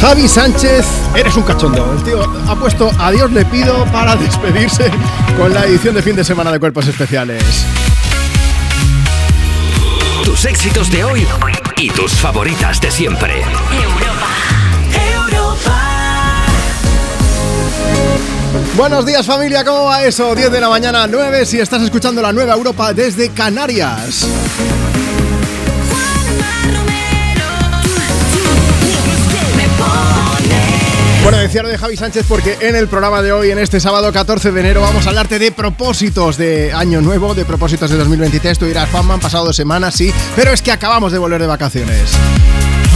Javi Sánchez, eres un cachondo. El tío ha puesto adiós le pido para despedirse con la edición de fin de semana de Cuerpos Especiales. Tus éxitos de hoy y tus favoritas de siempre. Europa, Europa. Buenos días familia, ¿cómo va eso? 10 de la mañana, 9 si estás escuchando la nueva Europa desde Canarias. Bueno, decía lo de Javi Sánchez porque en el programa de hoy, en este sábado 14 de enero, vamos a hablarte de propósitos de año nuevo, de propósitos de 2023. Tú dirás, Juanma, han pasado dos semanas, sí, pero es que acabamos de volver de vacaciones.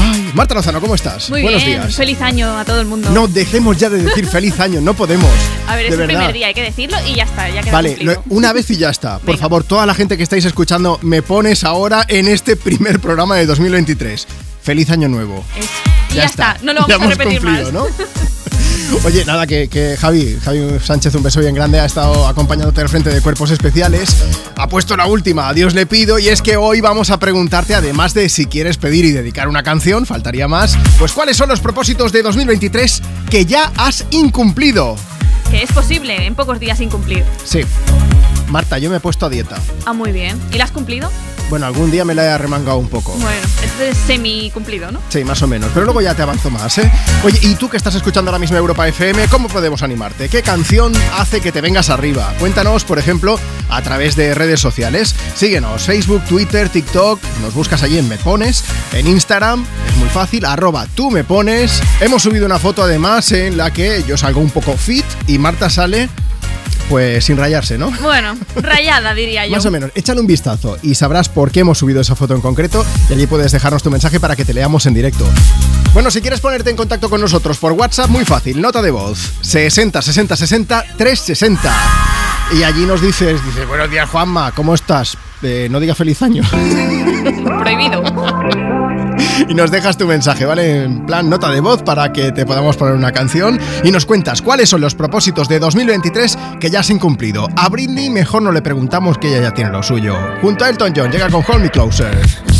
Ay, Marta Lozano, ¿cómo estás? Muy Buenos bien, días. feliz año a todo el mundo. No, dejemos ya de decir feliz año, no podemos. a ver, es el primer día, hay que decirlo y ya está, ya queda Vale, cumplido. una vez y ya está. Por Venga. favor, toda la gente que estáis escuchando, me pones ahora en este primer programa de 2023. Feliz año nuevo. Es- y ya, está. no lo vamos Ya a repetir cumplido, más. ¿no? Oye, nada, que, que Javi, Javi Sánchez, un beso bien grande, ha estado acompañándote al frente de Cuerpos Especiales. Ha puesto la última, a Dios le pido, y es que hoy vamos a preguntarte, además de si quieres pedir y dedicar una canción, faltaría más, pues cuáles son los propósitos de 2023 que ya has incumplido. Que es posible en pocos días incumplir. Sí. Marta, yo me he puesto a dieta. Ah, muy bien. ¿Y la has cumplido? Bueno, algún día me la he arremangado un poco. Bueno, entonces semi cumplido, ¿no? Sí, más o menos. Pero luego ya te avanzo más, ¿eh? Oye, ¿y tú que estás escuchando ahora mismo Europa FM, cómo podemos animarte? ¿Qué canción hace que te vengas arriba? Cuéntanos, por ejemplo, a través de redes sociales. Síguenos, Facebook, Twitter, TikTok, nos buscas allí en Me Pones, en Instagram, es muy fácil, arroba tú me pones. Hemos subido una foto además en la que yo salgo un poco fit y Marta sale, pues sin rayarse, ¿no? Bueno, rayada diría yo. Más o menos, échale un vistazo y sabrás por qué hemos subido esa foto en concreto y allí puedes dejarnos tu mensaje para que te leamos en directo. Bueno, si quieres ponerte en contacto con nosotros por WhatsApp, muy fácil, nota de voz 60 60 60 360. Y allí nos dices, dices, buenos días Juanma, ¿cómo estás? Eh, no diga feliz año. Prohibido. y nos dejas tu mensaje, ¿vale? En plan nota de voz para que te podamos poner una canción y nos cuentas cuáles son los propósitos de 2023 que ya has incumplido. A Britney mejor no le preguntamos que ella ya tiene lo suyo. Junto a Elton John llega con Hold Me Closer.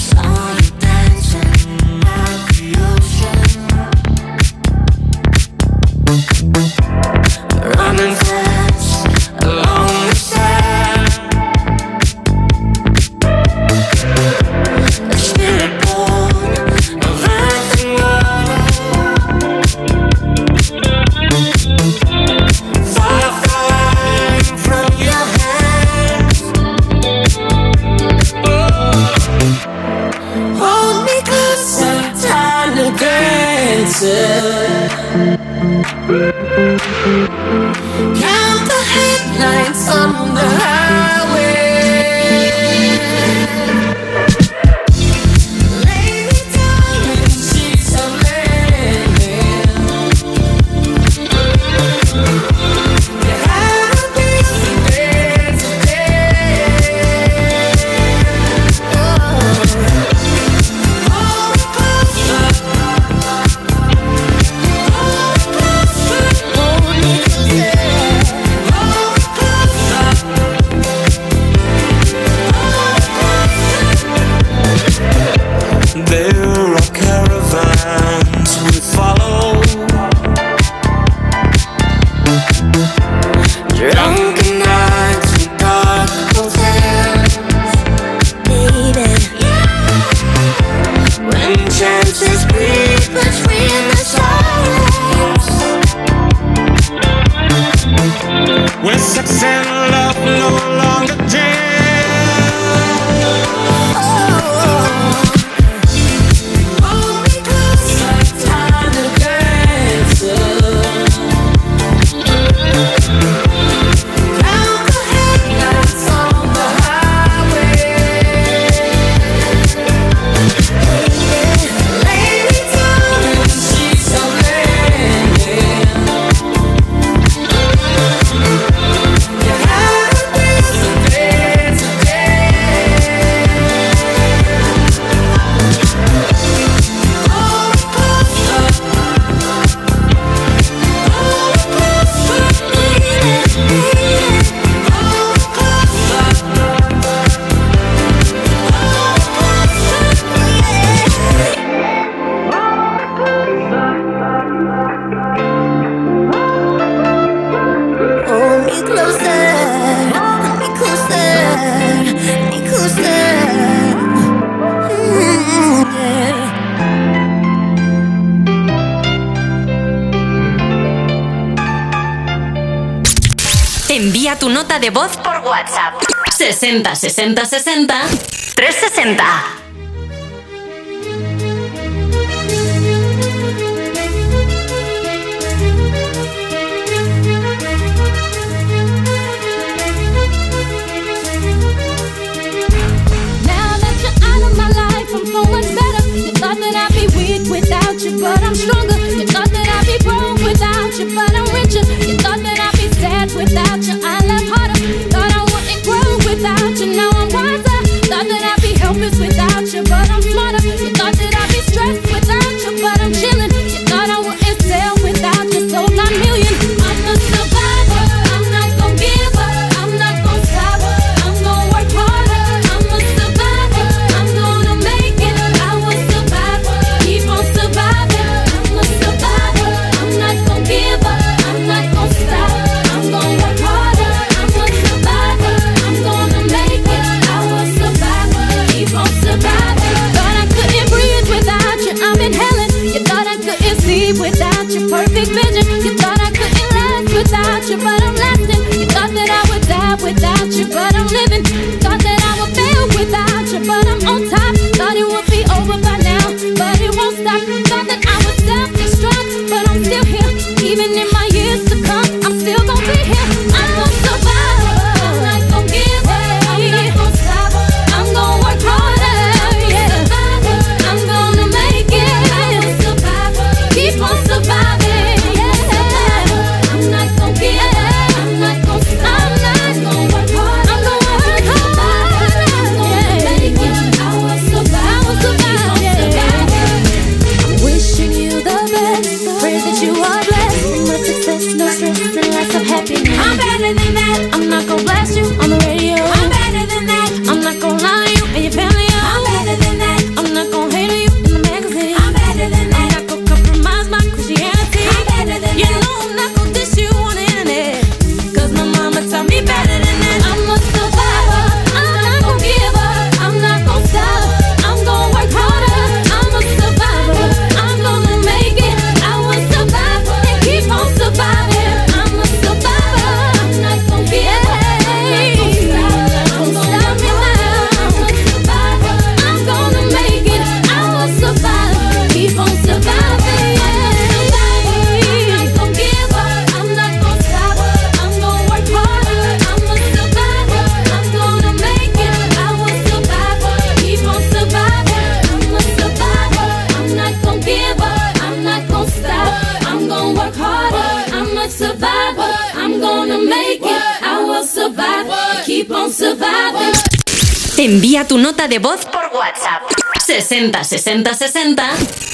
de voz por WhatsApp. 60 60 60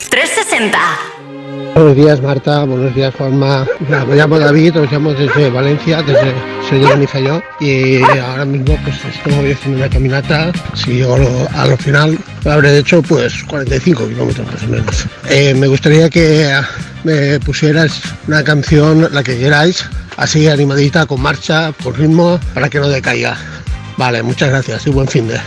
360. Buenos días Marta, buenos días Juanma. Me llamo David, os llamo desde Valencia, desde soy de Benifayó y ahora mismo pues estoy haciendo una caminata. Si llego a lo final habré hecho pues 45 kilómetros más o menos. Eh, me gustaría que ah, me pusieras una canción, la que queráis, así animadita, con marcha, con ritmo, para que no decaiga. Vale, muchas gracias y buen fin de.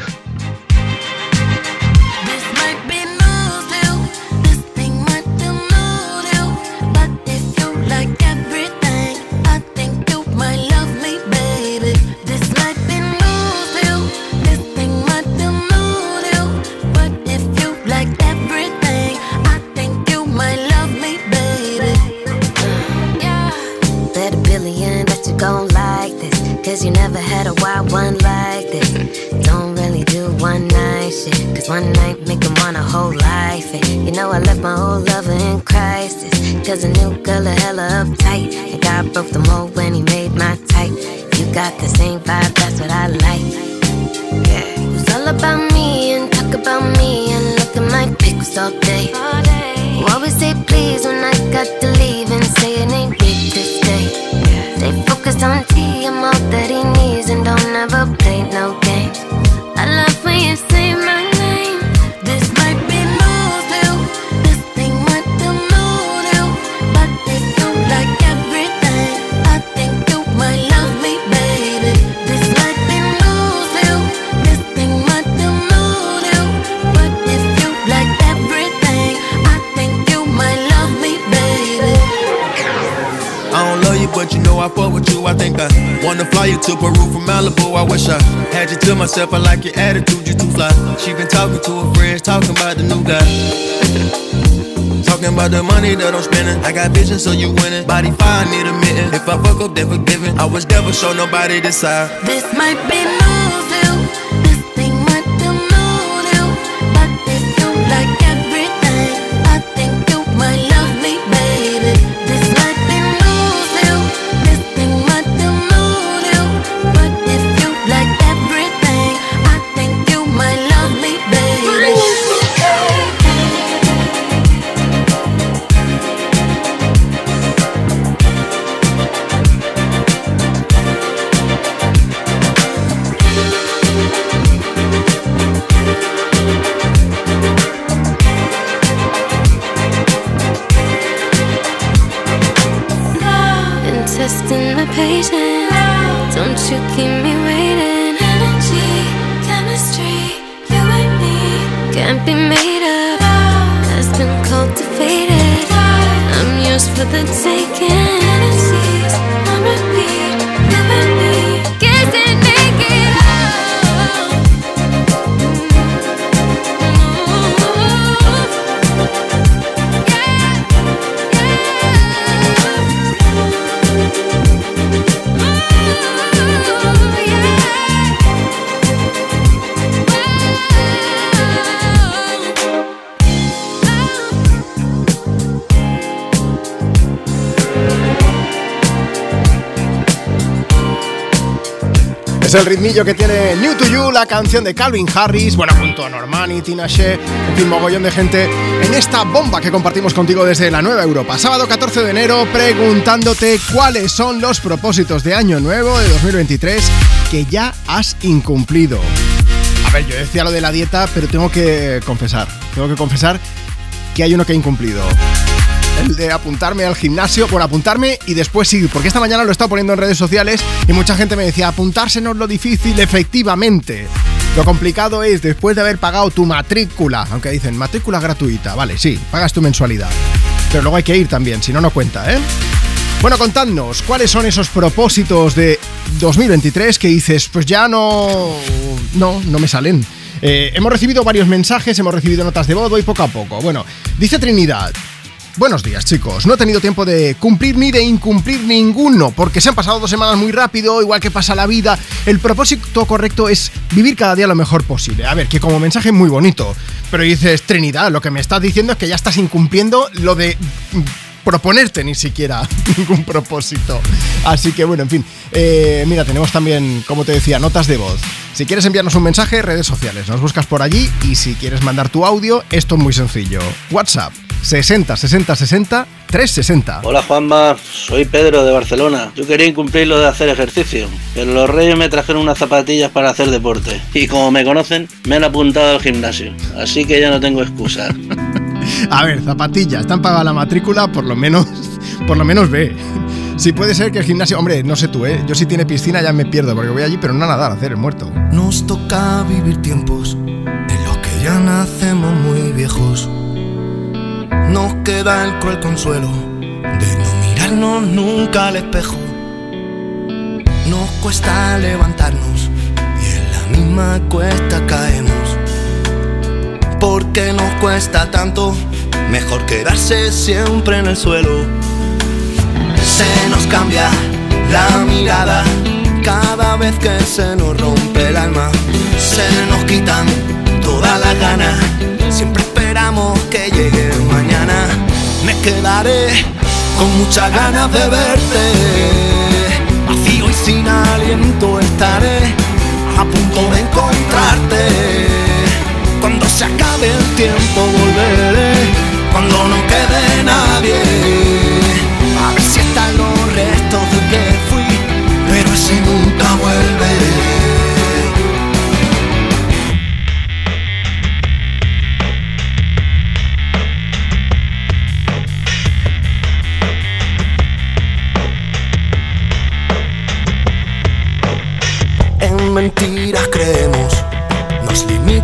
Money that I'm spending. I got vision, so you winning. Body fine, need a mitten. If I fuck up, then forgiven. I was never show nobody this side. This might be Es el ritmillo que tiene New to You, la canción de Calvin Harris, bueno, junto a Normani, Tina Shea, en fin, mogollón de gente en esta bomba que compartimos contigo desde la Nueva Europa. Sábado 14 de enero, preguntándote cuáles son los propósitos de año nuevo de 2023 que ya has incumplido. A ver, yo decía lo de la dieta, pero tengo que confesar, tengo que confesar que hay uno que he incumplido. El de apuntarme al gimnasio, bueno, apuntarme y después ir, porque esta mañana lo he estado poniendo en redes sociales y mucha gente me decía, apuntarse no es lo difícil, efectivamente. Lo complicado es, después de haber pagado tu matrícula, aunque dicen matrícula gratuita, vale, sí, pagas tu mensualidad. Pero luego hay que ir también, si no, no cuenta, ¿eh? Bueno, contadnos, ¿cuáles son esos propósitos de 2023 que dices, pues ya no, no, no me salen? Eh, hemos recibido varios mensajes, hemos recibido notas de voz, voy poco a poco. Bueno, dice Trinidad, Buenos días chicos, no he tenido tiempo de cumplir ni de incumplir ninguno, porque se han pasado dos semanas muy rápido, igual que pasa la vida. El propósito correcto es vivir cada día lo mejor posible. A ver, que como mensaje muy bonito, pero dices, Trinidad, lo que me estás diciendo es que ya estás incumpliendo lo de proponerte ni siquiera ningún propósito. Así que bueno, en fin. Eh, mira, tenemos también, como te decía, notas de voz. Si quieres enviarnos un mensaje, redes sociales, nos buscas por allí y si quieres mandar tu audio, esto es muy sencillo. WhatsApp 60 60 60 360. Hola Juanma, soy Pedro de Barcelona. Yo quería incumplir lo de hacer ejercicio, pero los reyes me trajeron unas zapatillas para hacer deporte. Y como me conocen, me han apuntado al gimnasio. Así que ya no tengo excusa. A ver, zapatillas, están pagada la matrícula, por lo menos, por lo menos ve. Si puede ser que el gimnasio, hombre, no sé tú, ¿eh? Yo si tiene piscina ya me pierdo, porque voy allí, pero no a a hacer el muerto. Nos toca vivir tiempos en los que ya nacemos muy viejos. Nos queda el cruel consuelo de no mirarnos nunca al espejo. Nos cuesta levantarnos y en la misma cuesta caemos. Porque nos cuesta tanto, mejor quedarse siempre en el suelo. Se nos cambia la mirada cada vez que se nos rompe el alma. Se nos quitan todas las ganas. Siempre esperamos que llegue mañana. Me quedaré con muchas ganas de verte. Vacío y sin aliento estaré a punto de encontrarte. Se acabe el tiempo volveré. Cuando no quede nadie. A ver si están los restos de que fui. Pero ese nunca vuelve.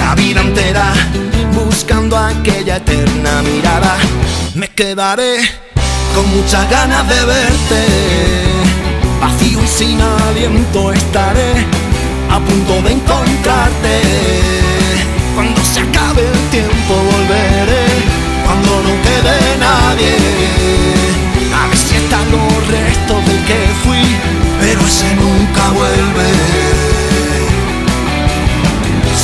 la vida entera buscando aquella eterna mirada. Me quedaré con muchas ganas de verte. Vacío y sin aliento estaré a punto de encontrarte. Cuando se acabe el tiempo volveré, cuando no quede nadie. A ver si están los restos del que fui, pero ese nunca vuelve.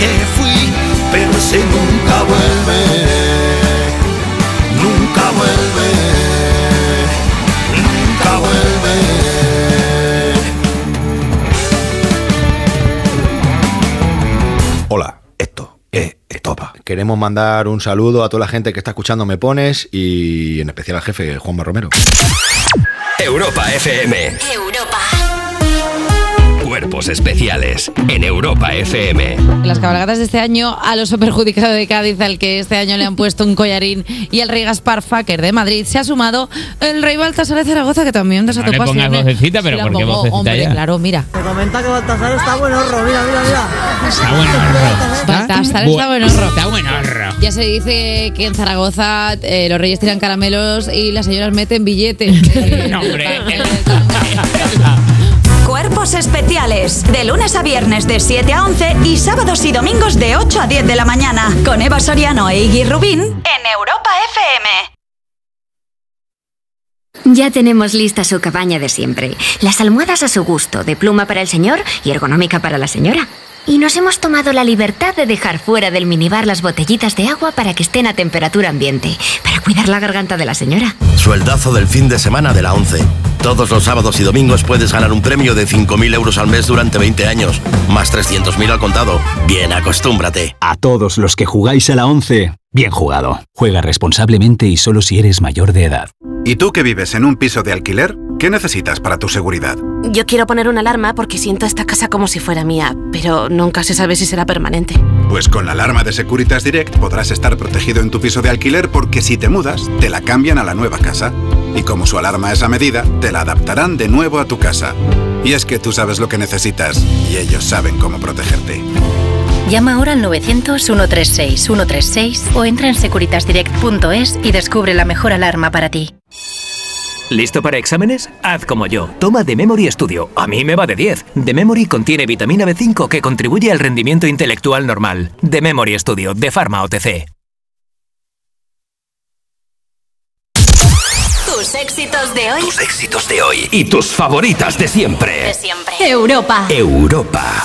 Que fui, pero ese nunca vuelve. Nunca vuelve. Nunca vuelve. Hola, esto es Estopa. Queremos mandar un saludo a toda la gente que está escuchando Me Pones y en especial al jefe Juanma Romero. Europa FM. Europa. Cuerpos especiales en Europa FM. Las cabalgatas de este año al oso perjudicado de Cádiz, al que este año le han puesto un collarín, y al rey Gaspar Faker de Madrid, se ha sumado el rey Baltasar de Zaragoza, que también desató No le pongas vocecita, pero ¿por qué pongo, vocecita hombre, ya? claro, mira. Te comenta que Baltasar está buen horro, mira, mira, mira. Está bueno, Baltasar Bu- está buen horro. Está buen horro. Ya se dice que en Zaragoza eh, los reyes tiran caramelos y las señoras meten billetes. No, hombre. Especiales. De lunes a viernes de 7 a 11 y sábados y domingos de 8 a 10 de la mañana. Con Eva Soriano e Iggy Rubín en Europa FM. Ya tenemos lista su cabaña de siempre. Las almohadas a su gusto, de pluma para el señor y ergonómica para la señora. Y nos hemos tomado la libertad de dejar fuera del minibar las botellitas de agua para que estén a temperatura ambiente, para cuidar la garganta de la señora. Sueldazo del fin de semana de la 11. Todos los sábados y domingos puedes ganar un premio de 5.000 euros al mes durante 20 años, más 300.000 al contado. Bien, acostúmbrate. A todos los que jugáis a la 11, bien jugado. Juega responsablemente y solo si eres mayor de edad. ¿Y tú que vives en un piso de alquiler? ¿Qué necesitas para tu seguridad? Yo quiero poner una alarma porque siento esta casa como si fuera mía, pero nunca se sabe si será permanente. Pues con la alarma de Securitas Direct podrás estar protegido en tu piso de alquiler porque si te mudas, te la cambian a la nueva casa. Y como su alarma es a medida, te la adaptarán de nuevo a tu casa. Y es que tú sabes lo que necesitas y ellos saben cómo protegerte. Llama ahora al 900-136-136 o entra en securitasdirect.es y descubre la mejor alarma para ti. ¿Listo para exámenes? Haz como yo. Toma The Memory Studio. A mí me va de 10. The Memory contiene vitamina B5 que contribuye al rendimiento intelectual normal. The Memory Studio de Pharma OTC. Tus éxitos de hoy. Tus éxitos de hoy y tus favoritas de siempre. De siempre. Europa. Europa.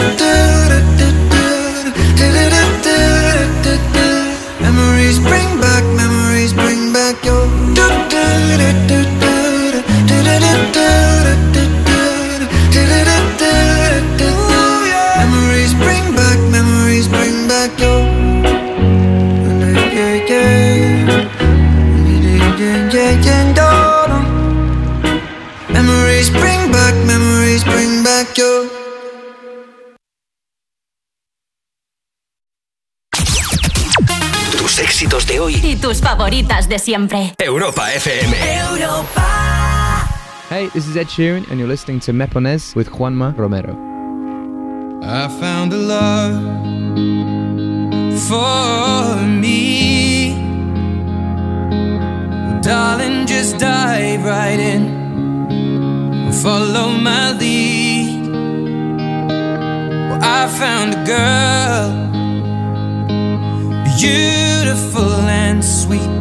Tus favoritas de siempre. Europa FM. Europa. Hey, this is Ed Sheeran, and you're listening to Mepones with Juanma Romero. I found a love for me. Darling, just dive right in. Follow my lead. Well, I found a girl, beautiful and sweet.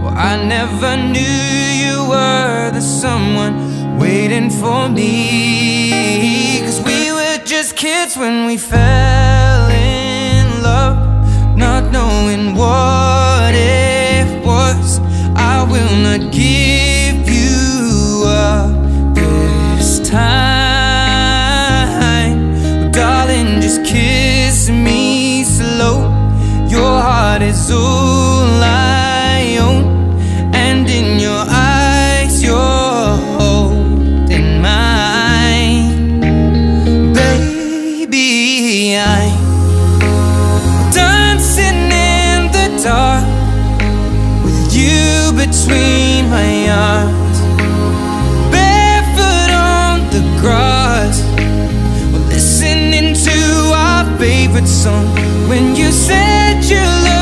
Well, I never knew you were the someone waiting for me. Cause we were just kids when we fell in love, not knowing what it was. I will not give between my arms, barefoot on the grass. We're listening to our favorite song. When you said you I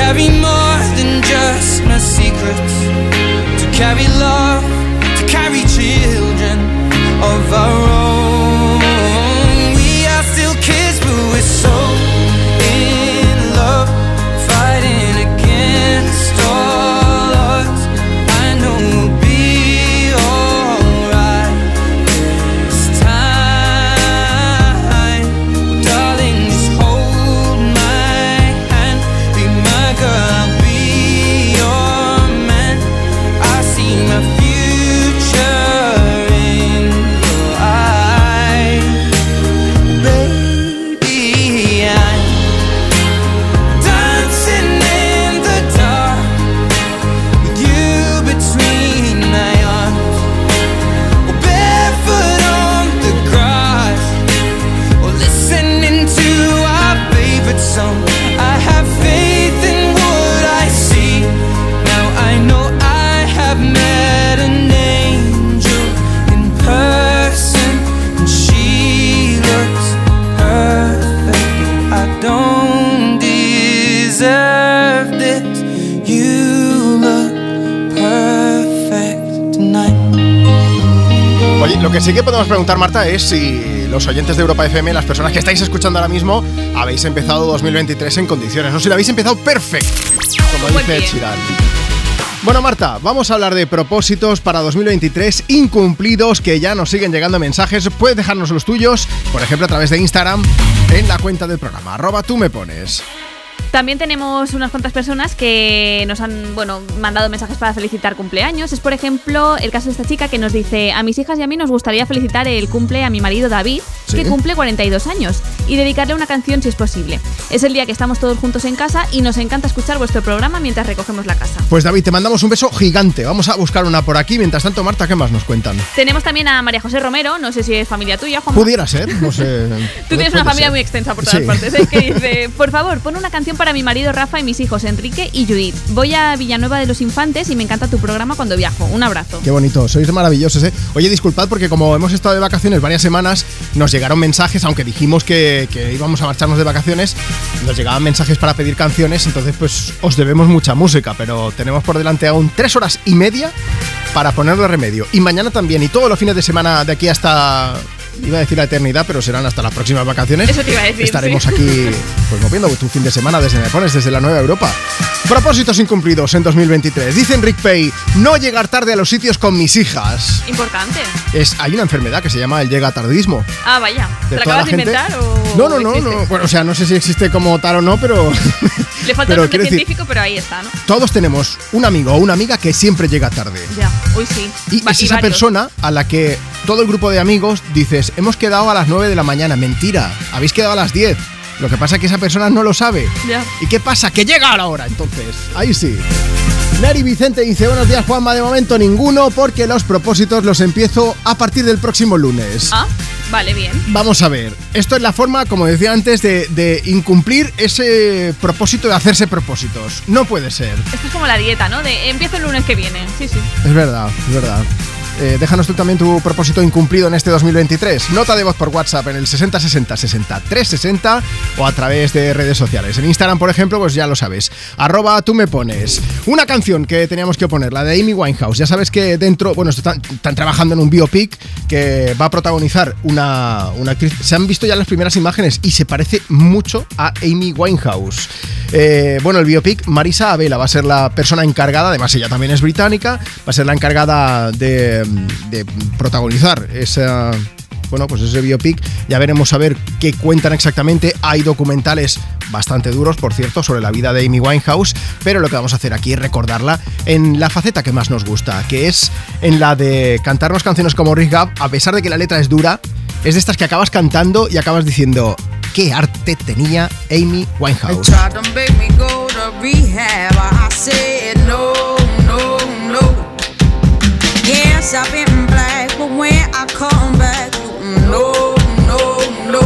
Carry more than just my secrets, to carry love, to carry children of our own. Que sí que podemos preguntar, Marta, es si los oyentes de Europa FM, las personas que estáis escuchando ahora mismo, habéis empezado 2023 en condiciones. No si lo habéis empezado perfecto, como dice Sheeran. Bueno, Marta, vamos a hablar de propósitos para 2023 incumplidos que ya nos siguen llegando mensajes. Puedes dejarnos los tuyos, por ejemplo, a través de Instagram, en la cuenta del programa. Arroba tú me pones. También tenemos unas cuantas personas que nos han, bueno, mandado mensajes para felicitar cumpleaños. Es, por ejemplo, el caso de esta chica que nos dice: A mis hijas y a mí nos gustaría felicitar el cumple a mi marido David, Sí. que cumple 42 años, y dedicarle una canción si es posible. Es el día que estamos todos juntos en casa y nos encanta escuchar vuestro programa mientras recogemos la casa. Pues David, te mandamos un beso gigante. Vamos a buscar una por aquí. Mientras tanto, Marta, ¿qué más nos cuentan? Tenemos también a María José Romero, no sé si es familia tuya, Juan. Pudiera ser, no sé. Tú tienes una familia ser. muy extensa por todas Sí. partes. ¿eh? Que dice, por favor, pon una canción para mi marido Rafa y mis hijos Enrique y Judith. Voy a Villanueva de los Infantes y me encanta tu programa cuando viajo. Un abrazo. Qué bonito, sois maravillosos, ¿eh? Oye, disculpad porque como hemos estado de vacaciones varias semanas, nos llegaron mensajes, aunque dijimos que, que íbamos a marcharnos de vacaciones, nos llegaban mensajes para pedir canciones, entonces pues os debemos mucha música, pero tenemos por delante aún tres horas y media para ponerle remedio. Y mañana también, y todos los fines de semana de aquí hasta... Iba a decir la eternidad, pero serán hasta las próximas vacaciones. Eso te iba a decir, Estaremos sí. aquí, pues moviendo tu fin de semana desde Me Pones, desde la Nueva Europa. Propósitos incumplidos en 2023. Dice Enric Pay, no llegar tarde a los sitios con mis hijas. Importante. Es, hay una enfermedad que se llama el llega tardismo. Ah, vaya. ¿Te la acabas de la gente- inventar o.? No, no, no, existe? no. Bueno, o sea, no sé si existe como tal o no, pero Le falta pero el nombre quiero decir- científico, pero ahí está, ¿no? todos tenemos un amigo o una amiga que siempre llega tarde. Ya. Uy, sí. Y Va- es esa varios. persona a la que todo el grupo de amigos dices, hemos quedado a las 9 de la mañana. Mentira, habéis quedado a las 10. Lo que pasa es que esa persona no lo sabe. ¿Y qué pasa? Que llega a la hora, entonces. Ahí sí. Neri Vicente dice, buenos días Juanma, de momento ninguno porque los propósitos los empiezo a partir del próximo lunes. Ah, vale, bien. Vamos a ver, esto es la forma, como decía antes, de, de incumplir ese propósito de hacerse propósitos. No puede ser. Esto es como la dieta, ¿no? De empiezo el lunes que viene. Sí, sí. Es verdad, es verdad. Eh, déjanos tú también tu propósito incumplido en este 2023. Nota de voz por WhatsApp en el 6060 60 360 o a través de redes sociales. En Instagram, por ejemplo, pues ya lo sabes. Arroba tú me pones. Una canción que teníamos que poner, la de Amy Winehouse. Ya sabes que dentro, bueno, están, trabajando en un biopic que va a protagonizar una, una actriz. Se han visto ya las primeras imágenes y se parece mucho a Amy Winehouse. Eh, bueno, el biopic, Marisa Abela va a ser la persona encargada, además ella también es británica, va a ser la encargada de, de protagonizar esa, bueno, pues ese biopic. Ya veremos a ver qué cuentan exactamente. Hay documentales bastante duros, por cierto, sobre la vida de Amy Winehouse, pero lo que vamos a hacer aquí es recordarla en la faceta que más nos gusta, que es en la de cantarnos canciones como Rick Up, a pesar de que la letra es dura, es de estas que acabas cantando y acabas diciendo, qué arte tenía Amy Winehouse. Yes, I've been black, but when I come back, mm, no, no, no.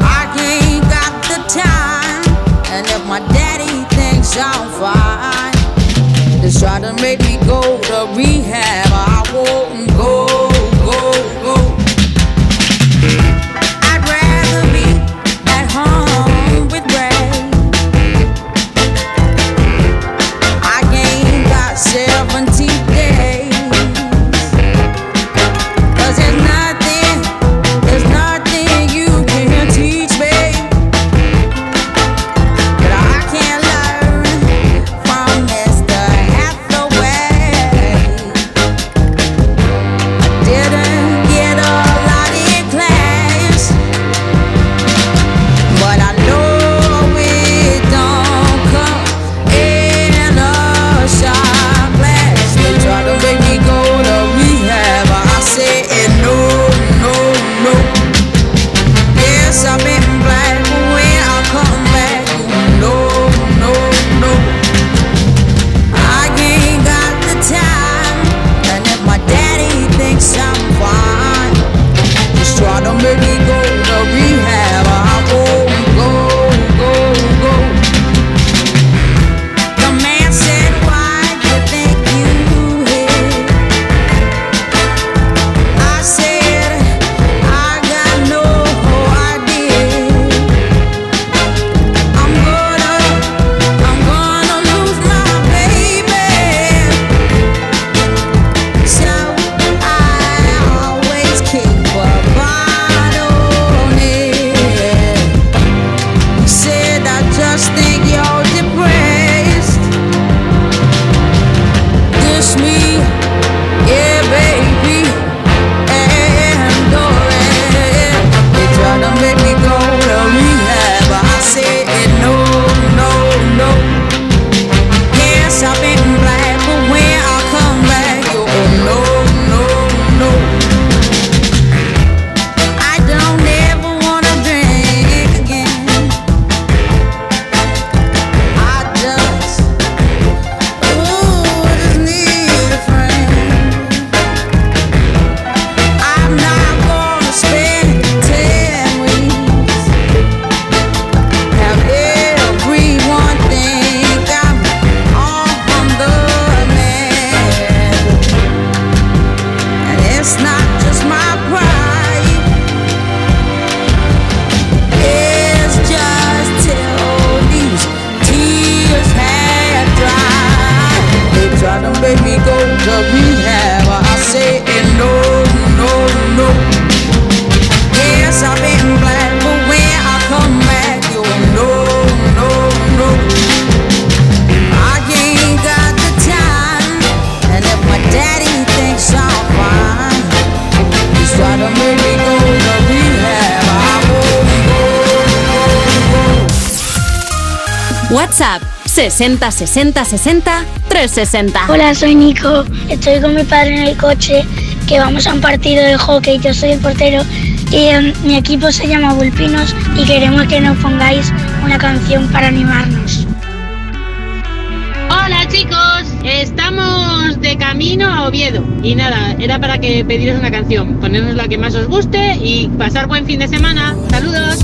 I ain't got the time, and if my daddy thinks I'm fine, just try to make me go to rehab. 60 60 60 360. Hola, soy Nico. Estoy con mi padre en el coche que vamos a un partido de hockey. Yo soy el portero y em, mi equipo se llama Vulpinos y queremos que nos pongáis una canción para animarnos. Hola chicos, estamos de camino a Oviedo y nada, era para que pediros una canción, ponernos la que más os guste y pasar buen fin de semana. Saludos.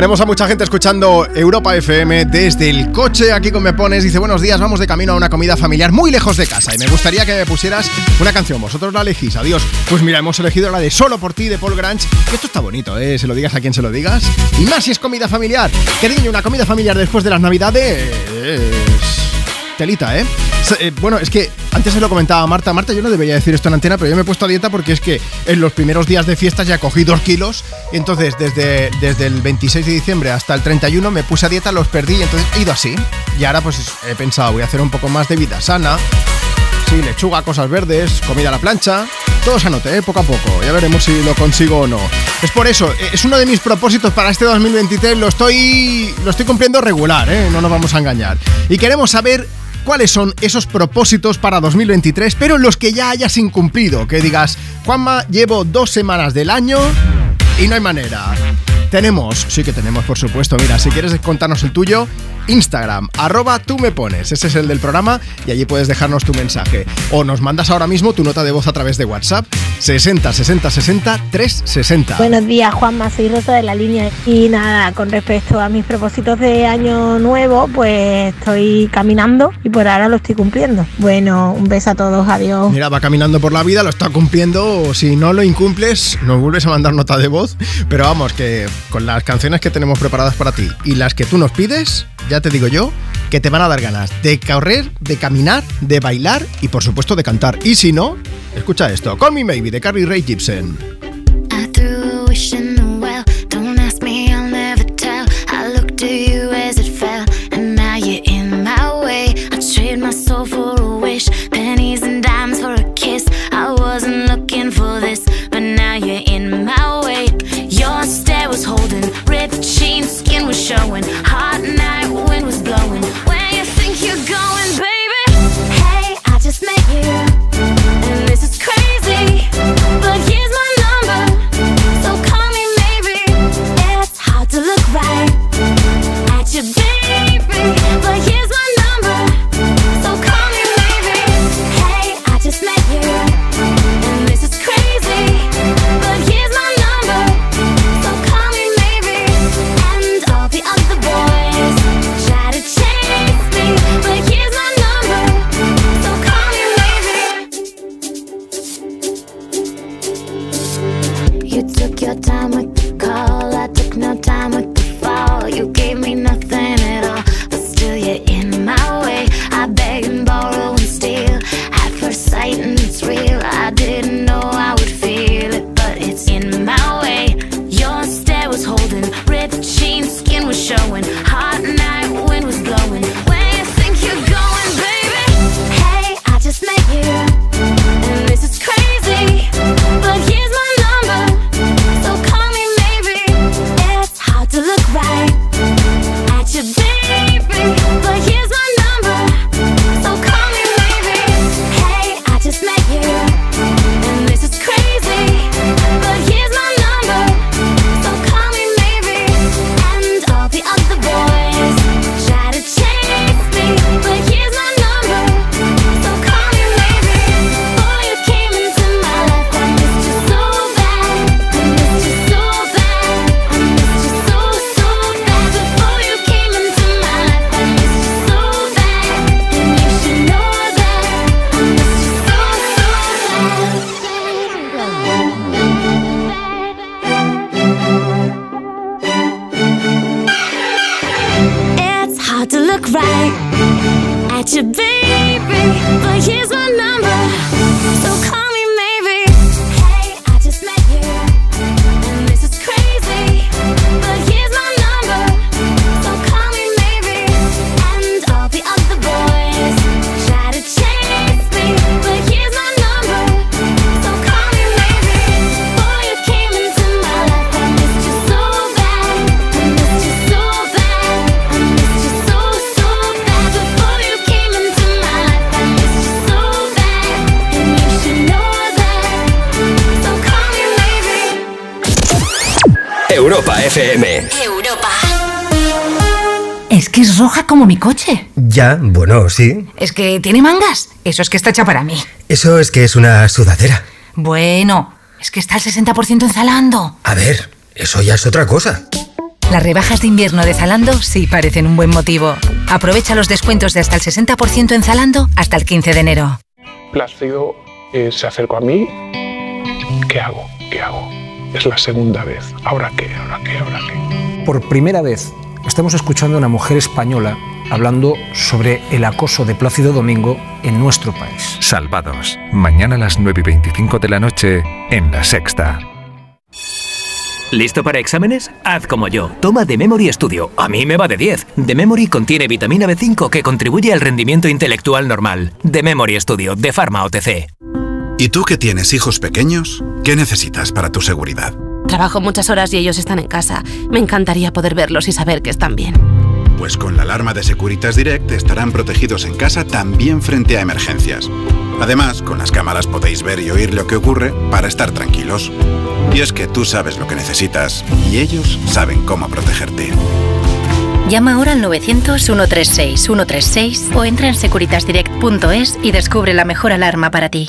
Tenemos a mucha gente escuchando Europa FM desde el coche. Aquí con Me Pones dice: Buenos días, vamos de camino a una comida familiar muy lejos de casa. Y me gustaría que me pusieras una canción. Vosotros la elegís. Adiós. Pues mira, hemos elegido la de Solo por ti de Paul. Que esto está bonito, ¿eh? Se lo digas a quien se lo digas. Y más si es comida familiar. Cariño, una comida familiar después de las Navidades. Telita, ¿eh? Eh, Bueno, es que antes se lo comentaba a Marta. Marta, yo no debería decir esto en antena, pero yo me he puesto a dieta porque es que en los primeros días de fiestas ya cogí dos kilos. Y entonces, desde, desde el 26 de diciembre hasta el 31 me puse a dieta, los perdí. Y entonces he ido así. Y ahora, pues he pensado, voy a hacer un poco más de vida sana. Sí, lechuga, cosas verdes, comida a la plancha. Todo se anote, ¿eh? poco a poco. Ya veremos si lo consigo o no. Es por eso, eh, es uno de mis propósitos para este 2023. Lo estoy, lo estoy cumpliendo regular, ¿eh? no nos vamos a engañar. Y queremos saber cuáles son esos propósitos para 2023, pero los que ya hayas incumplido. Que digas, Juanma, llevo dos semanas del año y no hay manera. Tenemos, sí que tenemos, por supuesto. Mira, si quieres contarnos el tuyo, Instagram, arroba tú me pones. Ese es el del programa y allí puedes dejarnos tu mensaje. O nos mandas ahora mismo tu nota de voz a través de WhatsApp, 60 60 60 360. Buenos días, Juanma, soy Rosa de la línea. Y nada, con respecto a mis propósitos de año nuevo, pues estoy caminando y por ahora lo estoy cumpliendo. Bueno, un beso a todos, adiós. Mira, va caminando por la vida, lo está cumpliendo. o Si no lo incumples, nos vuelves a mandar nota de voz. Pero vamos, que con las canciones que tenemos preparadas para ti y las que tú nos pides, ya te digo yo, que te van a dar ganas de correr, de caminar, de bailar y por supuesto de cantar. Y si no, escucha esto: Call Me Maybe de Carly Ray Gibson. Bueno, sí. Es que tiene mangas. Eso es que está hecha para mí. Eso es que es una sudadera. Bueno, es que está al 60% en Zalando. A ver, eso ya es otra cosa. Las rebajas de invierno de Zalando sí parecen un buen motivo. Aprovecha los descuentos de hasta el 60% en Zalando hasta el 15 de enero. Plácido eh, se acercó a mí. ¿Qué hago? ¿Qué hago? Es la segunda vez. ¿Ahora qué? ¿Ahora qué? ¿Ahora qué? Por primera vez estamos escuchando a una mujer española hablando sobre el acoso de Plácido Domingo en nuestro país. Salvados. Mañana a las 9 y 25 de la noche en La Sexta. ¿Listo para exámenes? Haz como yo. Toma The Memory Studio. A mí me va de 10. The Memory contiene vitamina B5 que contribuye al rendimiento intelectual normal. The Memory Studio de Pharma OTC. ¿Y tú que tienes hijos pequeños? ¿Qué necesitas para tu seguridad? Trabajo muchas horas y ellos están en casa. Me encantaría poder verlos y saber que están bien. Pues con la alarma de Securitas Direct estarán protegidos en casa también frente a emergencias. Además, con las cámaras podéis ver y oír lo que ocurre para estar tranquilos. Y es que tú sabes lo que necesitas y ellos saben cómo protegerte. Llama ahora al 900-136-136 o entra en securitasdirect.es y descubre la mejor alarma para ti.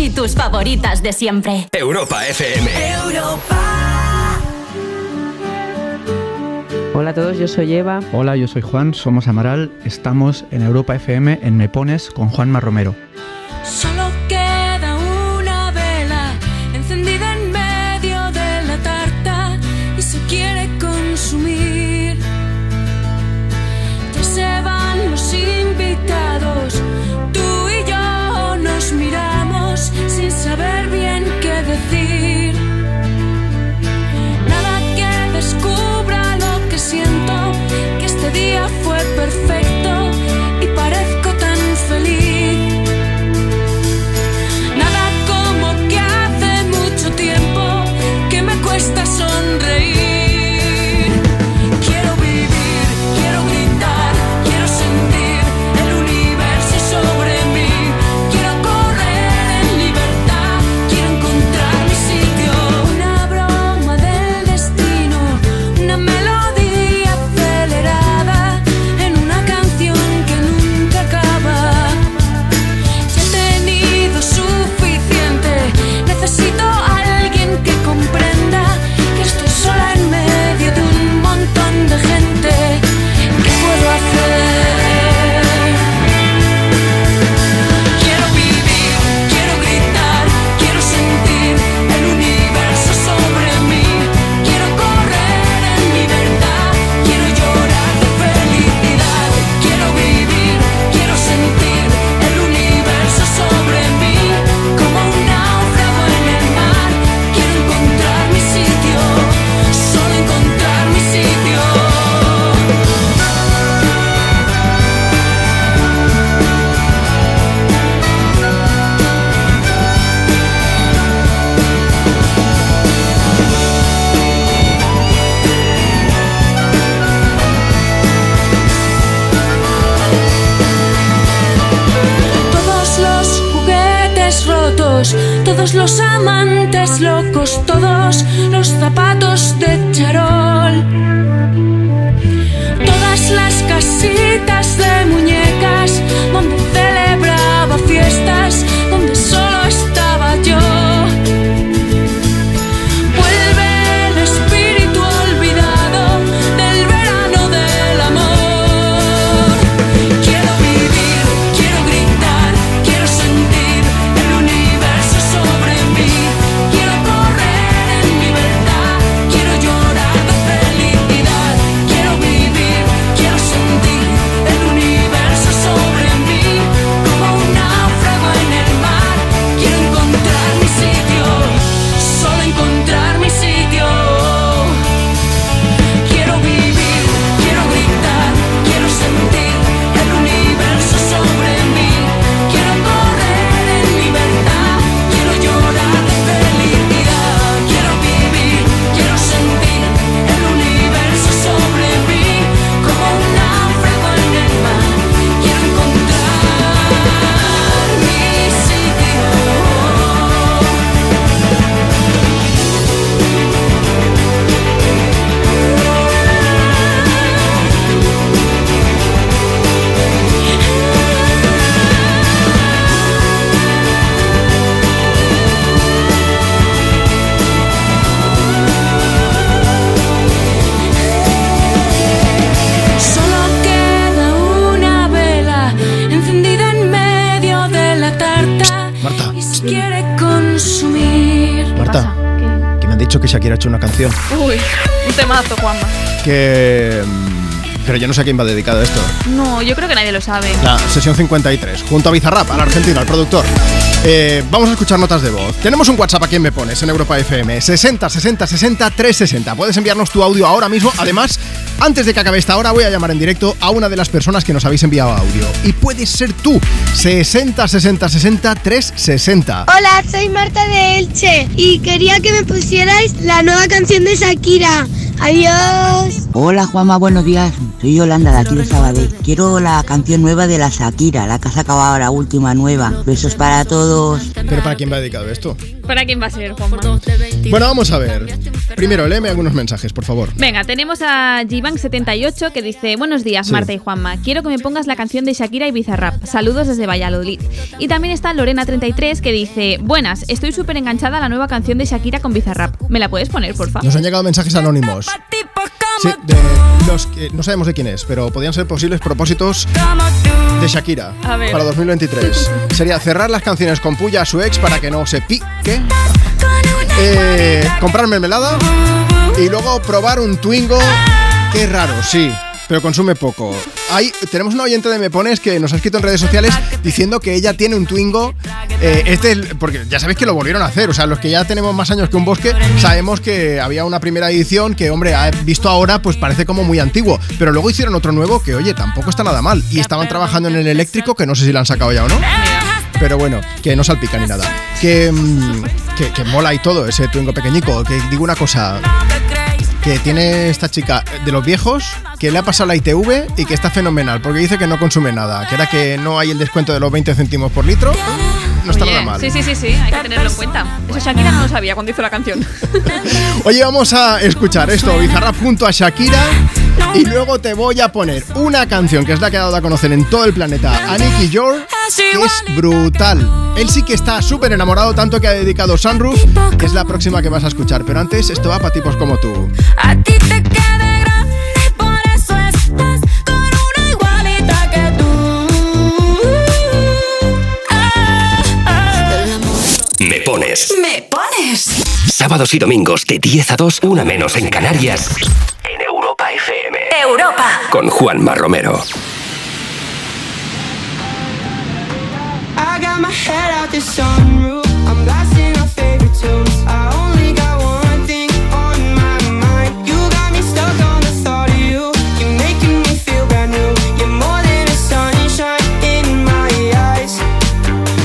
Y tus favoritas de siempre. Europa FM. Hola a todos, yo soy Eva. Hola, yo soy Juan, somos Amaral. Estamos en Europa FM en Me Pones con Juanma Romero. Solo todos los amantes locos, todos los zapatos de charol. Todas las casitas de muñecas donde canción. Uy, un temazo, Juanma. Que. mm, Pero yo no sé a quién va dedicado esto. No, yo creo que nadie lo sabe. La sesión 53, junto a Bizarrap, al argentino, al productor. Eh, vamos a escuchar notas de voz. Tenemos un WhatsApp aquí en Me Pones, en Europa FM, 60 60 60 360. Puedes enviarnos tu audio ahora mismo. Además, antes de que acabe esta hora, voy a llamar en directo a una de las personas que nos habéis enviado audio. Y puedes ser tú, 60 60 60 360. Hola, soy Marta de Elche y quería que me pusierais la nueva canción de Shakira. Adiós. Hola Juanma, buenos días. Soy Yolanda de aquí de Sabadell. Quiero la canción nueva de la Shakira, la que ha sacado ahora, la última nueva. Besos para todos. ¿Pero para quién va dedicado esto? ¿Para quién va a ser, Juanma? Bueno, vamos a ver. Primero, léeme algunos mensajes, por favor. Venga, tenemos a Givan78 que dice: Buenos días, Sí. Marta y Juanma. Quiero que me pongas la canción de Shakira y Bizarrap. Saludos desde Valladolid. Y también está Lorena33 que dice: Buenas, estoy súper enganchada a la nueva canción de Shakira con Bizarrap. ¿Me la puedes poner, por favor? Nos han llegado mensajes anónimos. Sí, de los que no sabemos de quién es, pero podrían ser posibles propósitos de Shakira para 2023. Sería cerrar las canciones con puya a su ex para que no se pique. Eh, comprar mermelada y luego probar un Twingo. Qué raro, sí, pero consume poco. Hay, tenemos una oyente de Me Pones que nos ha escrito en redes sociales diciendo que ella tiene un Twingo. eh, este, es- porque ya sabéis que lo volvieron a hacer. O sea, los que ya tenemos más años que un bosque, sabemos que había una primera edición que, hombre, visto ahora, pues parece como muy antiguo. Pero luego hicieron otro nuevo que, oye, tampoco está nada mal. Y estaban trabajando en el eléctrico, que no sé si lo han sacado ya o no. Pero bueno, que no salpica ni nada. Que, mm, que, que mola y todo ese Twingo pequeñico. Que digo una cosa. Que tiene esta chica de los viejos, que le ha pasado la ITV y que está fenomenal, porque dice que no consume nada, que era que no hay el descuento de los 20 céntimos por litro, no está Oye, nada mal. Sí, sí, sí, sí, hay que tenerlo en cuenta. Eso Shakira no lo sabía cuando hizo la canción. Oye, vamos a escuchar esto, Bizarrap junto a Shakira, y luego te voy a poner una canción que es la que ha dado a conocer en todo el planeta a Nicky York, que es brutal. Él sí que está súper enamorado, tanto que ha dedicado Sunroof, que es la próxima que vas a escuchar, pero antes esto va para tipos como tú. A ti te queda grande y por eso estás con una igualita que tú. Me pones. Me pones. Sábados y domingos de 10 a 2, una menos en Canarias. En Europa FM. Europa. Con Juanma Romero. I got my head out the sunroof. I'm blasting our favorite tunes. I only got one thing on my mind. You got me stuck on the thought of you. You're making me feel brand new. You're more than a sunshine in my eyes.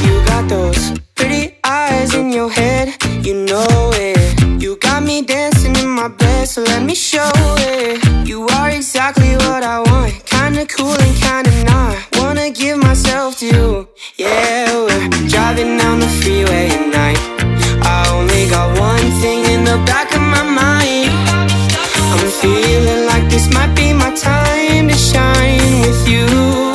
You got those pretty eyes in your head. You know it. You got me dancing in my bed, so let me show you. Yeah, we're driving down the freeway at night. I only got one thing in the back of my mind. I'm feeling like this might be my time to shine with you.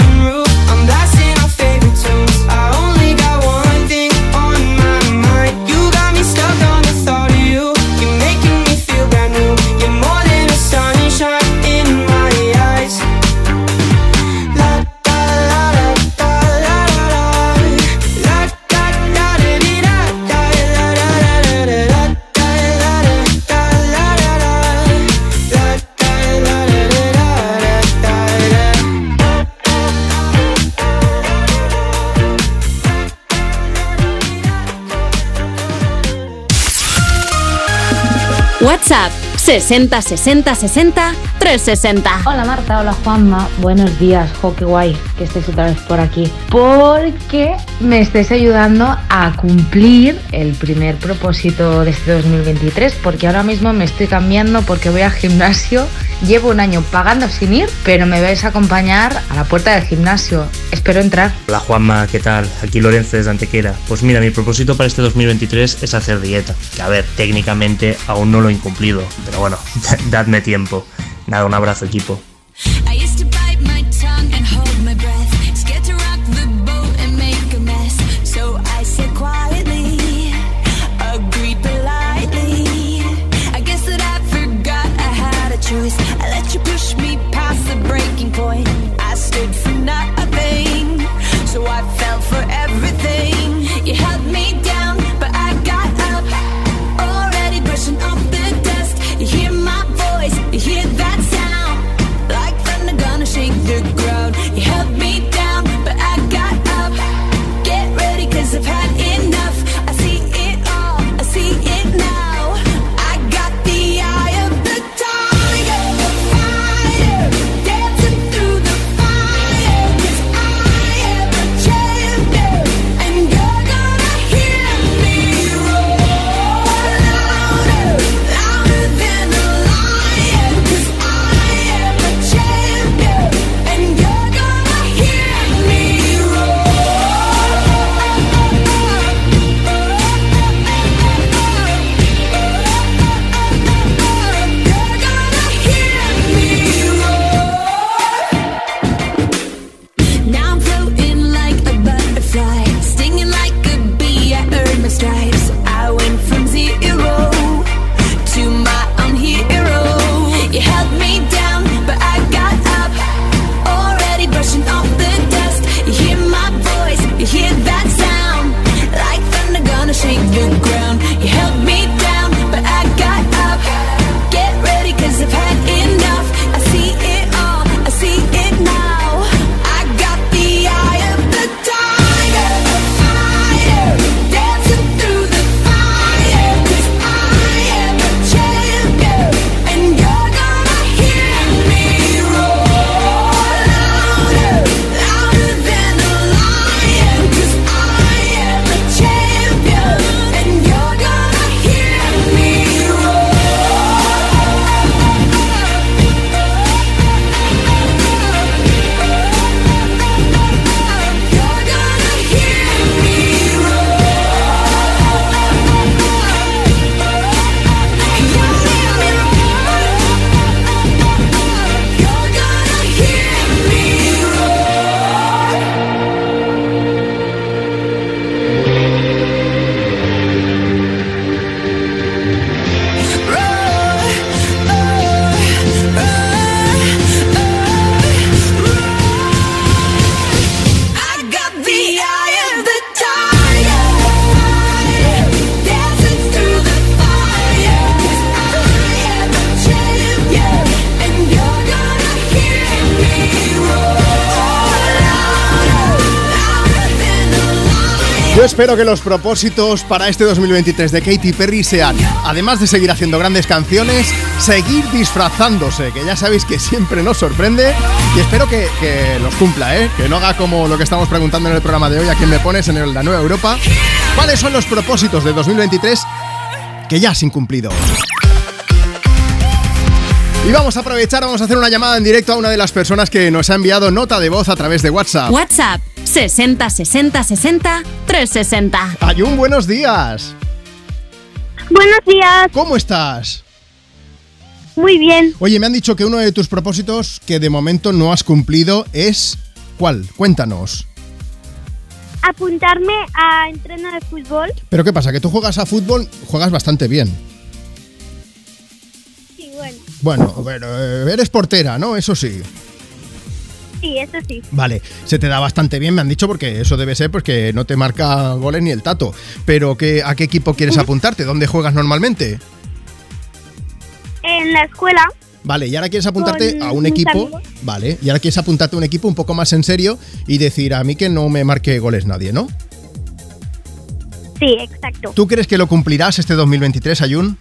WhatsApp 60 60 60 360. Hola Marta, hola Juanma, buenos días, jo, qué guay que otra vez por aquí. Porque me estáis ayudando a cumplir el primer propósito de este 2023, porque ahora mismo me estoy cambiando porque voy al gimnasio. Llevo un año pagando sin ir, pero me vais a acompañar a la puerta del gimnasio. Espero entrar. Hola Juanma, ¿qué tal? Aquí Lorenzo desde Antequera. Pues mira, mi propósito para este 2023 es hacer dieta. Que a ver, técnicamente aún no lo he incumplido, pero bueno, dadme tiempo. Nada, un abrazo equipo. Espero que los propósitos para este 2023 de Katy Perry sean, además de seguir haciendo grandes canciones, seguir disfrazándose, que ya sabéis que siempre nos sorprende. Y espero que, que los cumpla, ¿eh? Que no haga como lo que estamos preguntando en el programa de hoy, a quién me pones en el- la Nueva Europa. ¿Cuáles son los propósitos de 2023 que ya has incumplido? Y vamos a aprovechar, vamos a hacer una llamada en directo a una de las personas que nos ha enviado nota de voz a través de WhatsApp. WhatsApp 60 60 60 360. Ayun, buenos días. Buenos días. ¿Cómo estás? Muy bien. Oye, me han dicho que uno de tus propósitos que de momento no has cumplido es... ¿Cuál? Cuéntanos. Apuntarme a entreno de fútbol. Pero ¿qué pasa? Que tú juegas a fútbol, juegas bastante bien. Sí, bueno. Bueno, eh, eres portera, ¿no? Eso sí. Sí, eso sí. Vale, se te da bastante bien, me han dicho, porque eso debe ser porque no te marca goles ni el tato. Pero ¿qué, ¿a qué equipo quieres apuntarte? ¿Dónde juegas normalmente? En la escuela. Vale, y ahora quieres apuntarte a un equipo. Vale, y ahora quieres apuntarte a un equipo un poco más en serio y decir a mí que no me marque goles nadie, ¿no? Sí, exacto. ¿Tú crees que lo cumplirás este 2023, Ayun?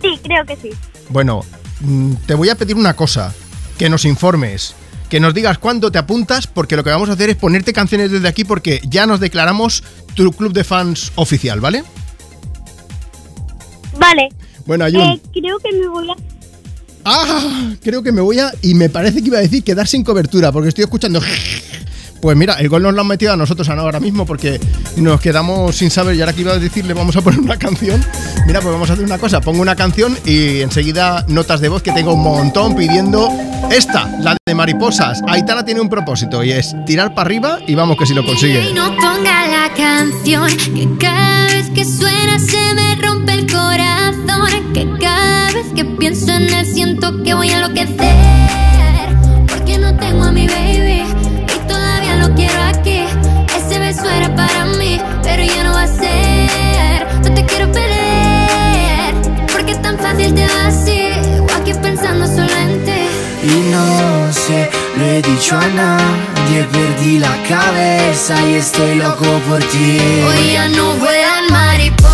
Sí, creo que sí. Bueno, mm, te voy a pedir una cosa, que nos informes, que nos digas cuándo te apuntas, porque lo que vamos a hacer es ponerte canciones desde aquí porque ya nos declaramos tu club de fans oficial, ¿vale? Vale. Bueno, Ayun. Eh, creo que me voy a... ¡Ah! Creo que me voy a. Y me parece que iba a decir quedar sin cobertura, porque estoy escuchando. Pues mira, el gol nos lo han metido a nosotros ahora mismo porque nos quedamos sin saber y ahora que iba a decirle vamos a poner una canción. Mira, pues vamos a hacer una cosa, pongo una canción y enseguida notas de voz que tengo un montón pidiendo esta, la de mariposas. Aitana tiene un propósito y es tirar para arriba y vamos que si lo consigue. Y no ponga la canción que cada vez que suena se me rompe el corazón. Que cada vez que pienso en él siento que voy a enloquecer. Y no sé, lo he dicho a nadie, perdí la cabeza y estoy loco por ti. Hoy ya no vuelan mariposas,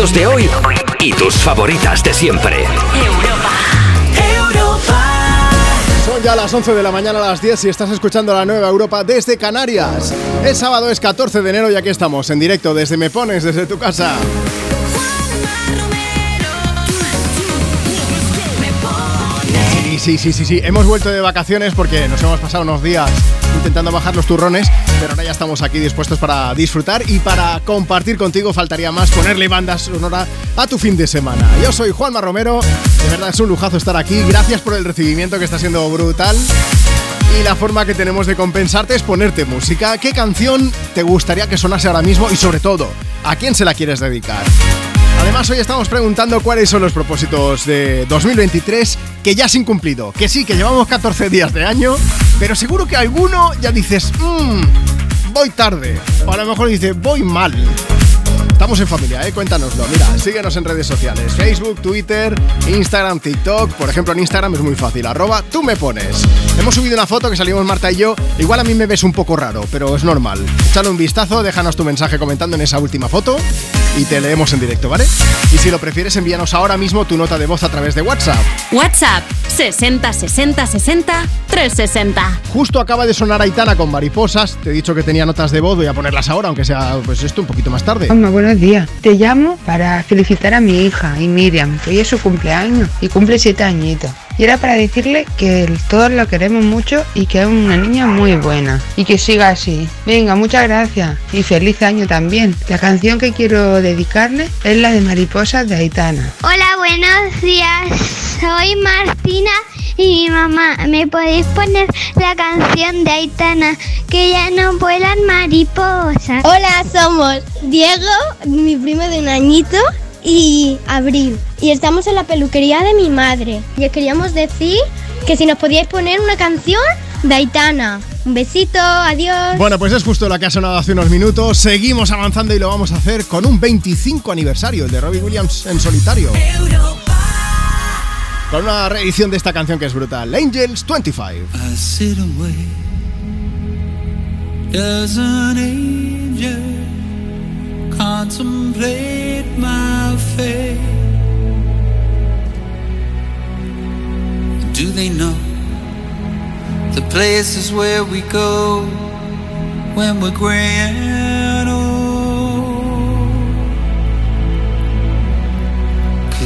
éxitos de hoy y tus favoritas de siempre. Son ya las 11 de la mañana a las 10 y estás escuchando la nueva Europa desde Canarias. Es sábado, es 14 de enero y aquí estamos en directo desde Me Pones, desde tu casa. Sí, sí, sí, sí, sí. Hemos vuelto de vacaciones porque nos hemos pasado unos días intentando bajar los turrones, pero ahora ya estamos aquí dispuestos para disfrutar y para compartir contigo. Faltaría más ponerle banda sonora a tu fin de semana. Yo soy Juanma Romero, de verdad es un lujazo estar aquí. Gracias por el recibimiento que está siendo brutal. Y la forma que tenemos de compensarte es ponerte música. ¿Qué canción te gustaría que sonase ahora mismo? Y sobre todo, ¿a quién se la quieres dedicar? Además, hoy estamos preguntando cuáles son los propósitos de 2023 que ya se han cumplido. Que sí, que llevamos 14 días de año, pero seguro que alguno ya dices, mmm, voy tarde. O a lo mejor dice, voy mal. Estamos en familia, ¿eh? Cuéntanoslo. Mira, síguenos en redes sociales. Facebook, Twitter, Instagram, TikTok. Por ejemplo, en Instagram es muy fácil. Arroba, tú me pones. Hemos subido una foto que salimos Marta y yo. Igual a mí me ves un poco raro, pero es normal. Échale un vistazo, déjanos tu mensaje comentando en esa última foto y te leemos en directo, ¿vale? Y si lo prefieres, envíanos ahora mismo tu nota de voz a través de WhatsApp. WhatsApp 60 60 60 360. Justo acaba de sonar Aitana con mariposas. Te he dicho que tenía notas de voz, voy a ponerlas ahora, aunque sea pues esto un poquito más tarde. Buenos días. Te llamo para felicitar a mi hija y Miriam, que hoy es su cumpleaños y cumple siete añitos. Y era para decirle que todos lo queremos mucho y que es una niña muy buena. Y que siga así. Venga, muchas gracias. Y feliz año también. La canción que quiero dedicarle es la de Mariposas de Aitana. Hola, buenos días. Soy Martina y mi mamá. ¿Me podéis poner la canción de Aitana que ya no vuelan mariposas? Hola, somos Diego, mi primo de un añito, y Abril. Y estamos en la peluquería de mi madre. Y os queríamos decir que si nos podíais poner una canción de Aitana. Un besito, adiós. Bueno, pues es justo la que ha sonado hace unos minutos. Seguimos avanzando y lo vamos a hacer con un 25 aniversario, el de Robbie Williams en solitario. Con una reedición de esta canción que es brutal, Angels 25. I sit away. Does an angel contemplate my fate? Do they know the places where we go when we're gray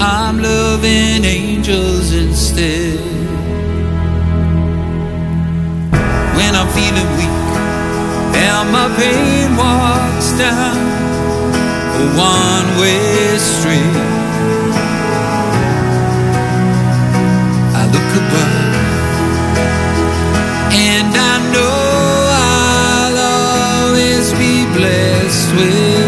I'm loving angels instead. When I'm feeling weak and my pain walks down a one way street, I look above and I know I'll always be blessed with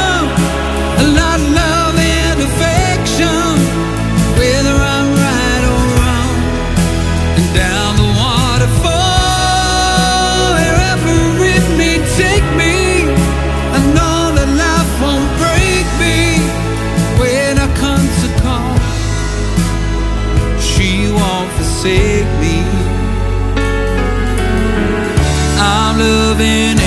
loving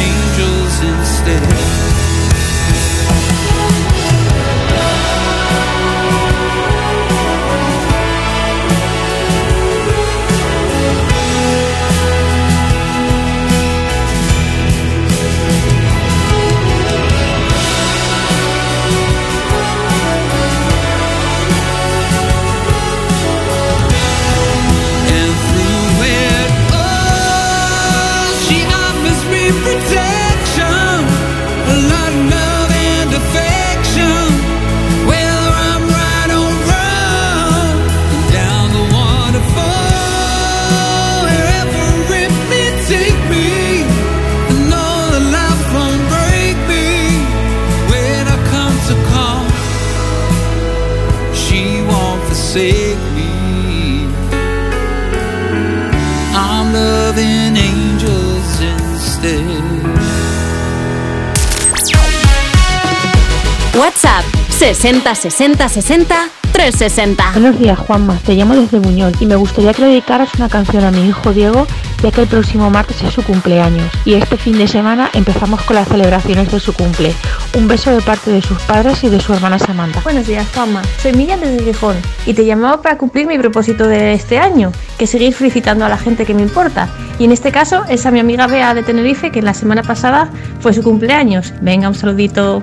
60 60 60 360. Buenos días, Juanma. Te llamo desde Buñol y me gustaría que le dedicaras una canción a mi hijo Diego, ya que el próximo martes es su cumpleaños. Y este fin de semana empezamos con las celebraciones de su cumple. Un beso de parte de sus padres y de su hermana Samantha. Buenos días, Juanma. Soy Miriam desde Gijón y te llamaba para cumplir mi propósito de este año, que es seguir felicitando a la gente que me importa. Y en este caso es a mi amiga Bea de Tenerife, que la semana pasada fue su cumpleaños. Venga, un saludito.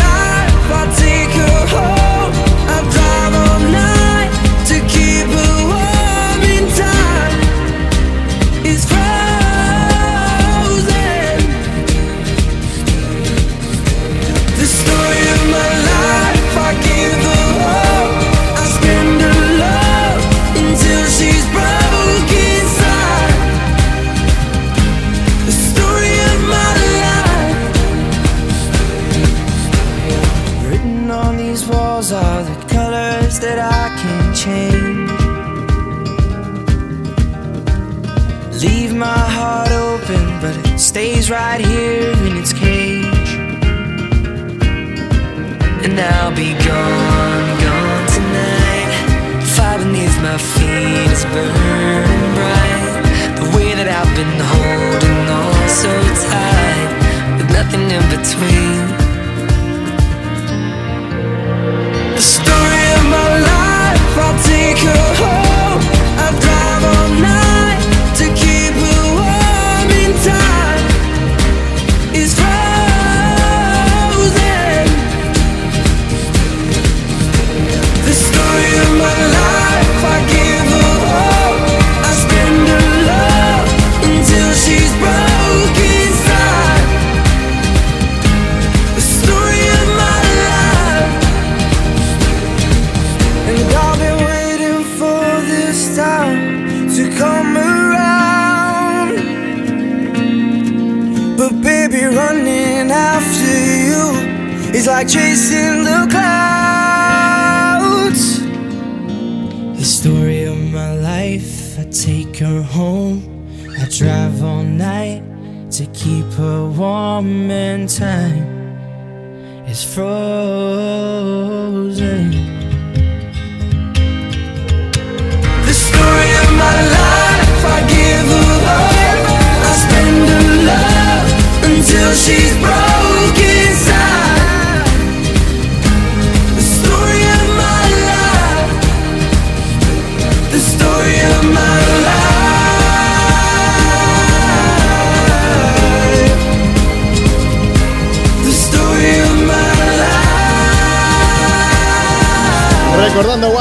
gone, gone tonight. Fire beneath my feet is burning bright. The way that I've been holding on so tight, with nothing in between.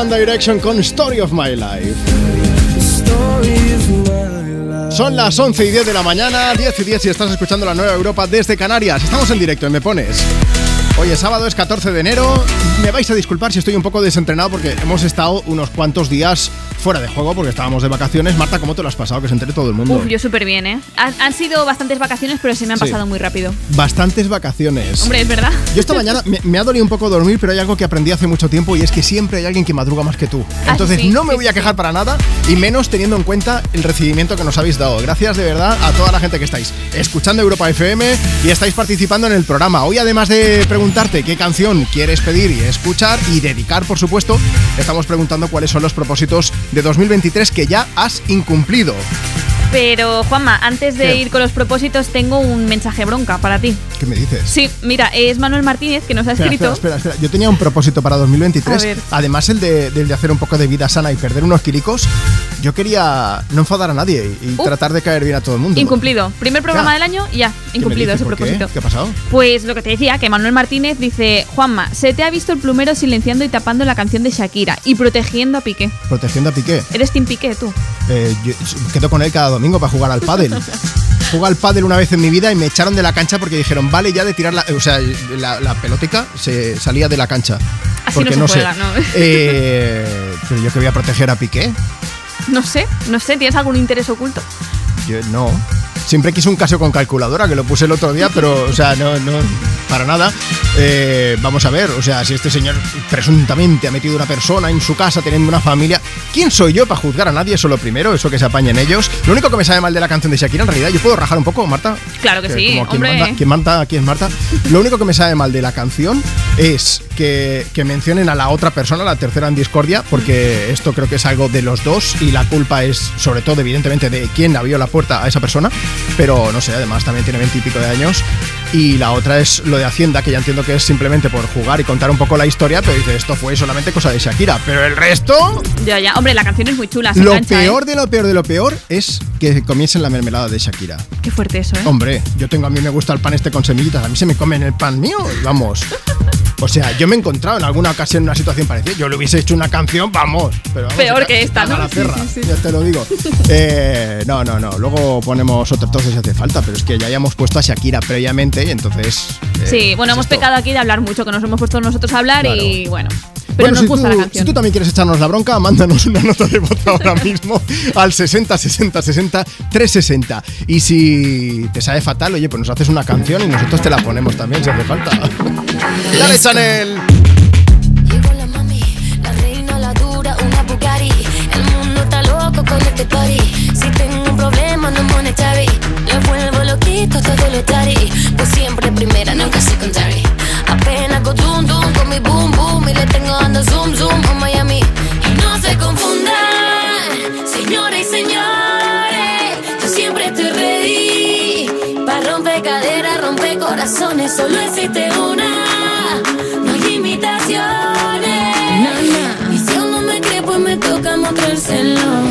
One Direction con Story of My Life. Son las 11 y 10 de la mañana, 10 y 10 si estás escuchando la Nueva Europa desde Canarias. Estamos en directo en Me Pones. Hoy es sábado, es 14 de enero. Me vais a disculpar si estoy un poco desentrenado porque hemos estado unos cuantos días fuera de juego porque estábamos de vacaciones. Marta, ¿cómo te lo has pasado? Que se entere todo el mundo. Uf, yo súper bien, ¿eh? Han, han sido bastantes vacaciones, pero se me han Sí. pasado muy rápido. Bastantes vacaciones. Hombre, es verdad. Yo esta mañana me, me ha dolido un poco dormir, pero hay algo que aprendí hace mucho tiempo y es que siempre hay alguien que madruga más que tú. Ah, Entonces sí, no me sí, voy a quejar para nada y menos teniendo en cuenta el recibimiento que nos habéis dado. Gracias de verdad a toda la gente que estáis escuchando Europa FM y estáis participando en el programa. Hoy además de preguntarte qué canción quieres pedir y escuchar y dedicar, por supuesto, estamos preguntando cuáles son los propósitos de 2023 que ya has incumplido. Pero, Juanma, antes de ¿Qué? ir con los propósitos, tengo un mensaje bronca para ti. ¿Qué me dices? Sí, mira, es Manuel Martínez que nos ha Espera, escrito. espera, espera, espera. Yo tenía un propósito para 2023. A ver. Además, el de, del de hacer un poco de vida sana y perder unos quilicos. Yo quería no enfadar a nadie y tratar de caer bien a todo el mundo. Incumplido. Primer programa Ya. del año ya, ¿Qué me incumplido ese propósito. ¿Qué ha pasado? Pues lo que te decía, que Manuel Martínez dice, Juanma, se te ha visto el plumero silenciando y tapando la canción de Shakira y protegiendo a Piqué. Protegiendo a Piqué. Eres Team Piqué, tú. Eh, yo quedo con él cada domingo para jugar al pádel. Jugué al pádel una vez en mi vida y me echaron de la cancha porque dijeron, vale ya de tirar la... O sea, la, la pelotica se salía de la cancha. Así porque no se sé. juega, ¿no? Eh, pero yo que voy a proteger a Piqué. No sé, no sé, ¿tienes algún interés oculto? Yo no. Siempre quise un caso con calculadora, que lo puse el otro día, pero, o sea, no, no, para nada. Eh, vamos a ver, o sea, si este señor presuntamente ha metido una persona en su casa teniendo una familia, ¿quién soy yo para juzgar a nadie? Eso lo primero, eso que se apañen ellos. Lo único que me sabe mal de la canción de Shakira, en realidad, yo puedo rajar un poco, Marta. Claro que sí, como quien hombre. manda, quien manda aquí es Marta. Lo único que me sabe mal de la canción es que, que mencionen a la otra persona, la tercera en discordia, porque esto creo que es algo de los dos y la culpa es sobre todo evidentemente de quién abrió la puerta a esa persona, pero no sé, además también tiene veintipico de años. Y la otra es lo de Hacienda, que ya entiendo que es simplemente por jugar y contar un poco la historia, pero dice, esto fue solamente cosa de Shakira, pero el resto... Ya, ya. Hombre, la canción es muy chula, se Lo engancha, ¿eh? peor de lo peor de lo peor es que comiencen la mermelada de Shakira. Qué fuerte eso, ¿eh? Hombre, yo tengo a mí me gusta el pan este con semillitas, a mí se me comen el pan mío, vamos. O sea, yo me he encontrado en alguna ocasión en una situación parecida. Yo le hubiese hecho una canción, vamos. Pero vamos, Peor que esta, ¿no? la perra, sí, sí. Ya te lo digo. Eh, no, no, no. Luego ponemos otro trozo si hace falta, pero es que ya hayamos puesto a Shakira previamente y entonces. eh, Sí, bueno, hemos esto. pecado aquí de hablar mucho, que nos hemos puesto nosotros a hablar y bueno. Pero Bueno, nos si gusta tú, la canción. Si tú también quieres echarnos la bronca, mándanos una nota de voz ahora mismo al 60 60 60 360. Y si te sabe fatal, oye, pues nos haces una canción y nosotros te la ponemos también si hace falta. Dale, Chanel. La reina, la dura, una Bugatti. El mundo está loco con este party. Si tengo un problema, no monetary. Le vuelvo loquito todo lo tari. Pues siempre primera, nunca secondary. Mi boom boom. Y le tengo dando zoom zoom a Miami. Y no se confundan, señores y señores. Yo siempre estoy ready. Para romper caderas, romper corazones. Solo existe una. No hay imitaciones. Y si aún no me cree, pues me toca mostrárselo.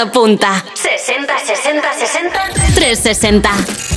Apunta. 60 60 60 360.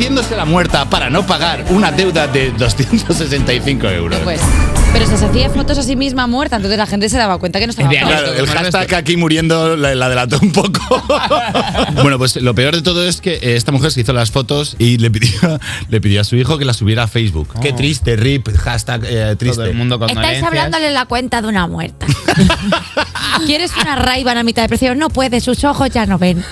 Haciéndose la muerta para no pagar una deuda de 265 euros. Pues, pero se hacía fotos a sí misma muerta, entonces la gente se daba cuenta que no estaba Claro, muerto. el hashtag aquí muriendo la, la adelantó un poco. bueno, pues lo peor de todo es que eh, esta mujer se hizo las fotos y le pidió, le pidió a su hijo que las subiera a Facebook. Qué triste, rip, hashtag eh, triste. Todo el mundo Estáis hablándole la cuenta de una muerta. ¿Quieres una ray a mitad de precio? No puede, sus ojos ya no ven.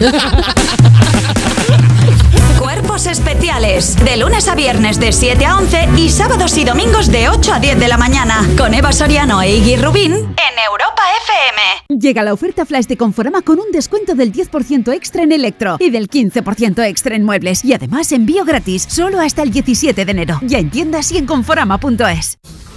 Lunes a viernes de 7 a 11 y sábados y domingos de 8 a 10 de la mañana. Con Eva Soriano e Iggy Rubín en Europa FM. Llega la oferta flash de Conforama con un descuento del 10% extra en electro y del 15% extra en muebles y además envío gratis solo hasta el 17 de enero. Ya en tiendas y en conforama.es.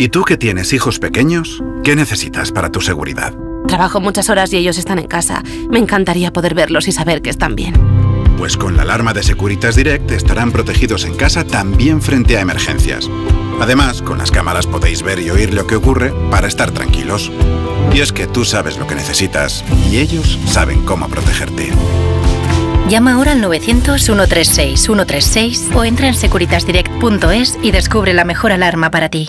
¿Y tú que tienes hijos pequeños? ¿Qué necesitas para tu seguridad? Trabajo muchas horas y ellos están en casa. Me encantaría poder verlos y saber que están bien. Pues con la alarma de Securitas Direct estarán protegidos en casa también frente a emergencias. Además, con las cámaras podéis ver y oír lo que ocurre para estar tranquilos. Y es que tú sabes lo que necesitas y ellos saben cómo protegerte. Llama ahora al 900-136-136 o entra en securitasdirect.es y descubre la mejor alarma para ti.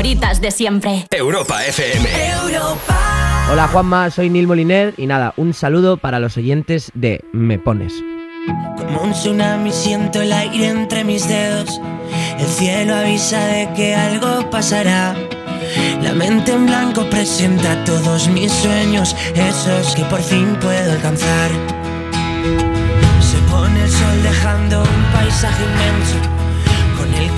Favoritas de siempre. Europa FM. Hola Juanma, soy Neil Moliner y nada, un saludo para los oyentes de Me Pones. Como un tsunami siento el aire entre mis dedos. El cielo avisa de que algo pasará. La mente en blanco presenta todos mis sueños, esos que por fin puedo alcanzar. Se pone el sol dejando un paisaje inmenso,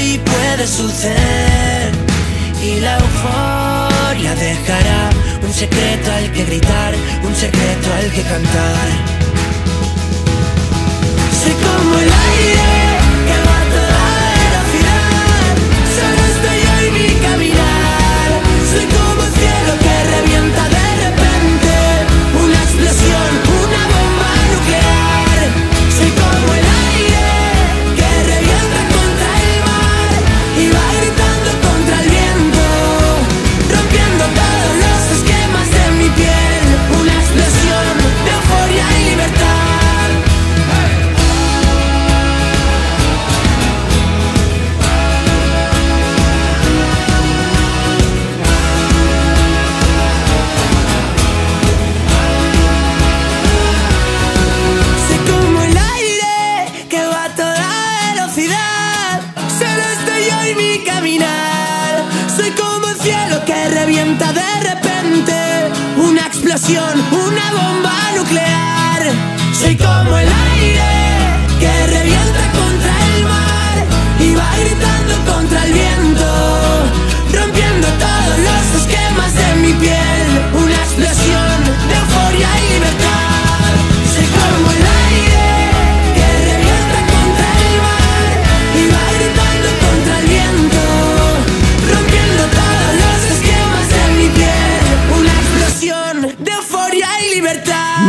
hoy puede suceder y la euforia dejará un secreto al que gritar, un secreto al que cantar. Soy como el aire que va a toda velocidad, solo estoy yo y mi caminar. Soy como explosión, una bomba nuclear.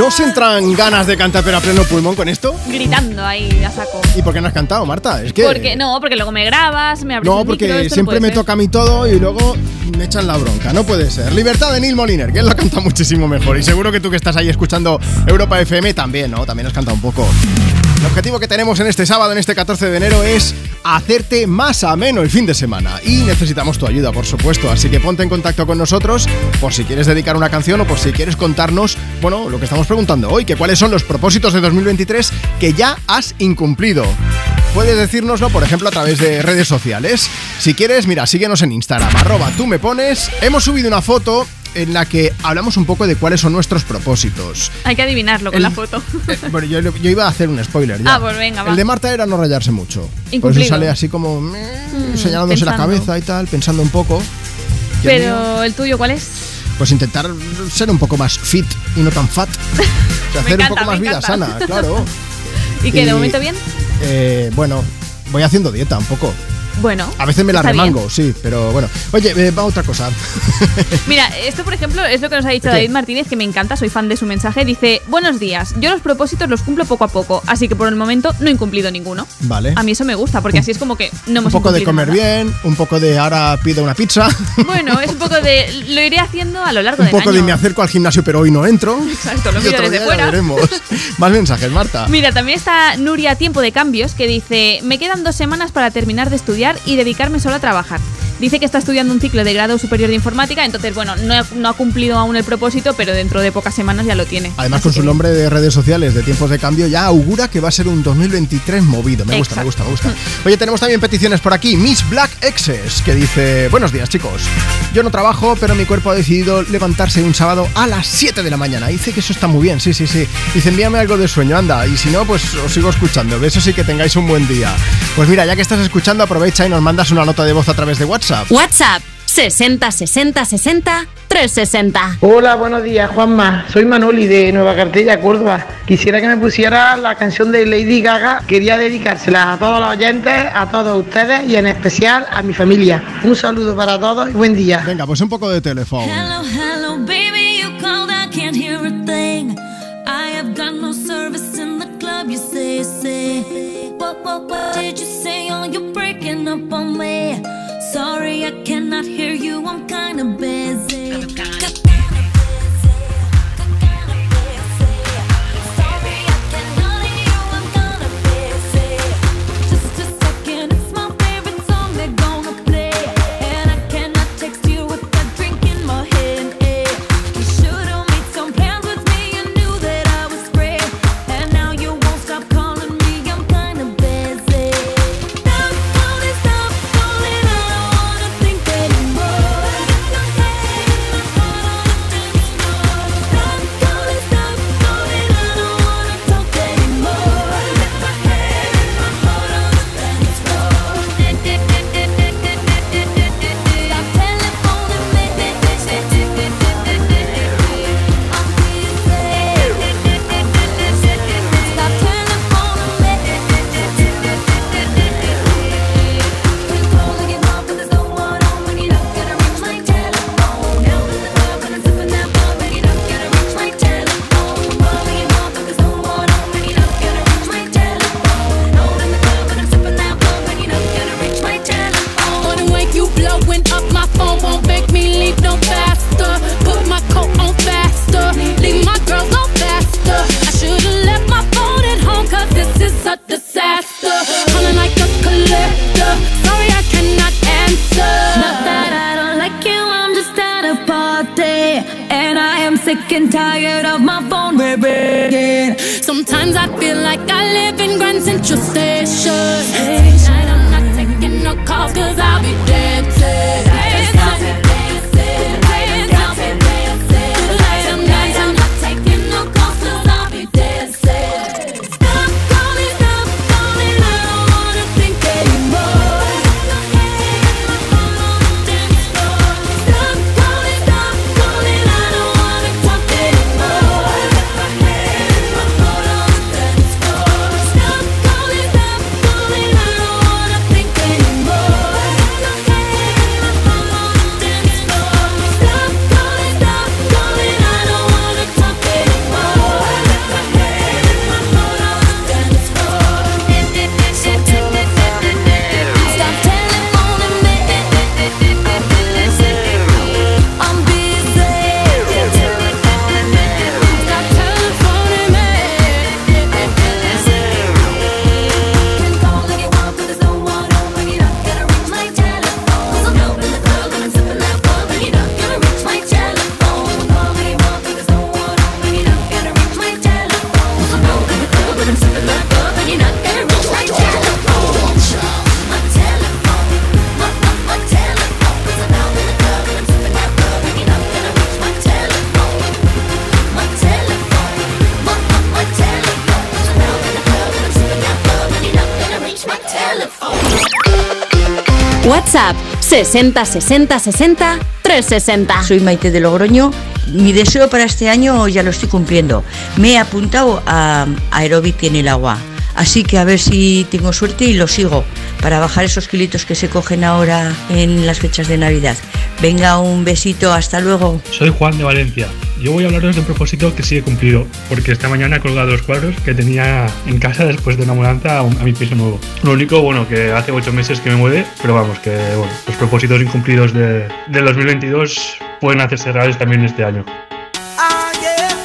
¿No os entran ganas de cantar pero a pleno pulmón con esto? Gritando ahí a saco. ¿Y por qué no has cantado, Marta? Es que... Porque, no, porque luego me grabas, me abres No, el micro, porque esto siempre me ser. toca a mí todo y luego me echan la bronca. No puede ser. Libertad de Neil Moliner, que él lo canta muchísimo mejor. Y seguro que tú que estás ahí escuchando Europa FM también, ¿no? También has cantado un poco. El objetivo que tenemos en este sábado, en este 14 de enero, es hacerte más ameno el fin de semana. Y necesitamos tu ayuda, por supuesto. Así que ponte en contacto con nosotros por si quieres dedicar una canción o por si quieres contarnos, bueno, lo que estamos preguntando hoy, que cuáles son los propósitos de 2023 que ya has incumplido. Puedes decírnoslo, por ejemplo, a través de redes sociales. Si quieres, mira, síguenos en Instagram, arroba tú me pones. Hemos subido una foto en la que hablamos un poco de cuáles son nuestros propósitos. Hay que adivinarlo con El- la foto. Eh, bueno, yo, yo iba a hacer un spoiler ya. Ah, pues venga, va. El de Marta era no rayarse mucho. Por eso Incumplido. sale así como meh, Mm, señalándose la cabeza y tal, pensando un poco. Mío, Pero el tuyo, ¿cuál es? pues intentar ser un poco más fit y no tan fat. O sea, hacer encanta, un poco más vida encanta. sana, claro. ¿Y que de momento bien? Eh, bueno, voy haciendo dieta un poco. Bueno. A veces me la está bien. remango, sí, pero bueno. Oye, eh, va otra cosa. Mira, esto por ejemplo es lo que nos ha dicho ¿Qué? David Martínez, que me encanta, soy fan de su mensaje. Dice, buenos días, yo los propósitos los cumplo poco a poco, así que por el momento no he incumplido ninguno. Vale. A mí eso me gusta, porque así es como que no Un hemos poco de comer nada. bien, un poco de ahora pido una pizza, Bueno, es un poco de... Lo iré haciendo a lo largo un del poco año. de me acerco al gimnasio pero hoy no entro. Exacto, lo y miro otro desde día fuera. veremos. Más mensajes, Marta. Mira, también está Nuria Tiempo de Cambios que dice, me quedan dos semanas para terminar de estudiar y dedicarme solo a trabajar. Dice que está estudiando un ciclo de grado superior de informática, entonces, bueno, no, ha- no ha cumplido aún el propósito, pero dentro de pocas semanas ya lo tiene. Además, con su nombre de redes sociales de tiempos de cambio, ya augura que va a ser un 2023 movido. Me gusta, me gusta, me gusta. Oye, tenemos también peticiones por aquí. Miss Black Exes, que dice: Buenos días, chicos. Yo no trabajo, pero mi cuerpo ha decidido levantarse un sábado a las 7 de la mañana. Dice que eso está muy bien, sí, sí, sí. Dice: Envíame algo de sueño, anda. Y si no, pues os sigo escuchando. Eso sí que tengáis un buen día. Pues mira, ya que estás escuchando, aprovecha y nos mandas una nota de voz a través de WhatsApp. WhatsApp 60 60 60 360. Hola, buenos días, Juanma. Soy Manoli de Nueva Cartella, Córdoba. Quisiera que me pusiera la canción de Lady Gaga. Quería dedicársela a todos los oyentes, a todos ustedes y en especial a mi familia. Un saludo para todos y buen día. Venga, pues un poco de teléfono. Hello, hello, baby, you called, I can't hear a thing. I have got no service in the club, you say, say. What, what, what did you say? Oh, you're breaking up on me. Sorry, I cannot hear you, I'm kinda busy. 60 60 60 360. Soy Maite de Logroño. Mi deseo para este año ya lo estoy cumpliendo. Me he apuntado a Aerobic en el agua. Así que a ver si tengo suerte y lo sigo para bajar esos kilitos que se cogen ahora en las fechas de Navidad. Venga, un besito, hasta luego. Soy Juan de Valencia. Yo voy a hablaros de un propósito que sí he cumplido, porque esta mañana he colgado los cuadros que tenía en casa después de una mudanza a, un- a mi piso nuevo. Lo único, bueno, que hace ocho meses que me mudé, pero vamos, que bueno, propósitos incumplidos de, del 2022 pueden hacerse reales también este año. Ah.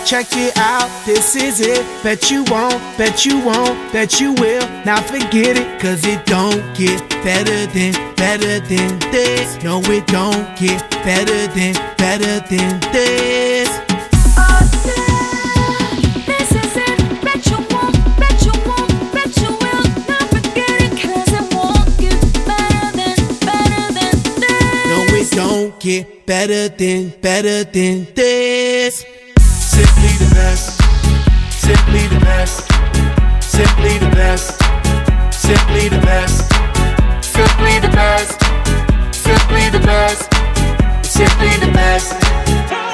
Check it out, this is it. Bet you won't, bet you won't, bet you will. Now forget it, it don't get better than, better than this. No, it don't get better than, better than. This better than, better than this. Simply the best, simply the best, simply the best, simply the best, simply the best, simply the best, Simply the best.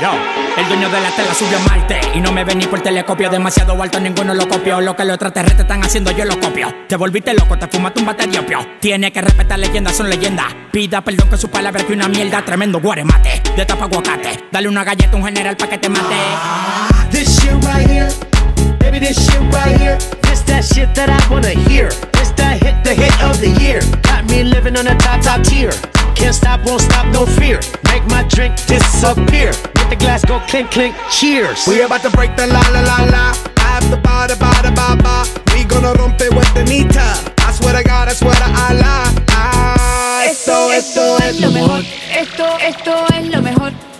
Yo, el dueño de la tela subió a Marte Y no me ven ni por telescopio. Demasiado alto, ninguno lo copió. Lo que los extraterrestres están haciendo, yo lo copio. Te volviste loco, te fumaste un bate de opio. Tiene que respetar leyendas, son leyendas. Pida perdón que su palabra que una mierda Tremendo guaremate, de tapa aguacate. Dale una galleta a un general pa' que te mate. This shit right here, baby, this shit right here. This that shit that I wanna hear. This that hit, the hit of the year. Got me living on a top, top tier. Can't stop, won't stop, no fear. Make my drink disappear. Let the glass go clink, clink. Cheers. We about to break the la la la la. I have the ba da ba da ba ba. We gonna rompe with the nita. I swear to God, I swear to Allah. Ah, esto, esto es lo mejor. Esto, esto es lo mejor.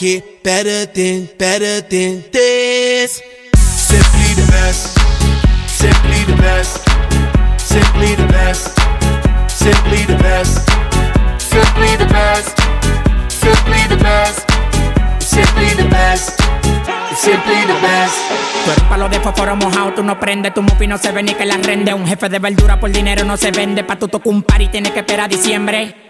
Get better than, better than this. Simply the best, simply the best, simply the best, simply the best, simply the best, simply the best, simply the best, simply the best. Tú eres palo de fósforo mojado, tú no prendes, tu mufi no se ve ni que la rende. Un jefe de verdura por dinero no se vende, pa' tu tocar un par y tienes que esperar a diciembre.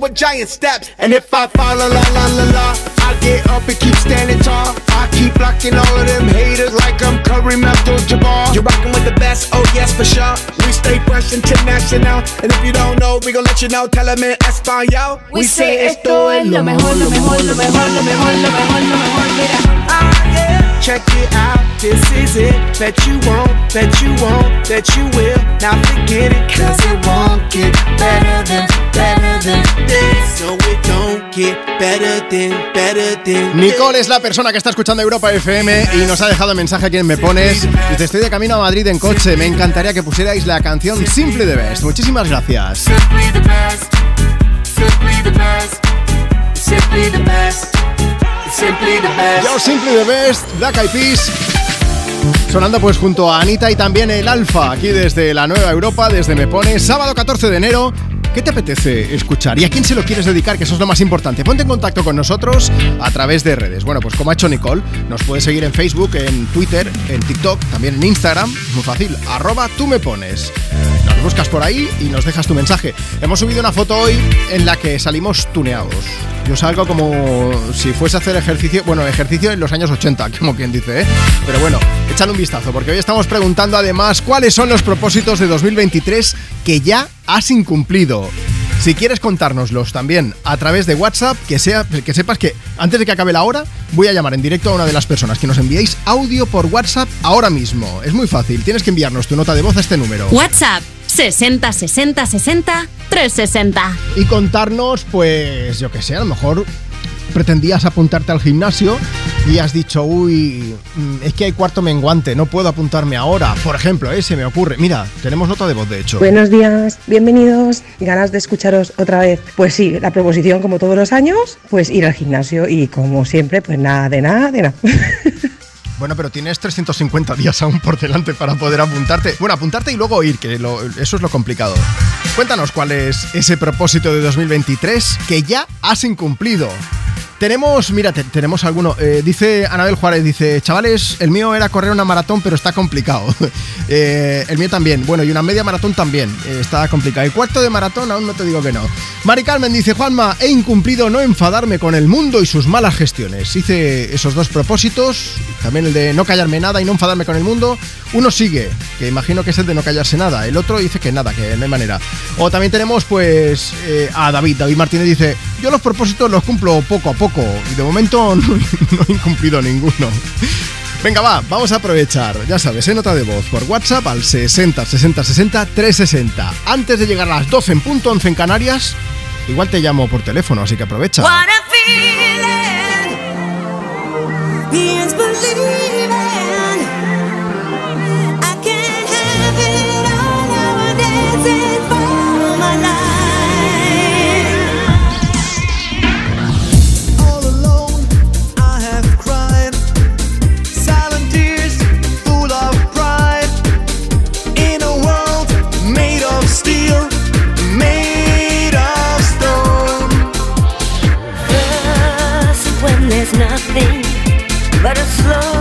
with giant steps. And if I fall, la la la la la, I get up and keep standing tall. I keep blocking all of them haters like I'm Kareem Abdul-Jabbar. You're rocking with the best, oh yes for sure. We stay fresh international, and if you don't know, we gon' let you know. Tell them in Espanol. We say esto es lo mejor, lo mejor, lo mejor, lo mejor, lo mejor, lo mejor. Mira. Ah, yeah. Check it out, this is it. Bet you won't, bet you won't, bet you will. Now forget it, cause it won't get better than, better than Nicole es la persona que está escuchando Europa FM y nos ha dejado mensaje aquí en Me Pones. Dice, estoy de camino a Madrid en coche. Me encantaría que pusierais la canción Simple the Best. Muchísimas gracias. Simply the best. Simply the best. Simply the best. Simply the best. Yo Simple the Best, Black Eyed Peas. Sonando pues junto a Anita y también el Alfa, aquí desde la Nueva Europa, desde Me Pones, sábado 14 de enero. ¿Qué te apetece escuchar? ¿Y a quién se lo quieres dedicar? Que eso es lo más importante. Ponte en contacto con nosotros a través de redes. Bueno, pues como ha hecho Nicole, nos puedes seguir en Facebook, en Twitter, en TikTok, también en Instagram. Muy fácil, arroba tú me pones. Nos buscas por ahí y nos dejas tu mensaje. Hemos subido una foto hoy en la que salimos tuneados. Yo salgo como si fuese a hacer ejercicio, bueno, ejercicio en los años 80, como quien dice, ¿eh? Pero bueno, échale un vistazo, porque hoy estamos preguntando además cuáles son los propósitos de 2023 que ya has incumplido. Si quieres contárnoslos también a través de WhatsApp, que, sea, que sepas que antes de que acabe la hora, voy a llamar en directo a una de las personas que nos enviéis audio por WhatsApp ahora mismo. Es muy fácil, tienes que enviarnos tu nota de voz a este número. WhatsApp 60 60 60 360. Y contarnos, pues, yo que sé, a lo mejor pretendías apuntarte al gimnasio y has dicho, uy, mm, es que hay cuarto menguante, no puedo apuntarme ahora. Por ejemplo, ¿eh? se me ocurre. Mira, tenemos nota de voz, de hecho. Buenos días, bienvenidos. Ganas de escucharos otra vez. Pues sí, la proposición como todos los años, pues ir al gimnasio y como siempre, pues nada de nada de nada. Bueno, pero tienes 350 días aún por delante para poder apuntarte. Bueno, apuntarte y luego ir, que lo- eso es lo complicado. Cuéntanos cuál es ese propósito de 2023 que ya has incumplido. Tenemos, mira, te- tenemos alguno. Eh, dice Anabel Juárez, dice, chavales, el mío era correr una maratón, pero está complicado. Eh, el mío también. Bueno, y una media maratón también. eh, está complicado. Y cuarto de maratón, aún no te digo que no. Mari Carmen dice, Juanma, he incumplido no enfadarme con el mundo y sus malas gestiones. Hice esos dos propósitos, también el de no callarme nada y no enfadarme con el mundo. Uno sigue, que imagino que es el de no callarse nada. El otro dice que nada, que no hay manera. O también tenemos, pues, a David. David Martínez dice, yo los propósitos los cumplo poco a poco y de momento no, he incumplido ninguno. Venga, va, vamos a aprovechar. Ya sabes, en nota de voz por WhatsApp al 60 60 60 360. Antes de llegar a las 12 en punto 11 en Canarias, igual te llamo por teléfono, así que aprovecha. Slow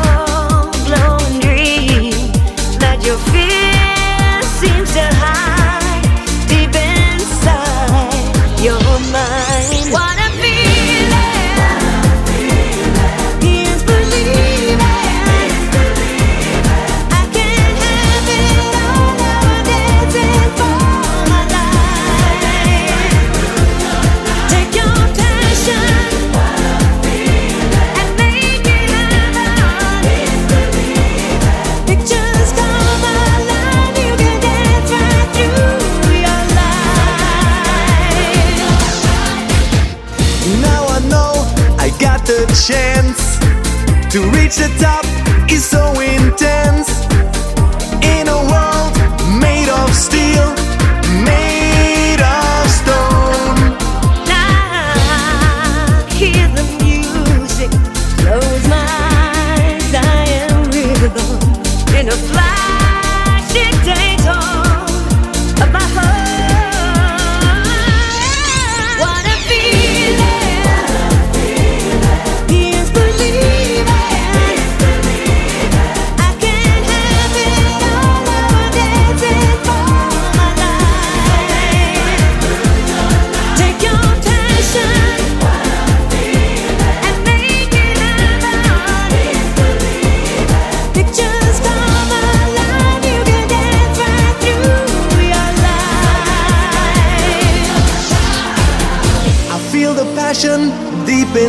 to reach the top is so intense. In a world made of steel,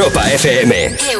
Europa FM.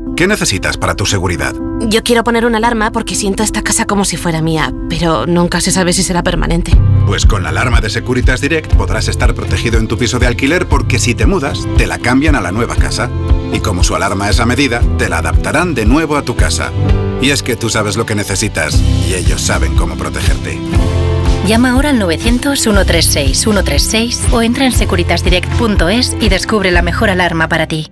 ¿Qué necesitas para tu seguridad? Yo quiero poner una alarma porque siento esta casa como si fuera mía, pero nunca se sabe si será permanente. Pues con la alarma de Securitas Direct podrás estar protegido en tu piso de alquiler porque si te mudas, te la cambian a la nueva casa. Y como su alarma es a medida, te la adaptarán de nuevo a tu casa. Y es que tú sabes lo que necesitas y ellos saben cómo protegerte. Llama ahora al 900-136-136 o entra en securitasdirect.es y descubre la mejor alarma para ti.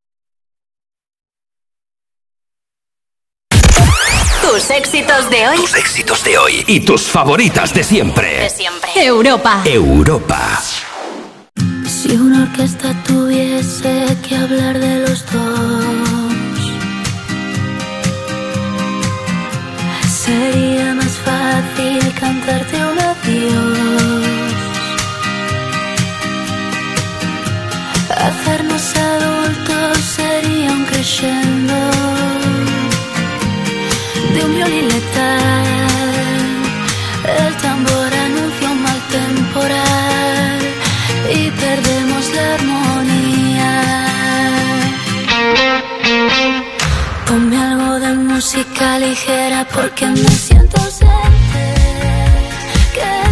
Tus éxitos de hoy. Tus éxitos de hoy y tus favoritas de siempre. De siempre. Europa. Europa. Si una orquesta tuviese que hablar de los dos, sería más fácil cantarte un adiós. Hacernos adultos sería un crescendo de un violín letal. El tambor anuncia un mal temporal y perdemos la armonía. Ponme algo de música ligera porque me siento ausente. Que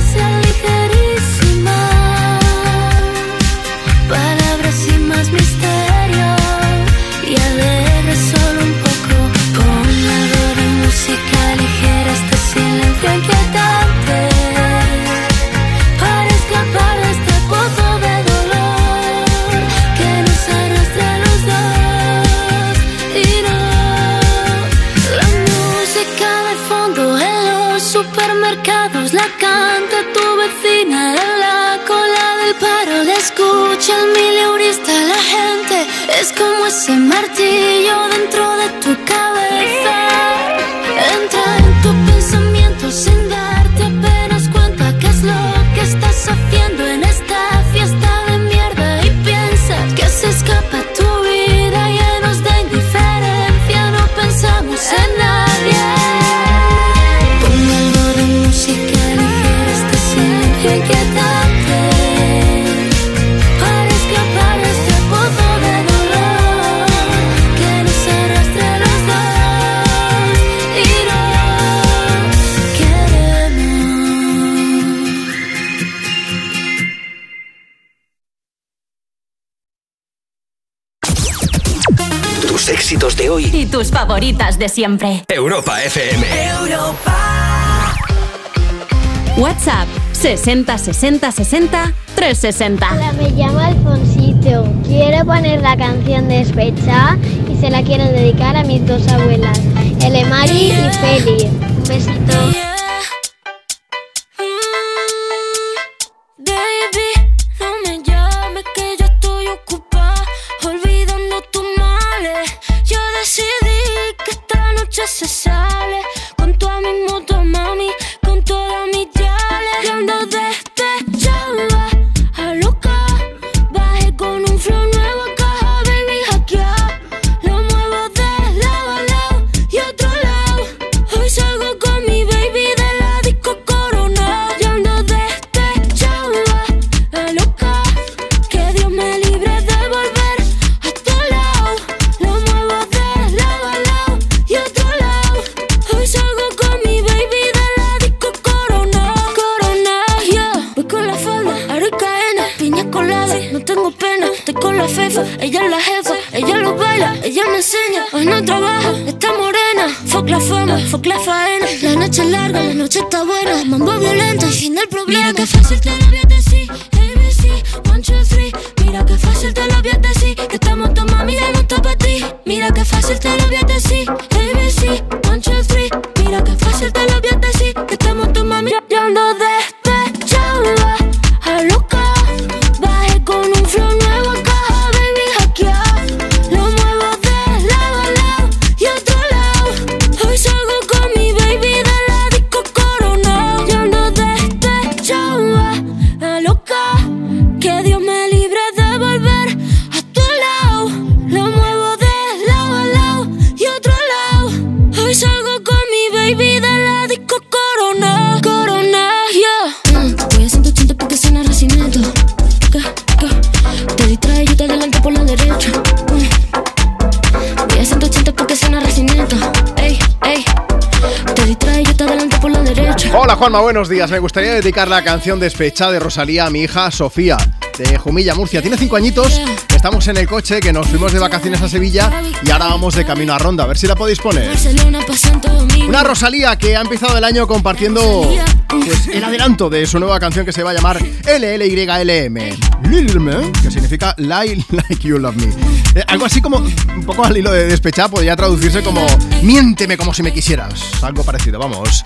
supermercados la canta tu vecina en la cola del paro. La escucha el mileurista, la gente es como ese martillo dentro favoritas de siempre. Europa FM. WhatsApp 60 60 60 360. Hola, me llamo Alfonsito. Quiero poner la canción Despecha y se la quiero dedicar a mis dos abuelas, Elemari y Feli. Un besito. Juanma, buenos días. Me gustaría dedicar la canción Despecha de Rosalía a mi hija Sofía, de Jumilla, Murcia. Tiene cinco añitos, estamos en el coche, que nos fuimos de vacaciones a Sevilla y ahora vamos de camino a Ronda. A ver si la podéis poner. Una Rosalía que ha empezado el año compartiendo pues, el adelanto de su nueva canción que se va a llamar LLYLM. Lilme, que significa Lie Like You Love Me. Eh, algo así como, un poco al hilo de despechar, podría traducirse como Miénteme como si me quisieras. Algo parecido, vamos.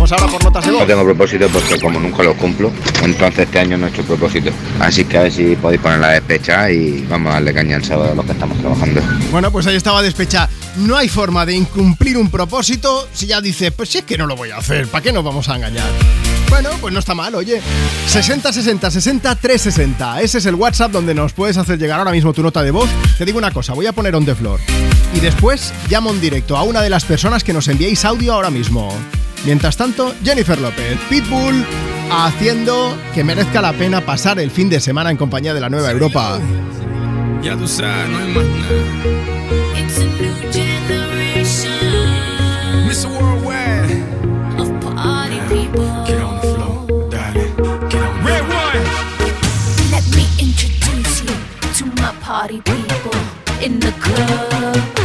Vamos ahora por notas de voz. No tengo propósito porque como nunca lo cumplo, entonces este año no he hecho propósito. Así que a ver si podéis poner la despecha y vamos a darle caña el sábado a los que estamos trabajando. Bueno, pues ahí estaba despecha. No hay forma de incumplir un propósito si ya dices, pues si es que no lo voy a hacer, ¿para qué nos vamos a engañar? Bueno, pues no está mal, oye. 60 60 60 360. Ese es el WhatsApp donde nos puedes hacer llegar ahora mismo tu nota de voz. Te digo una cosa, voy a poner on the floor. Y después llamo en directo a una de las personas que nos enviéis audio ahora mismo. Mientras tanto, Jennifer López, Pitbull, haciendo que merezca la pena pasar el fin de semana en compañía de la Nueva Europa. Ya tú sabes, no hay más nada. It's a new generation Mr. Worldwide. of party people. Get on the floor, darling. Get on Red one. Let me introduce you to my party people in the club.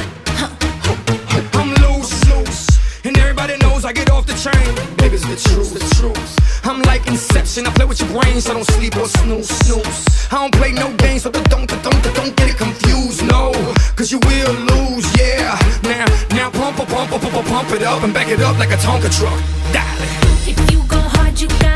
With your so don't sleep or snooze, snooze. I don't play no games, so don't, don't, don't, get it confused, no. Cause you will lose, yeah. Now, now pump, pump, pump, pump, pump, it up and back it up like a Tonka truck. Darling. If you go hard, you gotta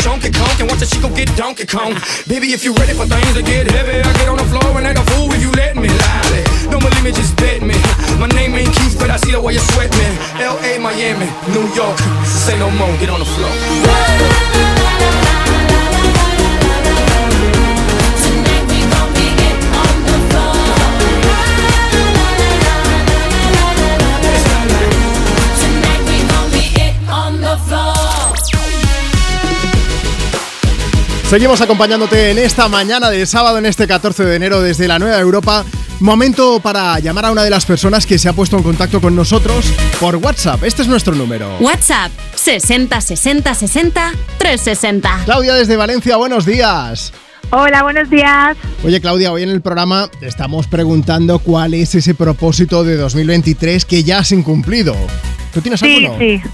Shonky Conk, and watch a chico get Donkey Kong. Baby, if you ready for things to get heavy, I get on the floor and act a fool if you let me. Lally. Don't believe me, just bet me. My name ain't Keith, but I see the way you sweat me. L.A., Miami, New York. Say no more, get on the floor. Seguimos acompañándote en esta mañana de sábado, en este 14 de enero, desde la Nueva Europa. Momento para llamar a una de las personas que se ha puesto en contacto con nosotros por WhatsApp. Este es nuestro número. WhatsApp 60 60 60 360. Claudia desde Valencia, buenos días. Hola, buenos días. Oye Claudia, hoy en el programa te estamos preguntando cuál es ese propósito de 2023 que ya has incumplido. ¿Tú tienes Sí, alguno? sí. Sí,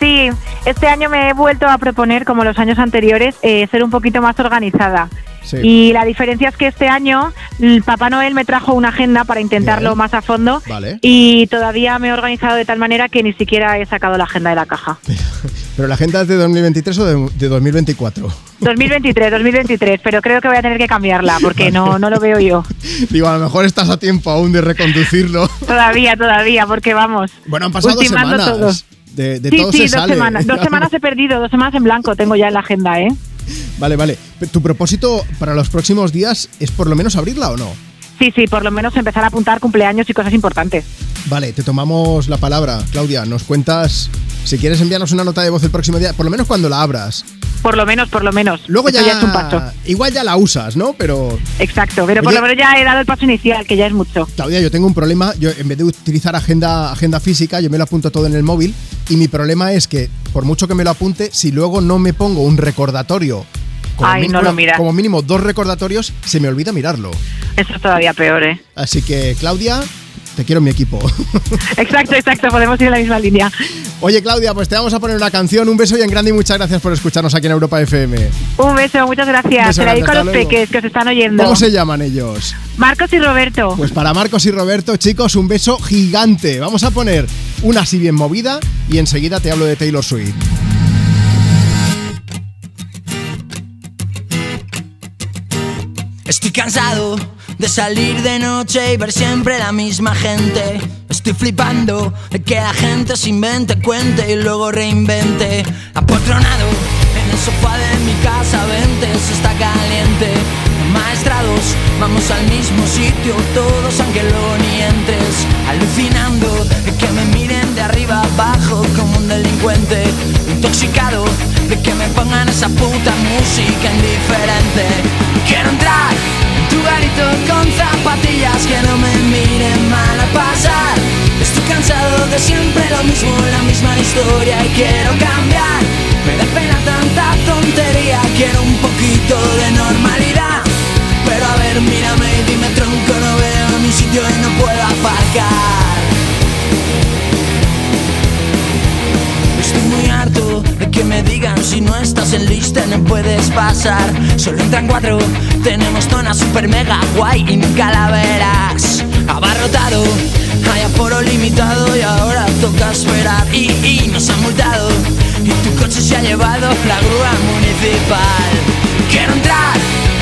este año me he vuelto a proponer, como los años anteriores, eh, ser un poquito más organizada. Sí. Y la diferencia es que este año el Papá Noel me trajo una agenda para intentarlo Bien. más a fondo Vale. y todavía me he organizado de tal manera que ni siquiera he sacado la agenda de la caja. ¿Pero la agenda es de 2023 o de, de 2024? 2023, 2023, pero creo que voy a tener que cambiarla porque no, no lo veo yo. Digo, a lo mejor estás a tiempo aún de reconducirlo. Todavía, todavía, porque vamos. Bueno, han pasado semanas. todo. De, de sí, todo sí, se dos sale. semanas. Dos semanas he perdido, dos semanas en blanco tengo ya en la agenda, ¿eh? Vale, vale. ¿Tu propósito para los próximos días es por lo menos abrirla o no? Sí, sí, por lo menos empezar a apuntar cumpleaños y cosas importantes. Vale, te tomamos la palabra. Claudia, nos cuentas, si quieres enviarnos una nota de voz el próximo día, por lo menos cuando la abras. Por lo menos, por lo menos. Luego Esto ya, es un paso. igual ya la usas, ¿no? Pero Exacto, pero por lo menos ya he dado el paso inicial, que ya es mucho. Claudia, yo tengo un problema. Yo en vez de utilizar agenda, agenda física, yo me lo apunto todo en el móvil. Y mi problema es que, por mucho que me lo apunte, si luego no me pongo un recordatorio, como, Ay, no lo miras. como mínimo dos recordatorios, se me olvida mirarlo. Eso es todavía peor, ¿eh? Así que, Claudia, te quiero en mi equipo. Exacto, exacto, podemos ir en la misma línea. Oye, Claudia, pues te vamos a poner una canción. Un beso y en grande y muchas gracias por escucharnos aquí en Europa FM. Un beso, muchas gracias. Te la dedico a los luego. peques que os están oyendo. ¿Cómo se llaman ellos? Marcos y Roberto. Pues para Marcos y Roberto, chicos, un beso gigante. Vamos a poner una así bien movida y enseguida te hablo de Taylor Swift. Estoy cansado de salir de noche y ver siempre la misma gente. Estoy flipando de que la gente se invente, cuente y luego reinvente. Apotronado en el sofá de mi casa, vente, se está caliente. Maestrados, vamos al mismo sitio, todos luego ni entres. Alucinando de que me miren de arriba abajo como un delincuente. Intoxicado de que me pongan esa puta música indiferente. Quiero entrar en tu garito con zapatillas que no me miren mal a pasar. Estoy cansado de siempre lo mismo, la misma historia y quiero cambiar. Me da pena tanta tontería, quiero un poquito de normalidad. Pero a ver, mírame y dime tronco, no veo mi sitio y no puedo aparcar. Estoy muy harto de que me digan si no estás en lista no puedes pasar. Solo entran cuatro, tenemos zona super mega guay y nunca la verás. Abarrotado, hay aforo limitado y ahora toca esperar. Y, y nos han multado y tu coche se ha llevado la grúa municipal. Quiero entrar en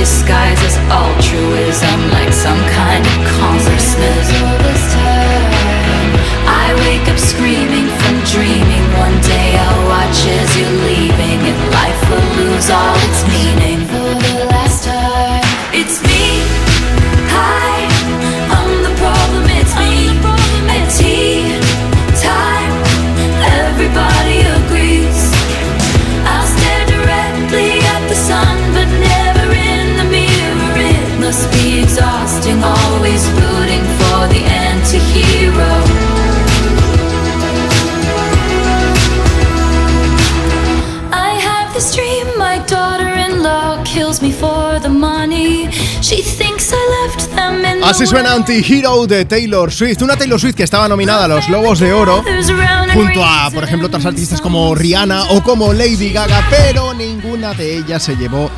Narcissism? Like disguise as altruism, like some kind of consciousness. I wake up screaming from dreaming. One day I'll watch as you're leaving, and life will lose all Así suena Anti-Hero de Taylor Swift, una Taylor Swift que estaba nominada a los Globos de Oro junto a, por ejemplo, otras artistas como Rihanna o como Lady Gaga, pero ninguna de ellas se llevó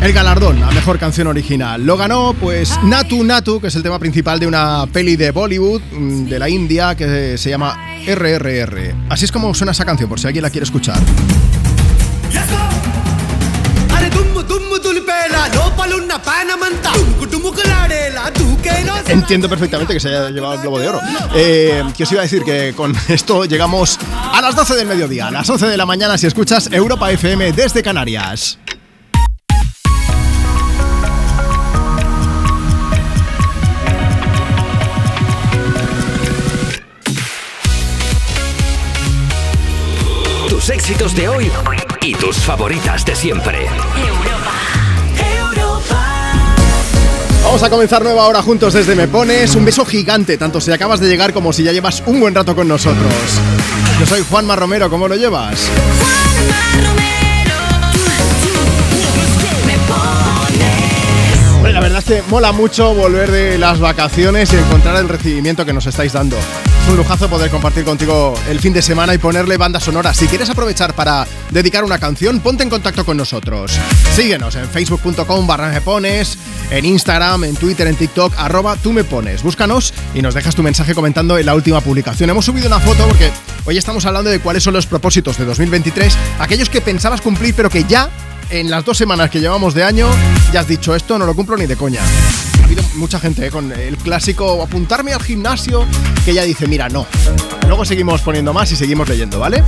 el galardón a mejor canción original. Lo ganó, pues, Natu Natu, que es el tema principal de una peli de Bollywood mm, de la India que se llama RRR. Así es como suena esa canción, por si alguien la quiere escuchar. Entiendo perfectamente que se haya llevado el Globo de Oro. Eh, que os iba a decir que con esto llegamos a las 12 del mediodía, a las 11 de la mañana si escuchas Europa FM desde Canarias. Tus éxitos de hoy y tus favoritas de siempre. Vamos a comenzar nueva hora juntos desde Me Pones. Un beso gigante, tanto si acabas de llegar como si ya llevas un buen rato con nosotros. Yo soy Juanma Romero, ¿cómo lo llevas? Hombre, La verdad es que mola mucho volver de las vacaciones y encontrar el recibimiento que nos estáis dando. Es un lujazo poder compartir contigo el fin de semana y ponerle banda sonora. Si quieres aprovechar para dedicar una canción, ponte en contacto con nosotros. Síguenos en facebook.com barra en Instagram, en Twitter, en TikTok, arroba tú me pones. Búscanos y nos dejas tu mensaje comentando en la última publicación. Hemos subido una foto porque hoy estamos hablando de cuáles son los propósitos de 2023, aquellos que pensabas cumplir pero que ya en las dos semanas que llevamos de año ya has dicho esto no lo cumplo ni de coña. Mucha gente eh, con el clásico apuntarme al gimnasio que ya dice, mira, no. Luego seguimos poniendo más y seguimos leyendo, ¿vale?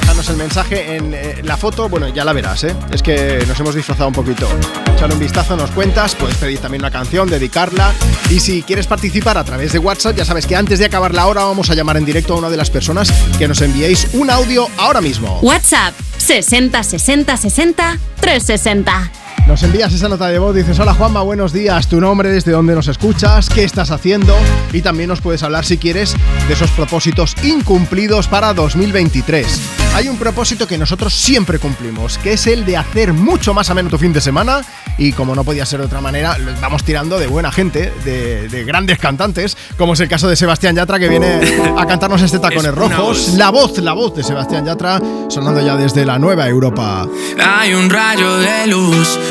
Déjanos el mensaje en eh, la foto, bueno, ya la verás, ¿eh? Es que nos hemos disfrazado un poquito. Echale un vistazo, nos cuentas, puedes pedir también una canción, dedicarla. Y si quieres participar a través de WhatsApp, ya sabes que antes de acabar la hora vamos a llamar en directo a una de las personas que nos enviéis un audio ahora mismo. WhatsApp 60 60 60 360. Nos envías esa nota de voz, dices, hola Juanma, buenos días, tu nombre, desde dónde nos escuchas, qué estás haciendo y también nos puedes hablar si quieres de esos propósitos incumplidos para 2023. Hay un propósito que nosotros siempre cumplimos, que es el de hacer mucho más ameno tu fin de semana y como no podía ser de otra manera, vamos tirando de buena gente, de, de grandes cantantes, como es el caso de Sebastián Yatra que viene a cantarnos este Tacones Rojos. La voz, la voz de Sebastián Yatra sonando ya desde la nueva Europa. Hay un rayo de luz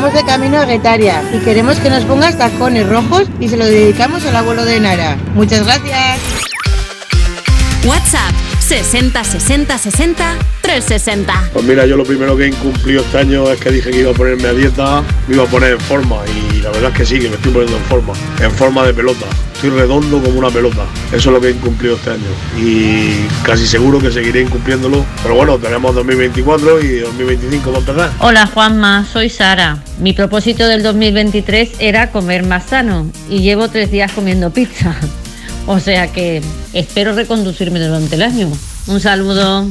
Vamos de camino a Guetaria y queremos que nos pongas tacones rojos y se lo dedicamos al abuelo de Nara. Muchas gracias. WhatsApp 60 60 60 360. Pues mira, yo lo primero que he incumplido este año es que dije que iba a ponerme a dieta, me iba a poner en forma y la verdad es que sí, que me estoy poniendo en forma, en forma de pelota estoy redondo como una pelota. Eso es lo que he incumplido este año y casi seguro que seguiré incumpliéndolo. Pero bueno, tenemos 2024 y 2025 va a empezar. Hola Juanma, soy Sara. Mi propósito del 2023 era comer más sano y llevo tres días comiendo pizza. O sea que espero reconducirme durante el año. Un saludo.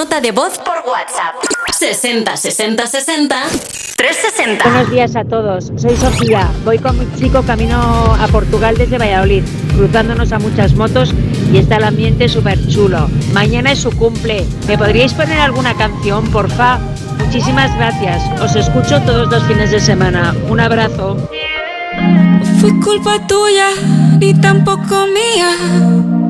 nota de voz por WhatsApp. 60 60 60 360. Buenos días a todos. Soy Sofía. Voy con mi chico camino a Portugal desde Valladolid, cruzándonos a muchas motos y está el ambiente súper chulo. Mañana es su cumple. ¿Me podríais poner alguna canción, porfa? Muchísimas gracias. Os escucho todos los fines de semana. Un abrazo. No fue culpa tuya, ni tampoco mía.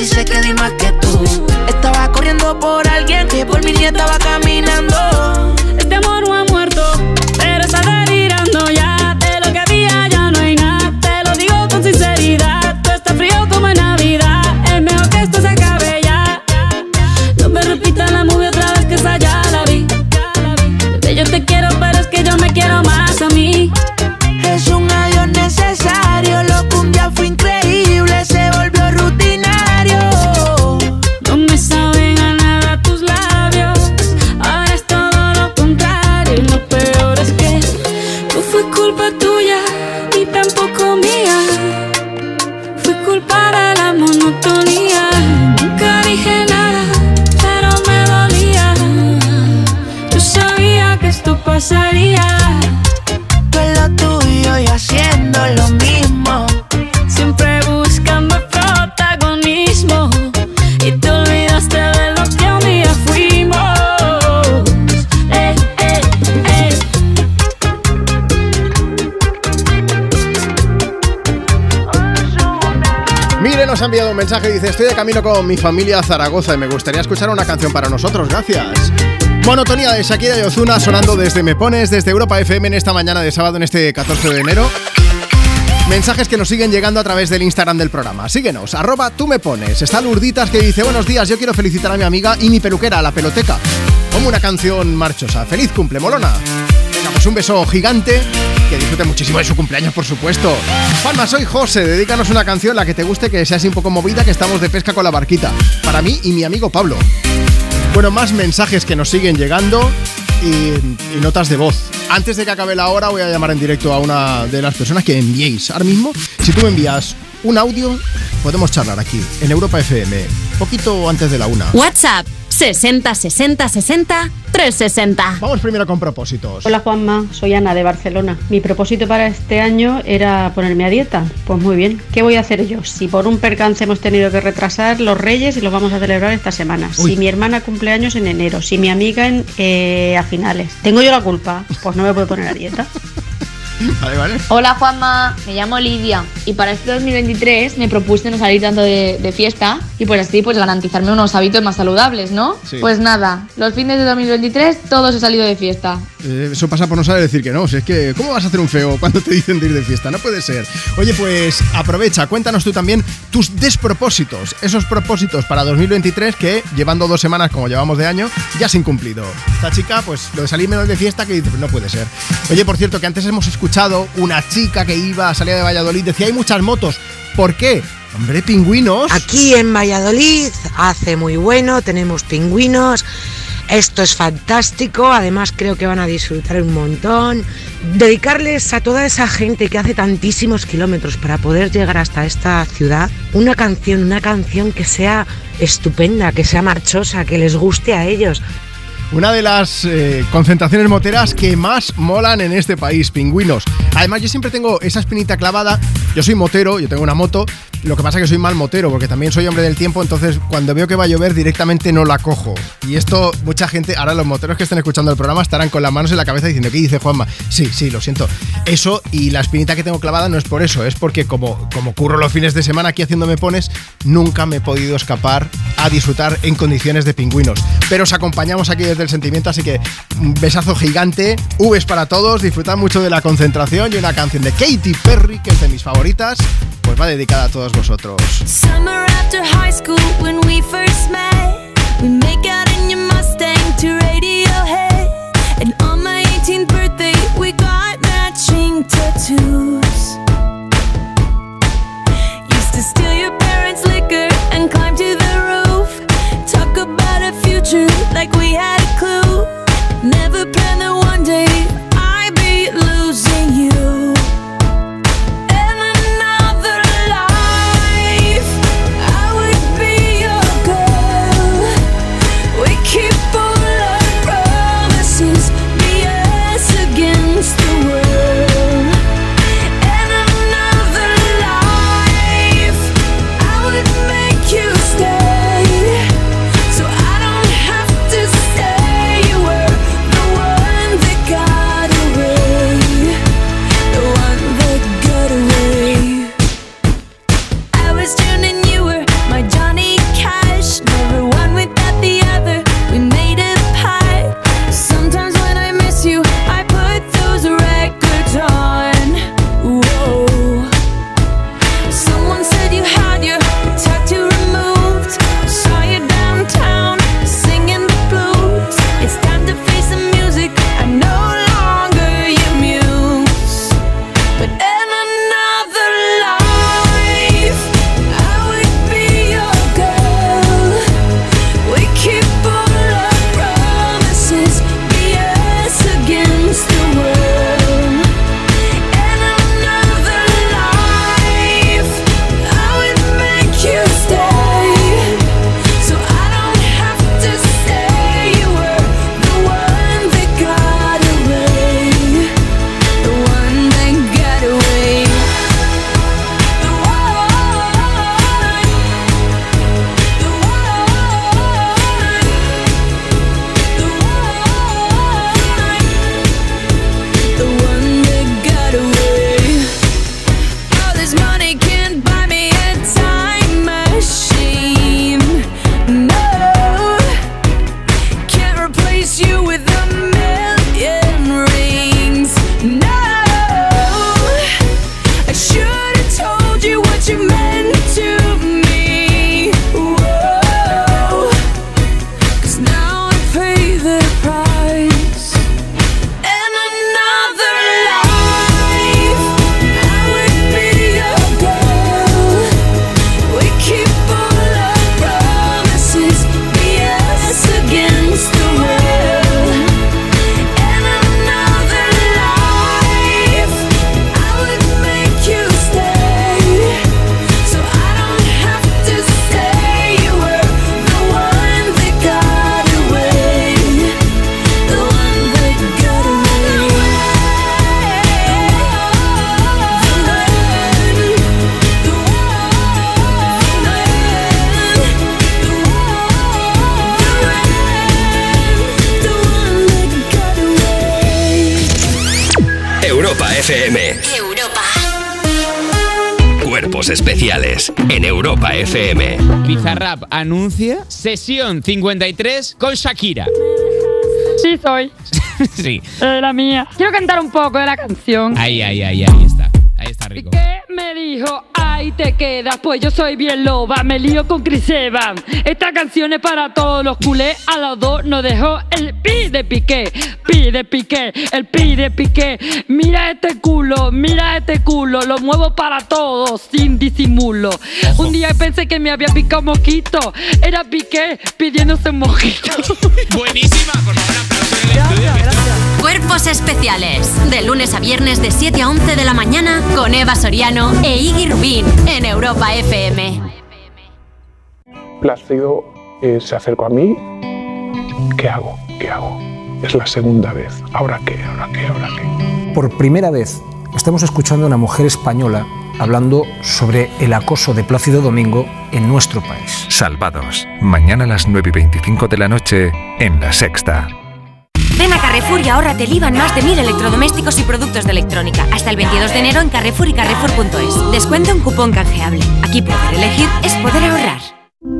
sí sé que di más que tú. Estaba corriendo por alguien que por mí ni estaba caminando. Mensaje dice, estoy de camino con mi familia Zaragoza y me gustaría escuchar una canción para nosotros, gracias. Monotonía de Shakira y Ozuna sonando desde Me Pones, desde Europa FM en esta mañana de sábado, en este 14 de enero. Mensajes que nos siguen llegando a través del Instagram del programa. Síguenos, arroba tú me pones. Está Lurditas que dice, buenos días, yo quiero felicitar a mi amiga y mi peluquera, la peloteca. Como una canción marchosa. Feliz cumple, molona. Venga, pues un beso gigante. Que disfrute muchísimo de su cumpleaños, por supuesto. Palma, soy José. Dedícanos una canción, la que te guste, que sea así un poco movida, que estamos de pesca con la barquita. Para mí y mi amigo Pablo. Bueno, más mensajes que nos siguen llegando y, y notas de voz. Antes de que acabe la hora, voy a llamar en directo a una de las personas que enviéis. Ahora mismo, si tú me envías un audio, podemos charlar aquí, en Europa FM, poquito antes de la una. WhatsApp 60 60 60 360. Vamos primero con propósitos. Hola Juanma, soy Ana de Barcelona. Mi propósito para este año era ponerme a dieta. Pues muy bien, ¿qué voy a hacer yo? Si por un percance hemos tenido que retrasar los reyes y los vamos a celebrar esta semana. Uy. Si mi hermana cumple años en enero, si mi amiga en, eh, a finales. ¿Tengo yo la culpa? Pues no me puedo poner a dieta. Vale, vale. Hola Juanma, me llamo Lidia y para este 2023 me propuse no salir tanto de, de fiesta y pues así pues garantizarme unos hábitos más saludables, ¿no? Sí. Pues nada, los fines de 2023 todos he salido de fiesta. Eh, eso pasa por no saber decir que no. Es que, ¿cómo vas a hacer un feo cuando te dicen de ir de fiesta? No puede ser. Oye, pues aprovecha, cuéntanos tú también tus despropósitos. Esos propósitos para 2023 que, llevando dos semanas como llevamos de año, ya se han cumplido. Esta chica, pues lo de salir menos de fiesta, que dice, pues no puede ser. Oye, por cierto, que antes hemos escuchado una chica que iba, salía de Valladolid, decía, hay muchas motos. ¿Por qué? Hombre, pingüinos. Aquí en Valladolid hace muy bueno, tenemos pingüinos. Esto es fantástico, además creo que van a disfrutar un montón. Dedicarles a toda esa gente que hace tantísimos kilómetros para poder llegar hasta esta ciudad una canción, una canción que sea estupenda, que sea marchosa, que les guste a ellos. Una de las eh, concentraciones moteras que más molan en este país, pingüinos. Además, yo siempre tengo esa espinita clavada. Yo soy motero, yo tengo una moto. Lo que pasa es que soy mal motero, porque también soy hombre del tiempo. Entonces, cuando veo que va a llover, directamente no la cojo. Y esto, mucha gente, ahora los moteros que estén escuchando el programa estarán con las manos en la cabeza diciendo, ¿qué dice Juanma? Sí, sí, lo siento. Eso y la espinita que tengo clavada no es por eso, es porque como, como curro los fines de semana aquí haciéndome pones, nunca me he podido escapar a disfrutar en condiciones de pingüinos. Pero os acompañamos aquí desde el sentimiento, así que un besazo gigante, Vs para todos, disfrutad mucho de la concentración y una canción de Katy Perry, que es de mis favoritas, pues va dedicada a todos vosotros. Anuncia sesión 53 con Shakira. Sí, soy. sí. Eh, la mía. Quiero cantar un poco de la canción. Ahí, ahí, ahí, ahí está. Ahí está rico. ¿Qué me dijo? Ahí te quedas, pues yo soy bien loba, me lío con Chris Evans. Esta canción es para todos los culés, a los dos nos dejó el pi de piqué, pi de piqué, el pi de piqué. Mira este culo, mira este culo, lo muevo para todos, sin disimulo. Un día pensé que me había picado mosquito, era piqué pidiéndose un mojito. Buenísima, por favor, aplauso en el estudio. Cuerpos especiales. De lunes a viernes de 7 a 11 de la mañana con Eva Soriano e Iggy Rubín en Europa FM. Plácido eh, se acercó a mí. ¿Qué hago? ¿Qué hago? Es la segunda vez. ¿Ahora qué? ¿Ahora qué? ¿Ahora qué? Por primera vez estamos escuchando a una mujer española hablando sobre el acoso de Plácido Domingo en nuestro país. Salvados. Mañana a las 9 y 25 de la noche en La Sexta. Ven a Carrefour y ahórrate el IVA en más de mil electrodomésticos y productos de electrónica. Hasta el 22 de enero en Carrefour y Carrefour.es. Descuento un cupón canjeable. Aquí poder elegir es poder ahorrar.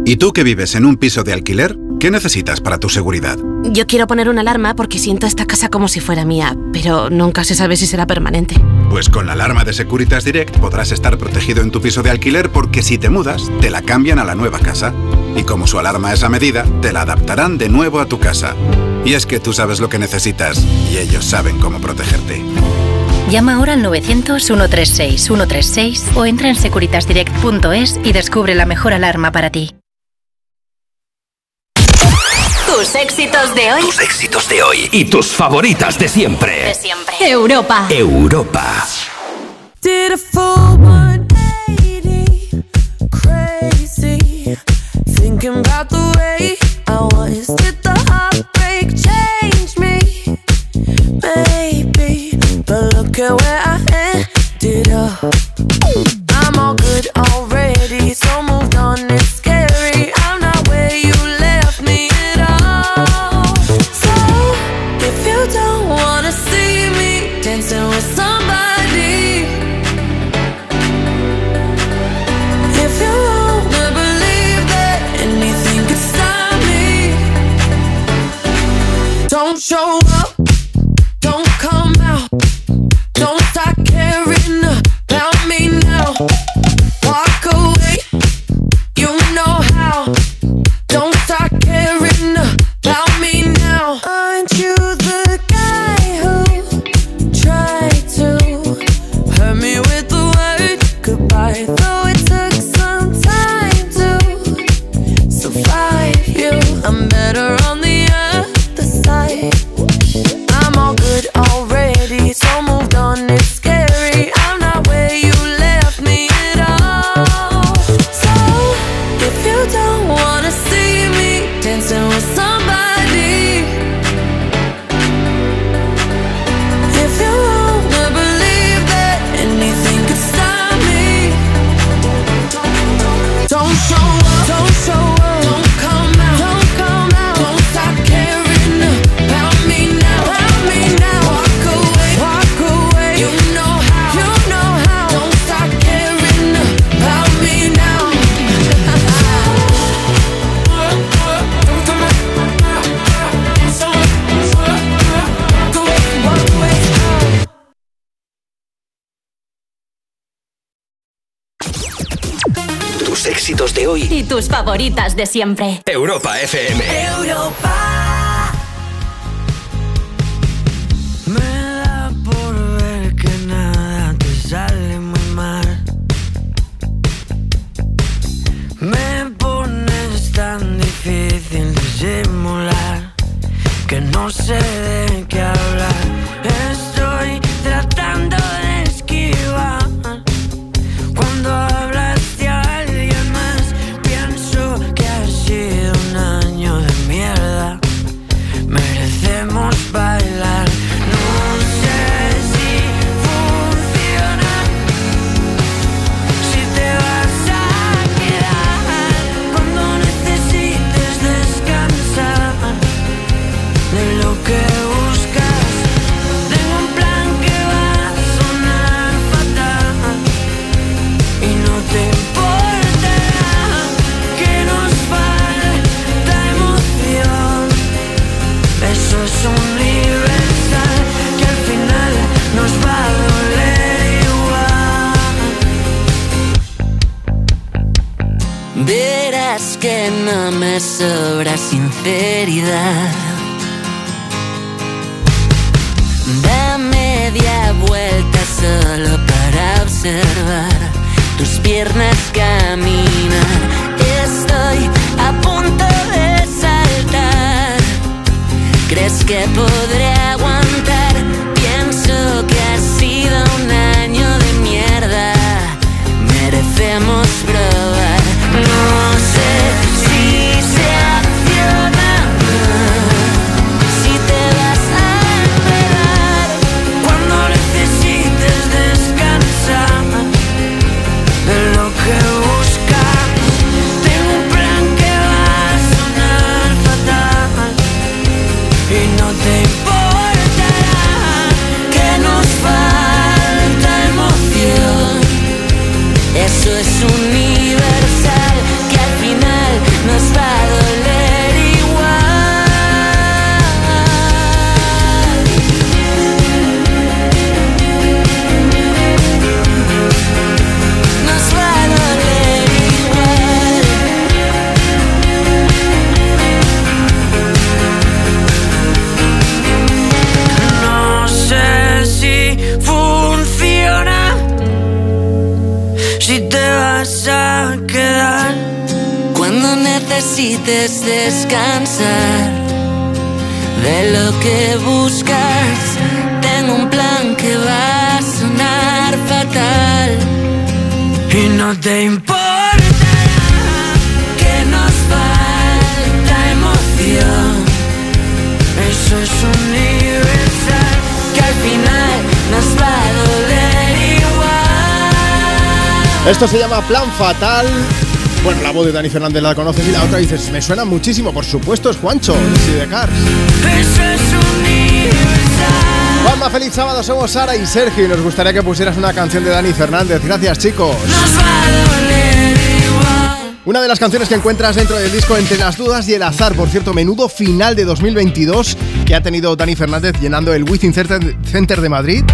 ¿Y tú que vives en un piso de alquiler? ¿Qué necesitas para tu seguridad? Yo quiero poner una alarma porque siento esta casa como si fuera mía, pero nunca se sabe si será permanente. Pues con la alarma de Securitas Direct podrás estar protegido en tu piso de alquiler porque si te mudas, te la cambian a la nueva casa. Y como su alarma es a medida, te la adaptarán de nuevo a tu casa. Y es que tú sabes lo que necesitas y ellos saben cómo protegerte. Llama ahora al 900-136-136 o entra en securitasdirect.es y descubre la mejor alarma para ti. Tus éxitos de hoy. Tus éxitos de hoy y tus favoritas de siempre. De siempre. Europa. Europa. Did a full 180, crazy. Thinking about the way I was. Did the heartbreak change me? Maybe, but look at where I ended up. I'm all good already, tus favoritas de siempre. Europa FM. Europa. Me da por ver que nada te sale muy mal. Me pones tan difícil disimular que no sé de qué hablar. Sobra sinceridad. Da media vuelta solo para observar tus piernas caminar. Estoy a punto de saltar. ¿Crees que podré descansar de lo que buscas, tengo un plan que va a sonar fatal. Y no te importa que nos falta emoción. Eso es universal, que al final nos va a doler igual. Esto se llama Plan Fatal. Bueno, la voz de Dani Fernández la conoces y la otra dices, me suena muchísimo, por supuesto, es Juancho, de Cars. Juanma, feliz sábado, somos Sara y Sergio y nos gustaría que pusieras una canción de Dani Fernández. Gracias, chicos. Una de las canciones que encuentras dentro del disco Entre las dudas y el azar, por cierto, menudo final de 2022 que ha tenido Dani Fernández llenando el Within Center de Madrid.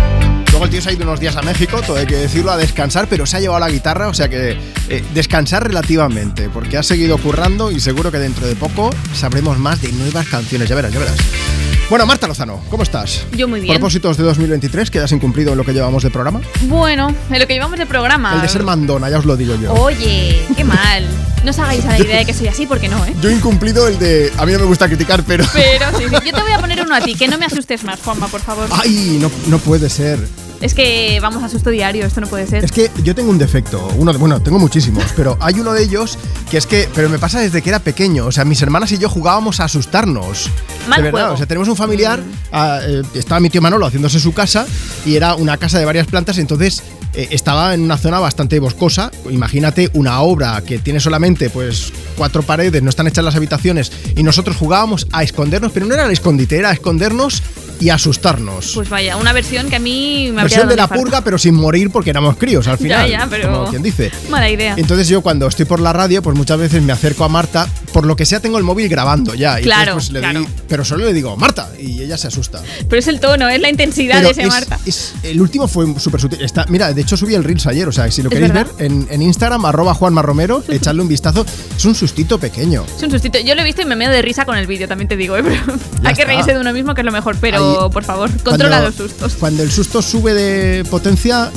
Luego el tío se ha ido unos días a México, todo hay que decirlo, a descansar, pero se ha llevado la guitarra, o sea que eh, descansar relativamente, porque ha seguido currando y seguro que dentro de poco sabremos más de nuevas canciones, ya verás, ya verás. Bueno, Marta Lozano, ¿cómo estás? Yo muy bien. Propósitos de 2023 que has incumplido en lo que llevamos de programa. Bueno, en lo que llevamos de programa. El de ser mandona, ya os lo digo yo. Oye, qué mal. No os hagáis a la idea de que soy así, porque no, ¿eh? Yo he incumplido el de. A mí no me gusta criticar, pero. Pero sí, sí. Yo te voy a poner uno a ti, que no me asustes más, Juanma, por favor. ¡Ay! No, no puede ser. Es que vamos a susto diario, esto no puede ser. Es que yo tengo un defecto, uno de- bueno, tengo muchísimos, pero hay uno de ellos que es que, pero me pasa desde que era pequeño, o sea, mis hermanas y yo jugábamos a asustarnos. Mal de verdad, juego. o sea, tenemos un familiar, ah, eh, estaba mi tío Manolo haciéndose su casa y era una casa de varias plantas, entonces eh, estaba en una zona bastante boscosa. Imagínate una obra que tiene solamente pues cuatro paredes, no están hechas las habitaciones y nosotros jugábamos a escondernos, pero no era el escondite, era a escondernos y asustarnos. Pues vaya, una versión que a mí me habría Versión de la infarto. purga, pero sin morir porque éramos críos al Ya, final. ya, pero- Como quien dice. Mala idea. Entonces yo cuando estoy por la radio, pues muchas veces me acerco a Marta, por lo que sea tengo el móvil grabando ya. Y Claro, pues, le claro. doy- pero solo le digo, Marta, y ella se asusta. Pero es el tono, es la intensidad Pero de ese es- Marta. es- el último fue súper sutil. Está, mira, de hecho subí el Reels ayer, o sea, si lo queréis ver, en, en Instagram, arroba Juanma Romero, echadle un vistazo. Es un sustito pequeño. Es un sustito. Yo lo he visto y me meo de risa con el vídeo, también te digo, ¿eh? Pero hay que reírse de uno mismo, que es lo mejor. Pero, Por favor, controla Cuando- los sustos. Cuando el susto sube de potencia,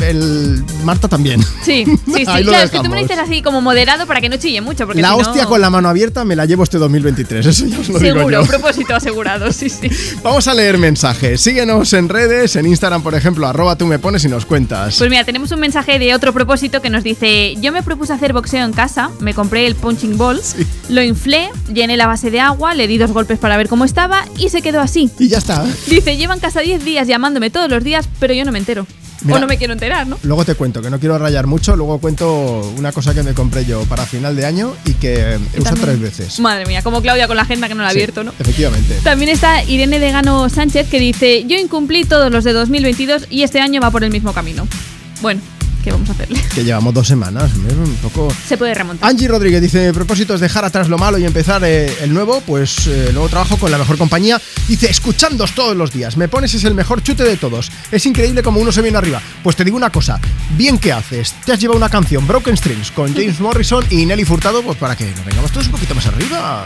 el Marta también. Sí, sí, sí. Claro, es que tú me lo dices así como moderado para que no chille mucho. Porque La si no- hostia con la mano abierta me la llevo este 2023, eso ya os lo digo Seguro, yo. propósito asegurado, sí, sí. Vamos a leer mensajes. Síguenos en redes, en Instagram, por ejemplo, arroba tú me pones y nos cuentas. Pues mira, tenemos un mensaje de otro propósito que nos dice: Yo me propuse hacer boxeo en casa, me compré el punching ball, lo inflé, llené la base de agua, le di dos golpes para ver cómo estaba y se quedó así. Y ya está. Dice: Llevan casa 10 días llamándome todos los días, pero yo no me entero. Mira. o no me quiero enterar, ¿no? Luego te cuento, que no quiero rayar mucho, luego cuento una cosa que me compré yo para final de año y que he usado tres veces. Madre mía, como Claudia con la agenda que no la ha Sí, abierto, ¿no? Efectivamente. También está Irene Degano Sánchez que dice: Yo incumplí todos los de 2022 y este año va por el mismo camino. Bueno, ¿qué vamos a hacerle? Que llevamos dos semanas, ¿eh? un poco... Se puede remontar. Angie Rodríguez dice, mi propósito es dejar atrás lo malo y empezar eh, el nuevo, pues eh, nuevo trabajo con la mejor compañía. Dice, escuchándos todos los días, me pones es el mejor chute de todos. Es increíble como uno se viene arriba. Pues te digo una cosa, bien que haces, te has llevado una canción, Broken Strings, con James Morrison y Nelly Furtado, pues para que nos vengamos todos un poquito más arriba.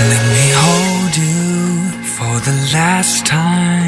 Let me hold you for the last time.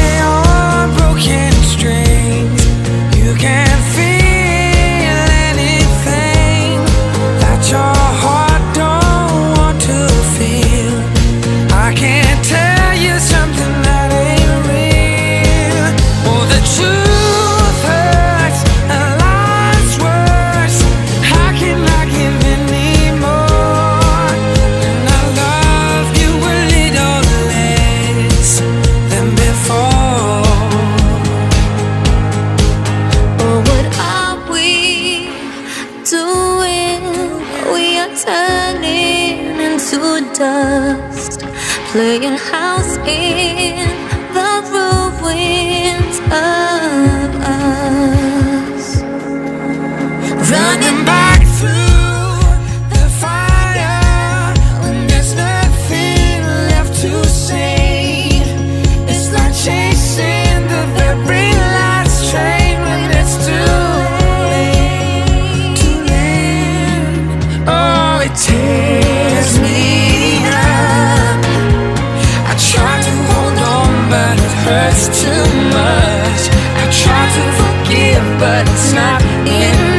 in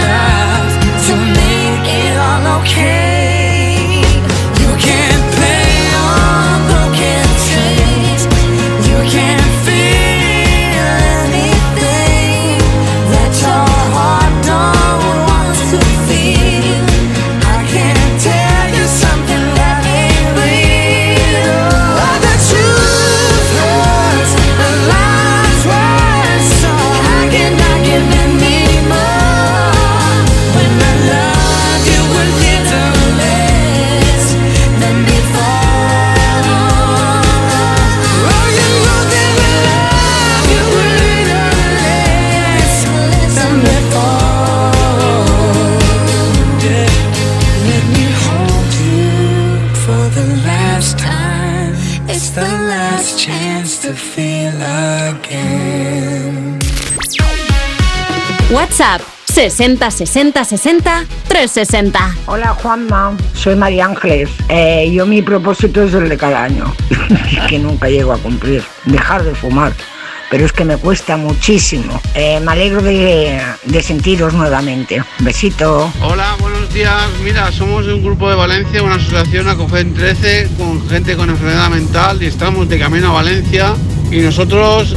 WhatsApp 60 60 60 360. Hola Juanma, soy María Ángeles. Eh, yo mi propósito es el de cada año, que nunca llego a cumplir, dejar de fumar. Pero es que me cuesta muchísimo. Eh, me alegro de, sentiros nuevamente. Besito. Hola, buenos días. Mira, somos un grupo de Valencia, una asociación Acogen 13 con gente con enfermedad mental y estamos de camino a Valencia. Y nosotros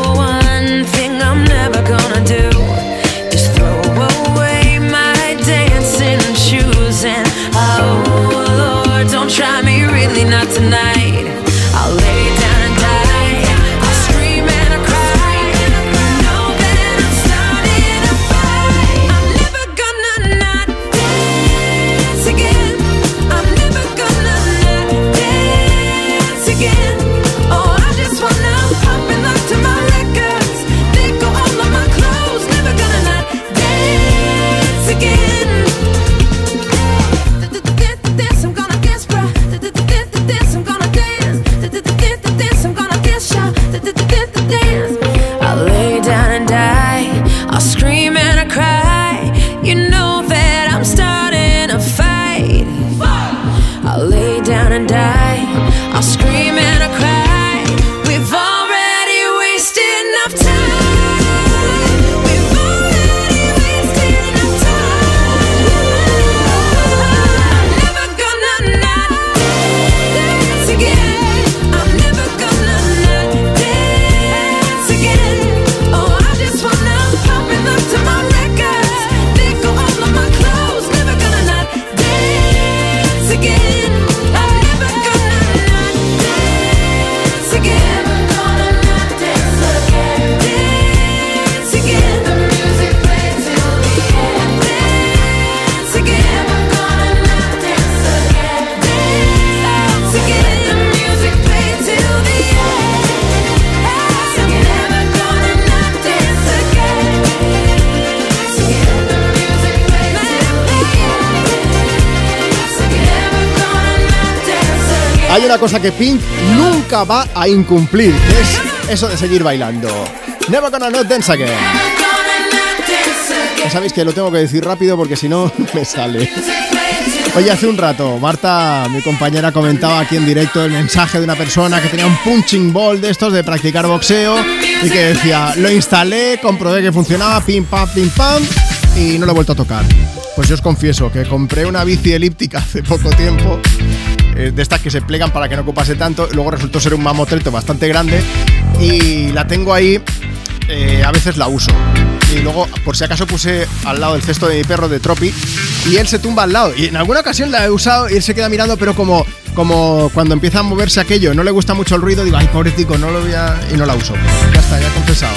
Hay una cosa que Pink nunca va a incumplir, que es eso de seguir bailando. Never gonna not dance again. Ya sabéis que lo tengo que decir rápido porque si no me sale. Oye, hace un rato, Marta, mi compañera, comentaba aquí en directo el mensaje de una persona que tenía un punching ball de estos de practicar boxeo y que decía, lo instalé, comprobé que funcionaba, pim pam, pim pam, y no lo he vuelto a tocar. Pues yo os confieso que compré una bici elíptica hace poco tiempo, de estas que se plegan para que no ocupase tanto, luego resultó ser un mamotreto bastante grande y la tengo ahí, eh, a veces la uso. Y luego, por si acaso, puse al lado del cesto de mi perro de Tropi y él se tumba al lado. Y en alguna ocasión la he usado y él se queda mirando, pero como, como cuando empieza a moverse aquello, no le gusta mucho el ruido, digo, ay, pobrecito, no lo voy a... y no la uso. Ya está, ya he confesado.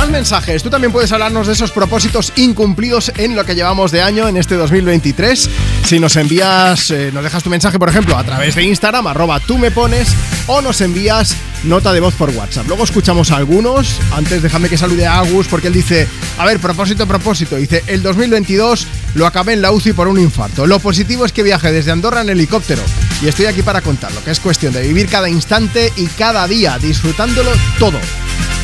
Más mensajes. Tú también puedes hablarnos de esos propósitos incumplidos en lo que llevamos de año en este 2023. Si nos envías, eh, nos dejas tu mensaje, por ejemplo, a través de Instagram, arroba tú me pones, o nos envías nota de voz por WhatsApp. Luego escuchamos a algunos. Antes déjame que salude a Agus porque él dice, a ver, propósito, propósito. Dice, el 2022 lo acabé en la UCI por un infarto. Lo positivo es que viajé desde Andorra en helicóptero. Y estoy aquí para contarlo, que es cuestión de vivir cada instante y cada día, disfrutándolo todo.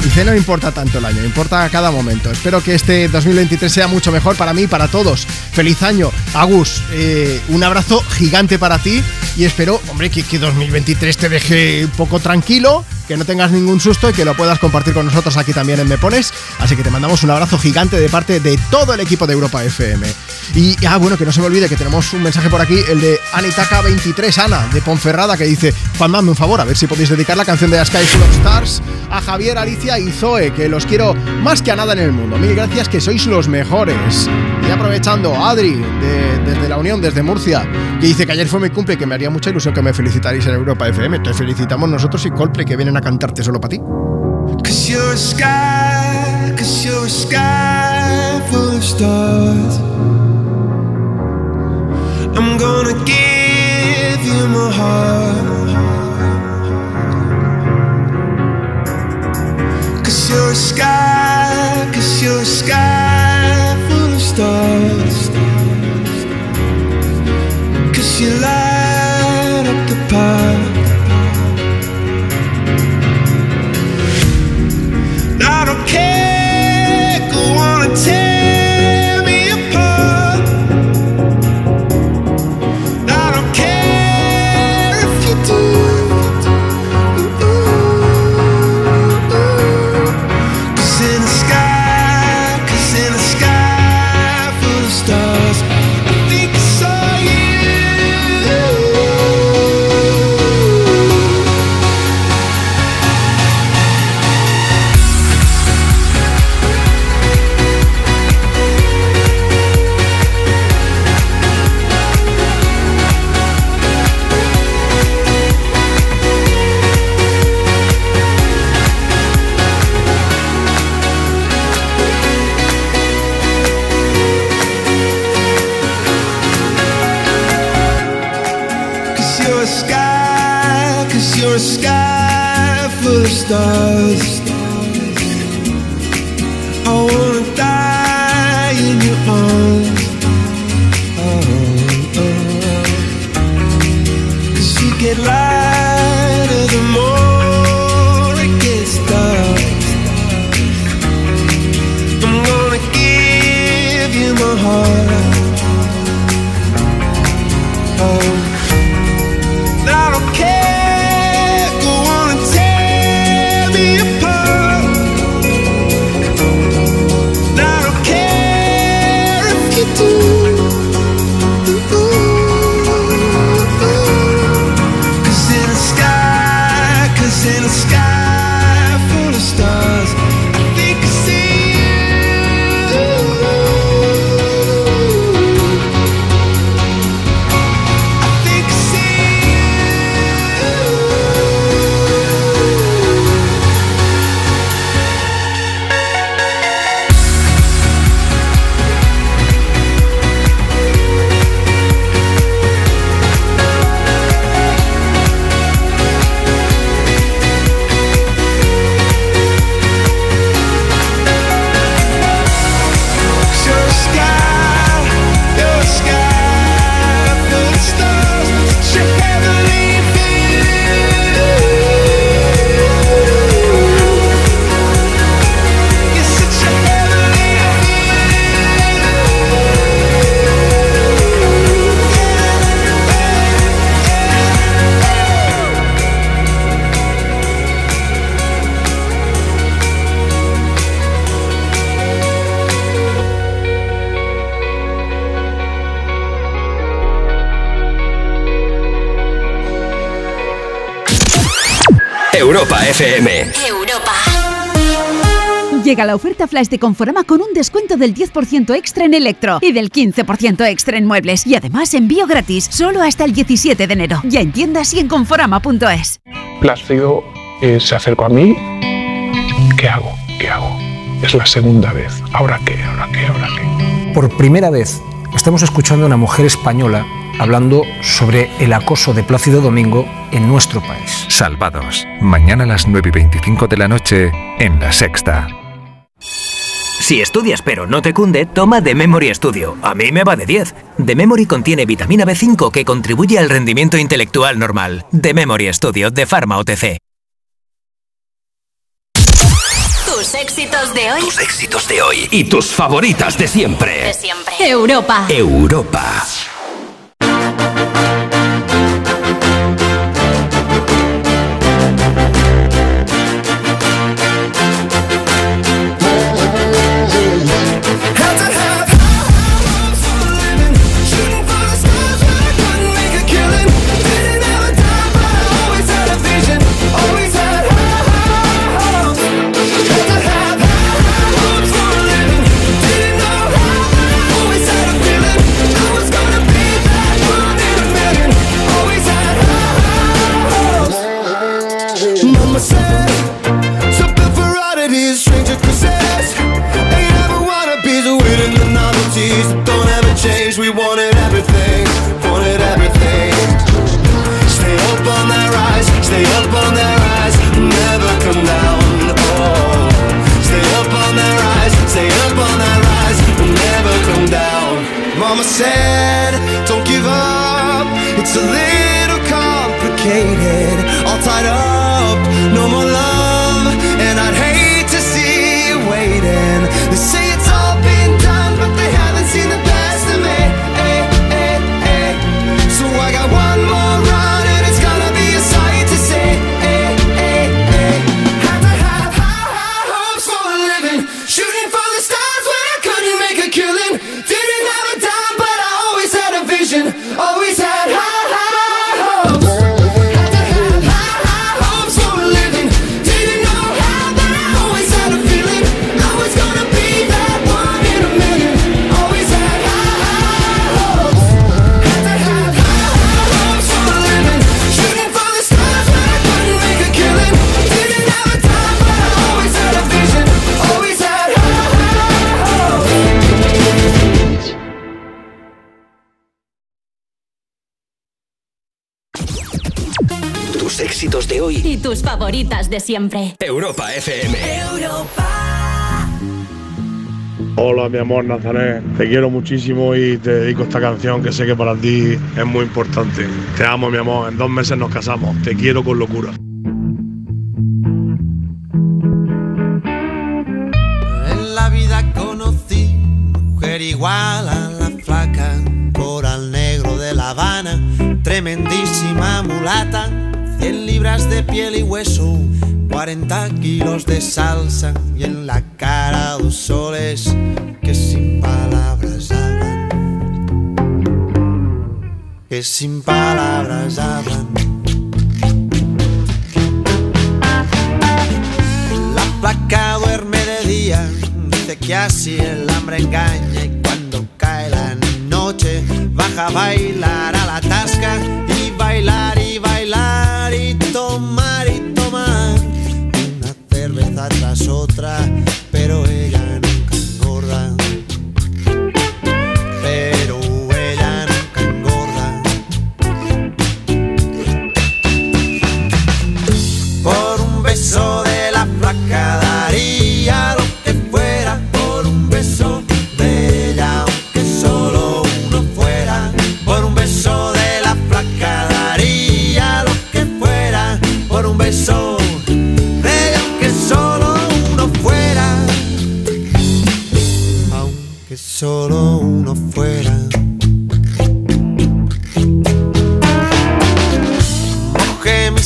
Dice, no importa tanto el año, importa cada momento. Espero que este 2023 sea mucho mejor para mí y para todos. Feliz año. Agus, eh, un abrazo gigante para ti y espero, hombre, que, que 2023 te deje un poco tranquilo, que no tengas ningún susto y que lo puedas compartir con nosotros aquí también en Me Pones. Así que te mandamos un abrazo gigante de parte de todo el equipo de Europa FM. Y, ah, bueno, que no se me olvide que tenemos un mensaje por aquí, el de Anitaka23, Ana, de Ponferrada, que dice, Juan, dame un favor, a ver si podéis dedicar la canción de Sky Full of Stars a Javier, Alicia y Zoe, que los quiero más que a nada en el mundo. Mil gracias, que sois los mejores. Y aprovechando, Adri, de- desde la Unión, desde Murcia, que dice que ayer fue mi cumple que me haría mucha ilusión que me felicitarais en Europa FM. Te felicitamos nosotros y Coldplay, que vienen a cantarte solo para ti. I'm gonna give you my heart. Stars. Cause you light up the path. I don't care, go on and tear Llega la oferta flash de Conforama con un descuento del 10% extra en electro y del 15% extra en muebles. Y además envío gratis solo hasta el 17 de enero. Ya en tiendas y en conforama.es. Plácido eh, se acercó a mí. ¿Qué hago? ¿Qué hago? Es la segunda vez. ¿Ahora qué? ¿Ahora qué? ¿Ahora qué? Por primera vez estamos escuchando a una mujer española hablando sobre el acoso de Plácido Domingo en nuestro país. Salvados. Mañana a las 9 y 25 de la noche en La Sexta. Si estudias pero no te cunde, toma The Memory Studio. A mí me va de 10. The Memory contiene vitamina B5 que contribuye al rendimiento intelectual normal. The Memory Studio de Pharma OTC. Tus éxitos de hoy. Tus éxitos de hoy y tus favoritas de siempre. De siempre. Europa. Europa. Siempre. Europa FM. Hola mi amor Nazaret, te quiero muchísimo y te dedico esta canción que sé que para ti es muy importante. Te amo mi amor, en dos meses nos casamos, te quiero con locura. 40 kilos de salsa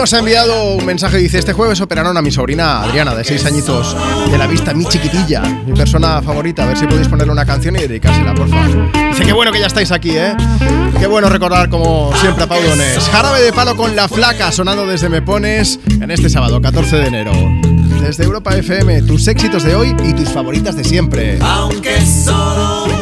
nos ha enviado un mensaje y dice, este jueves operaron a mi sobrina Adriana, de 6 añitos, de la vista, mi chiquitilla, mi persona favorita. A ver si podéis ponerle una canción y dedicársela, por favor. Dice, qué bueno que ya estáis aquí, ¿eh? Qué bueno recordar, como siempre, a Pau Donés. Jarabe de palo con la flaca, sonando desde Me Pones en este sábado, 14 de enero. Desde Europa FM, tus éxitos de hoy y tus favoritas de siempre. Aunque solo.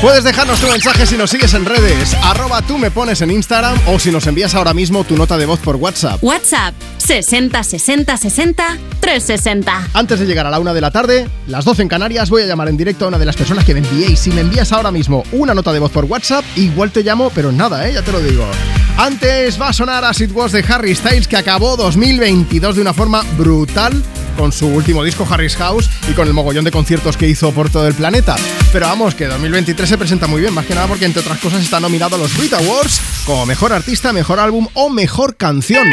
Puedes dejarnos tu mensaje si nos sigues en redes, arroba tú me pones en Instagram o si nos envías ahora mismo tu nota de voz por WhatsApp. WhatsApp 60 60 60 360. Antes de llegar a la una de la tarde, las 12 en Canarias, voy a llamar en directo a una de las personas que me enviéis. Si me envías ahora mismo una nota de voz por WhatsApp, igual te llamo, pero nada, ¿eh? ya te lo digo. Antes va a sonar As It Was de Harry Styles, que acabó 2022 de una forma brutal con su último disco Harry's House y con el mogollón de conciertos que hizo por todo el planeta. Pero vamos, que 2023 se presenta muy bien, más que nada porque entre otras cosas está nominado a los Brit Awards como Mejor Artista, Mejor Álbum o Mejor Canción.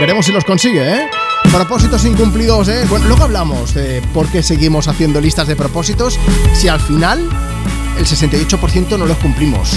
Veremos si los consigue, ¿eh? Propósitos incumplidos, ¿eh? Bueno, luego hablamos de por qué seguimos haciendo listas de propósitos si al final el 68% no los cumplimos.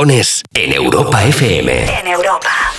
Me pones en Europa FM. En Europa.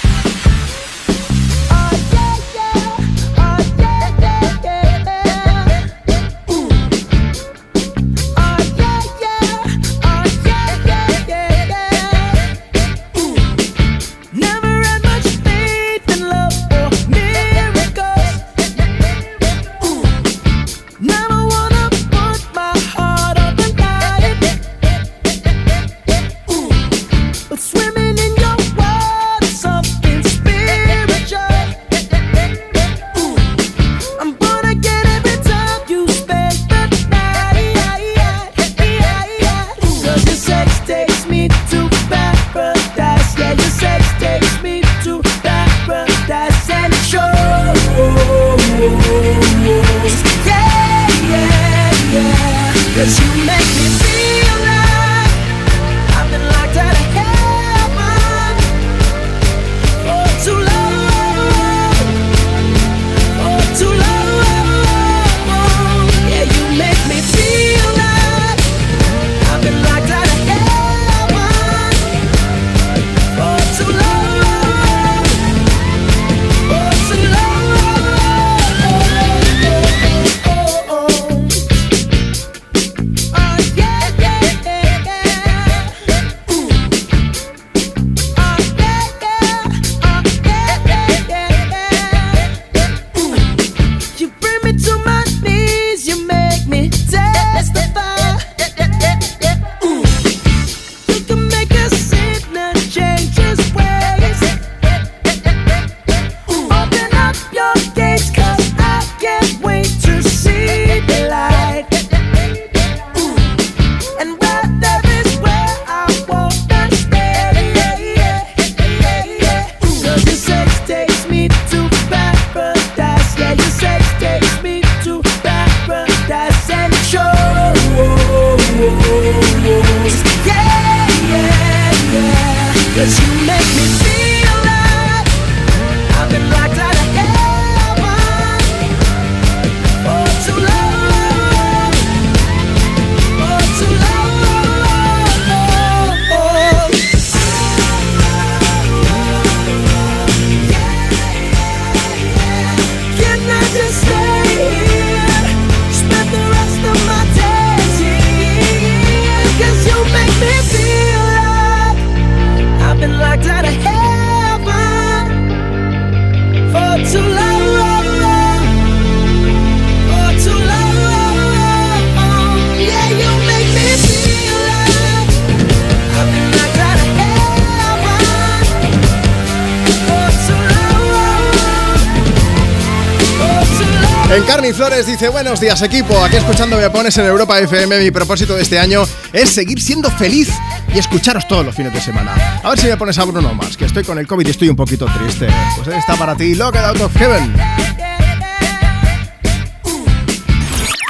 Encarni Flores dice, buenos días equipo, aquí escuchando Me Pones en Europa FM, mi propósito de este año es seguir siendo feliz y escucharos todos los fines de semana. A ver si me pones a Bruno más, que estoy con el COVID y estoy un poquito triste. Pues ahí está para ti, Locked Out of Heaven.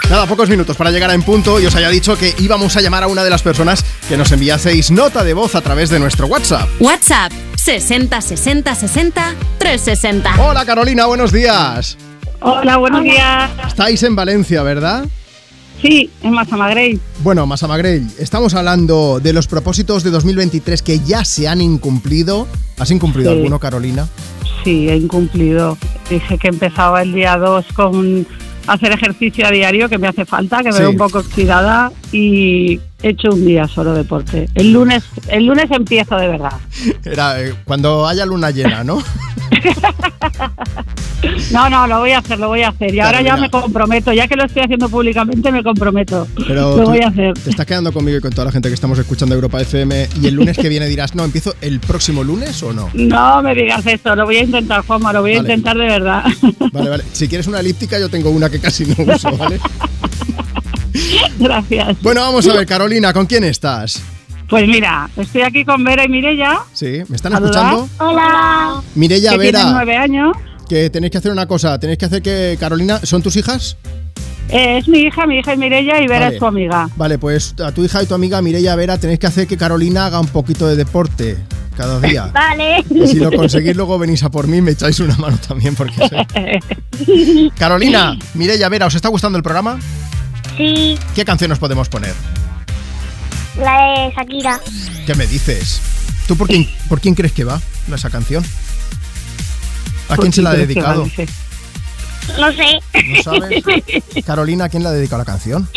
Nada, pocos minutos para llegar a en punto y os haya dicho que íbamos a llamar a una de las personas que nos enviaseis nota de voz a través de nuestro WhatsApp. WhatsApp 60 60 60 360. Hola Carolina, buenos días. Hola, buenos días. Estáis en Valencia, ¿verdad? Sí, en Massamagrey. Bueno, Masamagrell, estamos hablando de los propósitos de 2023 que ya se han incumplido. ¿Has incumplido Sí. alguno, Carolina? Sí, he incumplido. Dije que empezaba el día 2 con hacer ejercicio a diario, que me hace falta, que me Sí. veo un poco oxidada y he hecho un día solo deporte. El lunes, el lunes empiezo de verdad. Era eh, cuando haya luna llena, ¿no? No, no, lo voy a hacer, lo voy a hacer. Y ahora ya me comprometo, ya que lo estoy haciendo públicamente, me comprometo. Pero lo voy a hacer. te estás quedando conmigo y con toda la gente que estamos escuchando Europa FM y el lunes que viene dirás, no, empiezo el próximo lunes o no. No me digas eso, lo voy a intentar, Juanma, lo voy a intentar de verdad. Vale, vale. Si quieres una elíptica, yo tengo una que casi no uso, ¿vale? Gracias. Bueno, vamos a ver, Carolina, ¿con quién estás? Pues mira, estoy aquí con Vera y Mirella. Sí, ¿me están escuchando? Hola. Mirella que Vera. nueve años. Que tenéis que hacer una cosa, tenéis que hacer que Carolina, ¿son tus hijas? Eh, es mi hija, mi hija es Mirella y Vera Vale. es tu amiga. Vale, pues a tu hija y tu amiga Mireia Vera tenéis que hacer que Carolina haga un poquito de deporte cada día. Vale. Y si lo conseguís, luego venís a por mí y me echáis una mano también, porque sé. Carolina, Mireia Vera, ¿os está gustando el programa? Sí, ¿Qué canción nos podemos poner? la de Shakira. ¿Qué me dices? ¿Tú por quién, por quién crees que va esa canción? ¿A quién se la ha dedicado? No sé. ¿No sabes? Carolina, ¿a quién le ha dedicado la canción?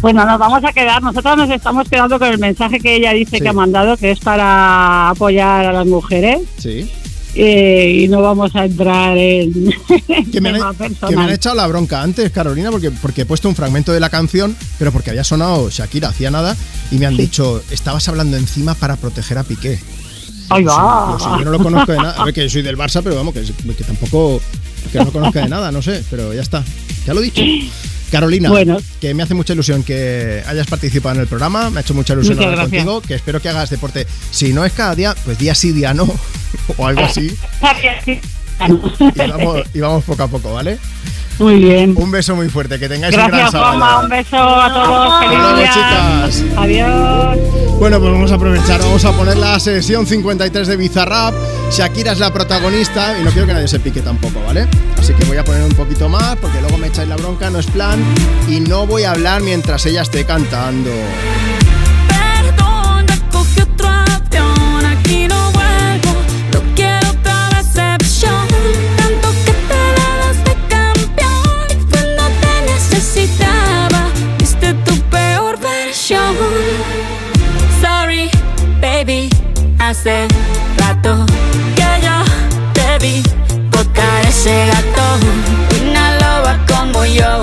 Bueno, nos vamos a quedar. Nosotros nos estamos quedando con el mensaje que ella dice Sí. que ha mandado, que es para apoyar a las mujeres. Sí. eh, y no vamos a entrar en Que me, han, que me han echado la bronca antes, Carolina, porque, porque he puesto un fragmento de la canción, pero porque había sonado Shakira, hacía nada, y me han dicho, estabas hablando encima para proteger a Piqué. Ahí va. Yo, sí, yo no lo conozco de nada. A ver, que yo soy del Barça, pero vamos, que, que tampoco. que no lo conozca de nada, no sé, pero ya está. Ya lo he dicho. Carolina, Bueno. que me hace mucha ilusión que hayas participado en el programa, me ha hecho mucha ilusión Muchas hablar gracias. contigo, que espero que hagas deporte. Si no es cada día, pues día sí, día no, o algo así. Y vamos, y vamos poco a poco, ¿vale? Muy bien. Un beso muy fuerte, que tengáis un gran Gracias, sábado. Juanma. Un beso a todos. Feliz luego, día. chicas. Adiós. Bueno, pues vamos a aprovechar, vamos a poner la sesión 53 de Bizarrap. Shakira es la protagonista y no quiero que nadie se pique tampoco, ¿vale? Así que voy a poner un poquito más porque luego me echáis la bronca, no es plan. Y no voy a hablar mientras ella esté cantando. Perdón, recogí otro avión, aquí no vuelvo, hace rato que yo te vi tocar ese gato. Una loba como yo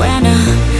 buena.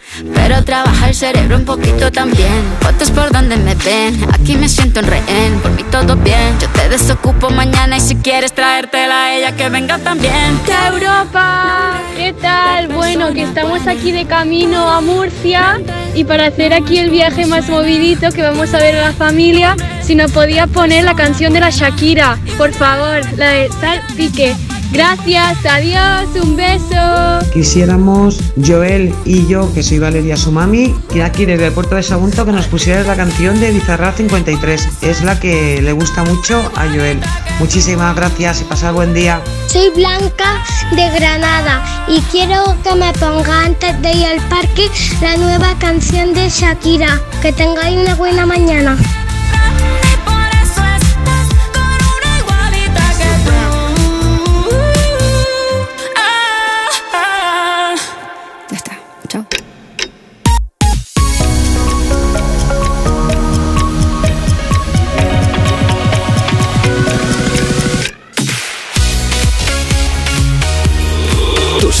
Pero trabaja el cerebro un poquito también. Fotos por donde me ven. Aquí me siento en rehén. Por mí todo bien. Yo te desocupo mañana y si quieres traértela a ella que venga también. Europa, ¿qué tal? Bueno, que estamos aquí de camino a Murcia y para hacer aquí el viaje más movidito que vamos a ver a la familia, si nos podía poner la canción de la Shakira, por favor, la de Sal Pique. Gracias, adiós, un beso. Quisiéramos, Joel y yo, que soy Valeria su mami, que aquí desde el puerto de Sagunto que nos pusieras la canción de Bizarra 53. Es la que le gusta mucho a Joel. Muchísimas gracias y pasad buen día. Soy Blanca de Granada y quiero que me ponga antes de ir al parque la nueva canción de Shakira. Que tengáis una buena mañana.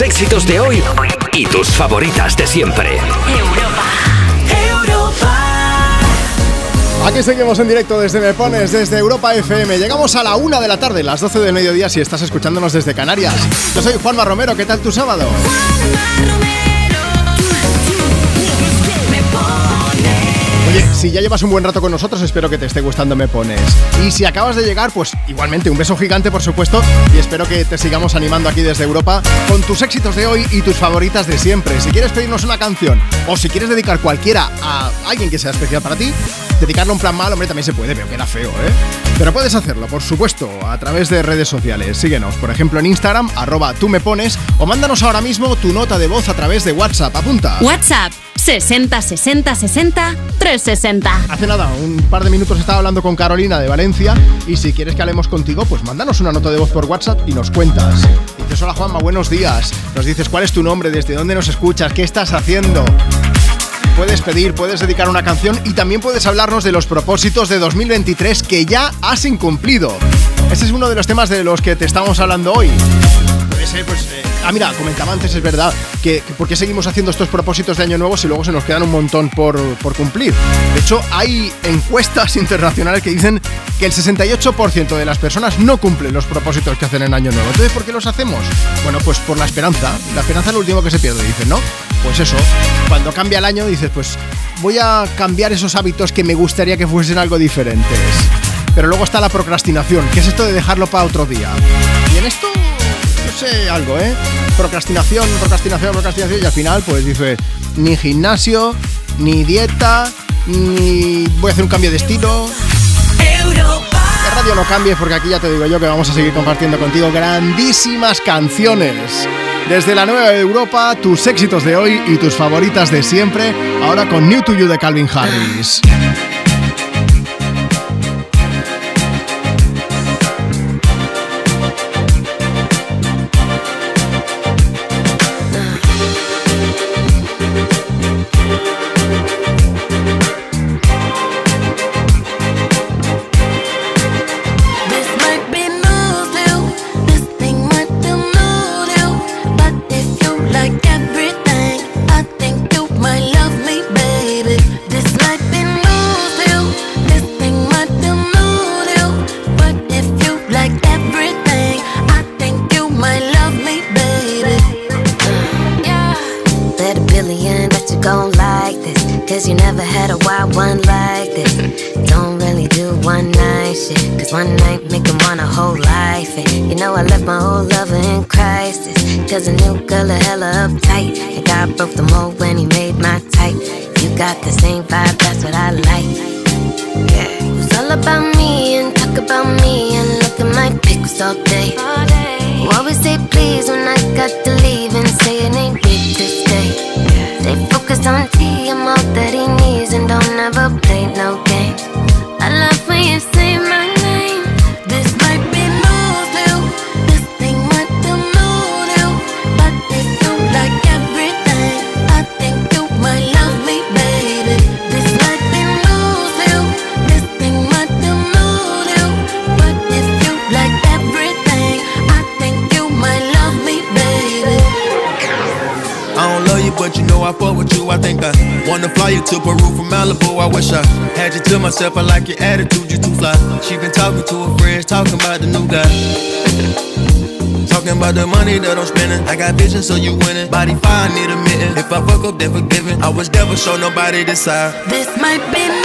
Éxitos de hoy y tus favoritas de siempre. Aquí seguimos en directo desde Me Pones, desde Europa FM. Llegamos a la una de la tarde, las 12 del mediodía, si estás escuchándonos desde Canarias. Yo soy Juanma Romero, ¿qué tal tu sábado? Si ya llevas un buen rato con nosotros, espero que te esté gustando Me Pones. Y si acabas de llegar, pues igualmente un beso gigante, por supuesto, y espero que te sigamos animando aquí desde Europa con tus éxitos de hoy y tus favoritas de siempre. Si quieres pedirnos una canción o si quieres dedicar cualquiera a alguien que sea especial para ti, dedicarlo en plan mal, hombre, también se puede, pero queda feo, ¿eh? Pero puedes hacerlo, por supuesto, a través de redes sociales. Síguenos, por ejemplo, en Instagram, arroba tú me pones, o mándanos ahora mismo tu nota de voz a través de WhatsApp. Apunta. WhatsApp 60 60 60 360. Hace nada, un par de minutos estaba hablando con Carolina de Valencia y si quieres que hablemos contigo, pues mándanos una nota de voz por WhatsApp y nos cuentas. Dices, hola Juanma, buenos días. Nos dices cuál es tu nombre, desde dónde nos escuchas, qué estás haciendo. Puedes pedir, puedes dedicar una canción y también puedes hablarnos de los propósitos de 2023 que ya has incumplido. Ese es uno de los temas de los que te estamos hablando hoy. Puede ser, pues, eh, ah, mira, comentaba antes, es verdad, que, que por qué seguimos haciendo estos propósitos de año nuevo si luego se nos quedan un montón por, por cumplir. De hecho, hay encuestas internacionales que dicen que el 68% de las personas no cumplen los propósitos que hacen en año nuevo. Entonces, ¿por qué los hacemos? Bueno, pues por la esperanza. La esperanza es lo último que se pierde, dicen, ¿no? Pues eso, cuando cambia el año dices, pues voy a cambiar esos hábitos que me gustaría que fuesen algo diferentes. Pero luego está la procrastinación, que es esto de dejarlo para otro día. Y en esto, sé, algo, ¿eh? Procrastinación, procrastinación, procrastinación, y al final, pues dices, ni gimnasio, ni dieta, ni voy a hacer un cambio de estilo. Que radio no cambie, porque aquí ya te digo yo que vamos a seguir compartiendo contigo grandísimas canciones. Desde la nueva Europa, tus éxitos de hoy y tus favoritas de siempre, ahora con New to You de Calvin Harris. All day. Myself. I like your attitude, you too fly. She been talking to her friends, talking about the new guy. Talking about the money that I'm spending. I got vision, so you winning. Body fine, need a mitten. If I fuck up, then forgiven. I was never show nobody this side. This might be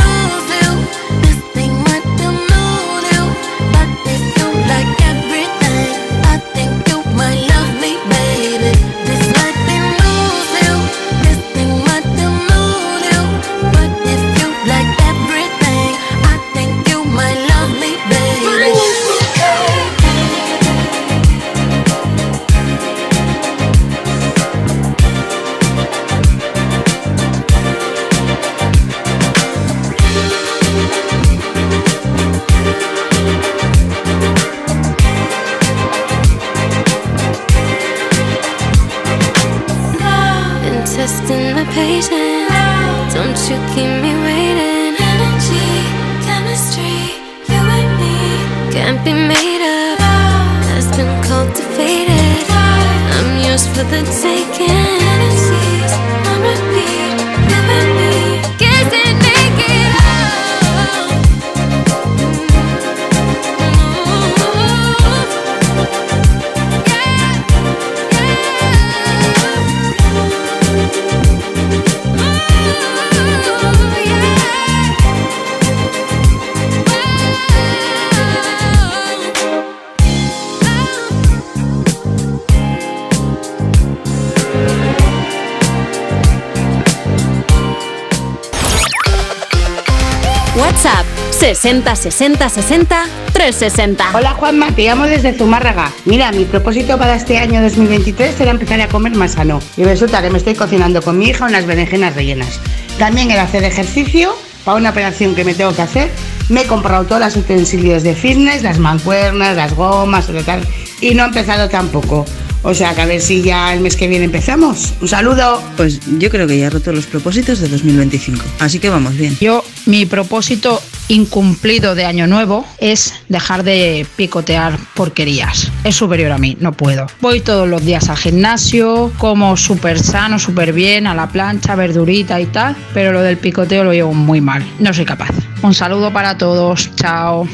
60 60 60 360. Hola Juanma, te llamo desde Zumárraga. Mira, mi propósito para este año 2023 era empezar a comer más sano. Y resulta que me estoy cocinando con mi hija unas berenjenas rellenas. También el hacer ejercicio para una operación que me tengo que hacer. Me he comprado todos los utensilios de fitness, las mancuernas, las gomas, tal. Y no he empezado tampoco. O sea, que a ver si ya el mes que viene empezamos. Un saludo. Pues yo creo que ya he roto los propósitos de 2025. Así que vamos bien. Yo, mi propósito incumplido de año nuevo es dejar de picotear porquerías. Es superior a mí, no puedo. Voy todos los días al gimnasio, como súper sano, súper bien, a la plancha, verdurita y tal, pero lo del picoteo lo llevo muy mal. No soy capaz. Un saludo para todos, chao.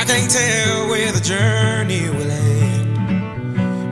I can't tell where the journey will end,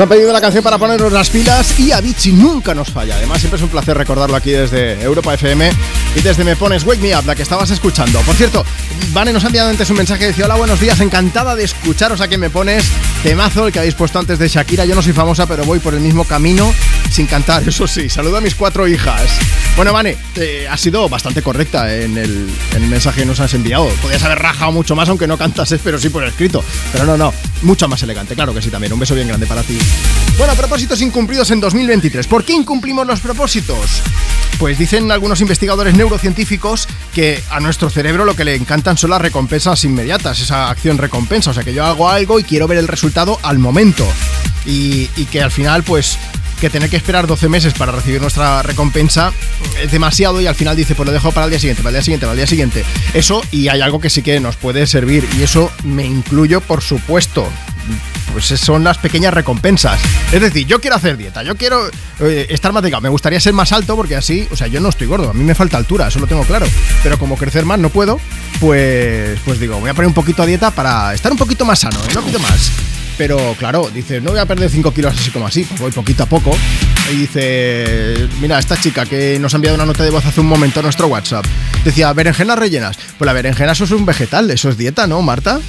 Nos han pedido la canción para ponernos las pilas y Avicii nunca nos falla. Además, siempre es un placer recordarlo aquí desde Europa FM y desde Me Pones Wake Me Up, la que estabas escuchando. Por cierto, Vane nos ha enviado antes un mensaje decía: Hola, buenos días, encantada de escucharos aquí en Me Pones. Temazo el que habéis puesto antes de Shakira. Yo no soy famosa, pero voy por el mismo camino sin cantar, eso sí. Saludo a mis cuatro hijas. Bueno, Vane, eh, has sido bastante correcta en el, en el mensaje que nos has enviado. Podrías haber rajado mucho más, aunque no cantases, pero sí por escrito. Pero no, no, mucho más elegante, claro que sí también. Un beso bien grande para ti. Bueno, propósitos incumplidos en 2023. ¿Por qué incumplimos los propósitos? Pues dicen algunos investigadores neurocientíficos que a nuestro cerebro lo que le encantan son las recompensas inmediatas, esa acción recompensa. O sea, que yo hago algo y quiero ver el resultado al momento. Y, y que al final, pues que tener que esperar 12 meses para recibir nuestra recompensa es demasiado y al final dice, pues lo dejo para el día siguiente, para el día siguiente, para el día siguiente. Eso y hay algo que sí que nos puede servir y eso me incluyo, por supuesto. Pues son las pequeñas recompensas. Es decir, yo quiero hacer dieta, yo quiero eh, estar más delgado, me gustaría ser más alto porque así, o sea, yo no estoy gordo, a mí me falta altura, eso lo tengo claro. Pero como crecer más no puedo, pues, pues digo, voy a poner un poquito a dieta para estar un poquito más sano, ¿eh? no pido más. Pero claro, dice, no voy a perder 5 kilos así como así, pues voy poquito a poco. Y dice, mira, esta chica que nos ha enviado una nota de voz hace un momento a nuestro WhatsApp, decía, berenjenas rellenas. Pues la berenjena eso es un vegetal, eso es dieta, ¿no, Marta?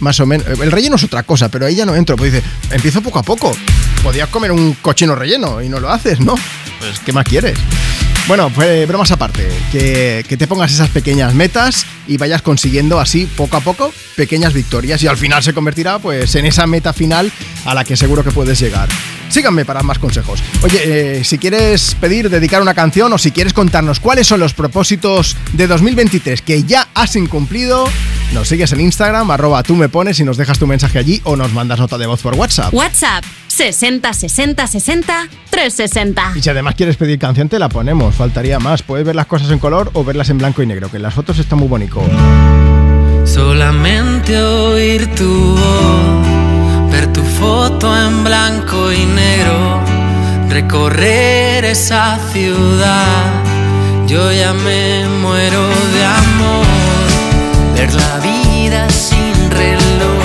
Más o menos. El relleno es otra cosa, pero ahí ya no entro. Pues dice, empiezo poco a poco. Podías comer un cochino relleno y no lo haces, ¿no? Pues, ¿qué más quieres? Bueno, pues bromas aparte, que, que te pongas esas pequeñas metas y vayas consiguiendo así poco a poco pequeñas victorias y al final se convertirá pues en esa meta final a la que seguro que puedes llegar. Síganme para más consejos. Oye, eh, si quieres pedir, dedicar una canción o si quieres contarnos cuáles son los propósitos de 2023 que ya has incumplido, nos sigues en Instagram, arroba tú me pones y nos dejas tu mensaje allí o nos mandas nota de voz por WhatsApp. WhatsApp 60 60 60 360. Y si además quieres pedir canción, te la ponemos, faltaría más. Puedes ver las cosas en color o verlas en blanco y negro, que en las fotos está muy bonito. Solamente oír tu voz, ver tu foto en blanco y negro, recorrer esa ciudad. Yo ya me muero de amor, ver la vida sin reloj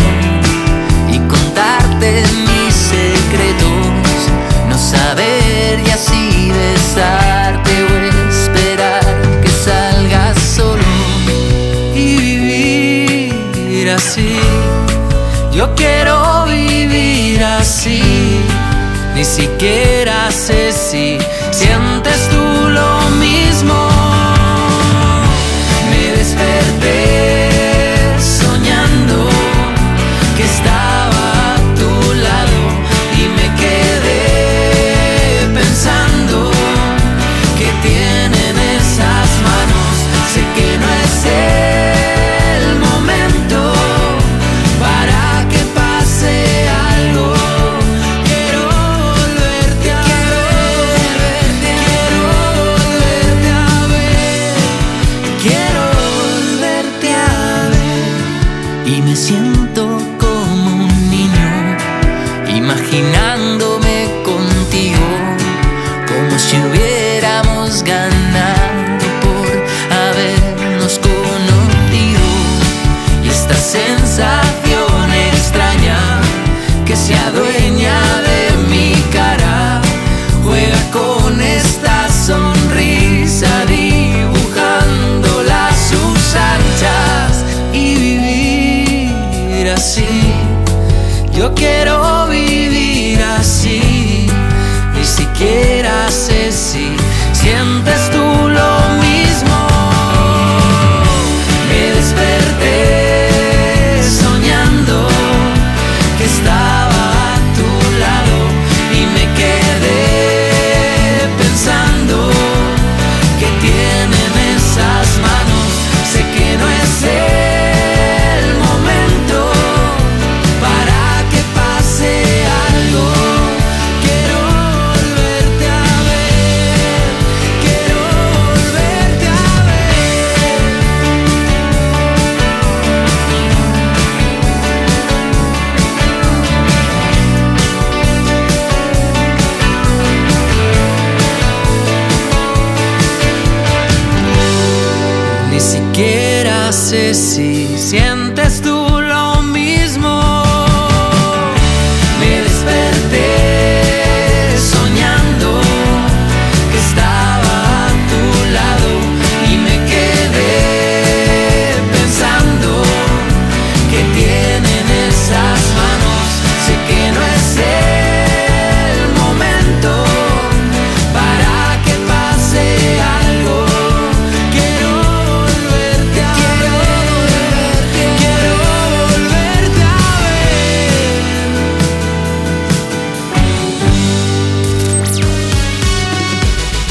y contarte mis secretos, no saber y así besarte o esperar que salgas solo y vivir así. Yo quiero así. Ni siquiera sé si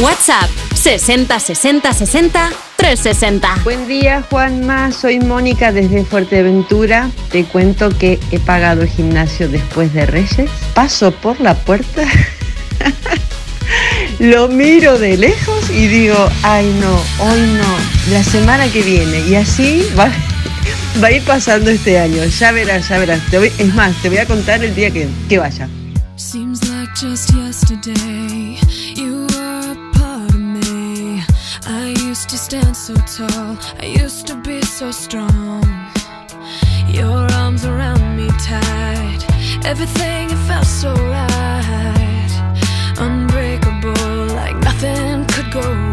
WhatsApp 60 60 60 360. Buen día, Juanma. Soy Mónica desde Fuerteventura. Te cuento que he pagado el gimnasio después de Reyes. Paso por la puerta. Lo miro de lejos y digo, ay no, hoy no, la semana que viene. Y así va, va a ir pasando este año. Ya verás, ya verás. Te voy, es más, te voy a contar el día que, que vaya. Seems like just yesterday. stand so tall. I used to be so strong. Your arms around me tight. Everything it felt so right. Unbreakable, like nothing could go wrong.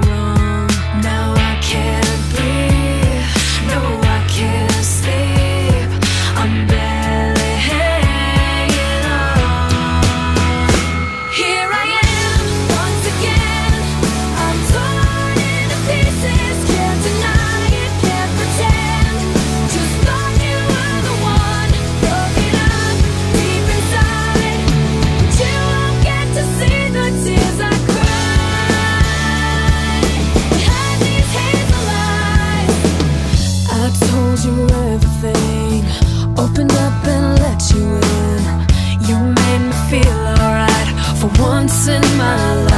in my life.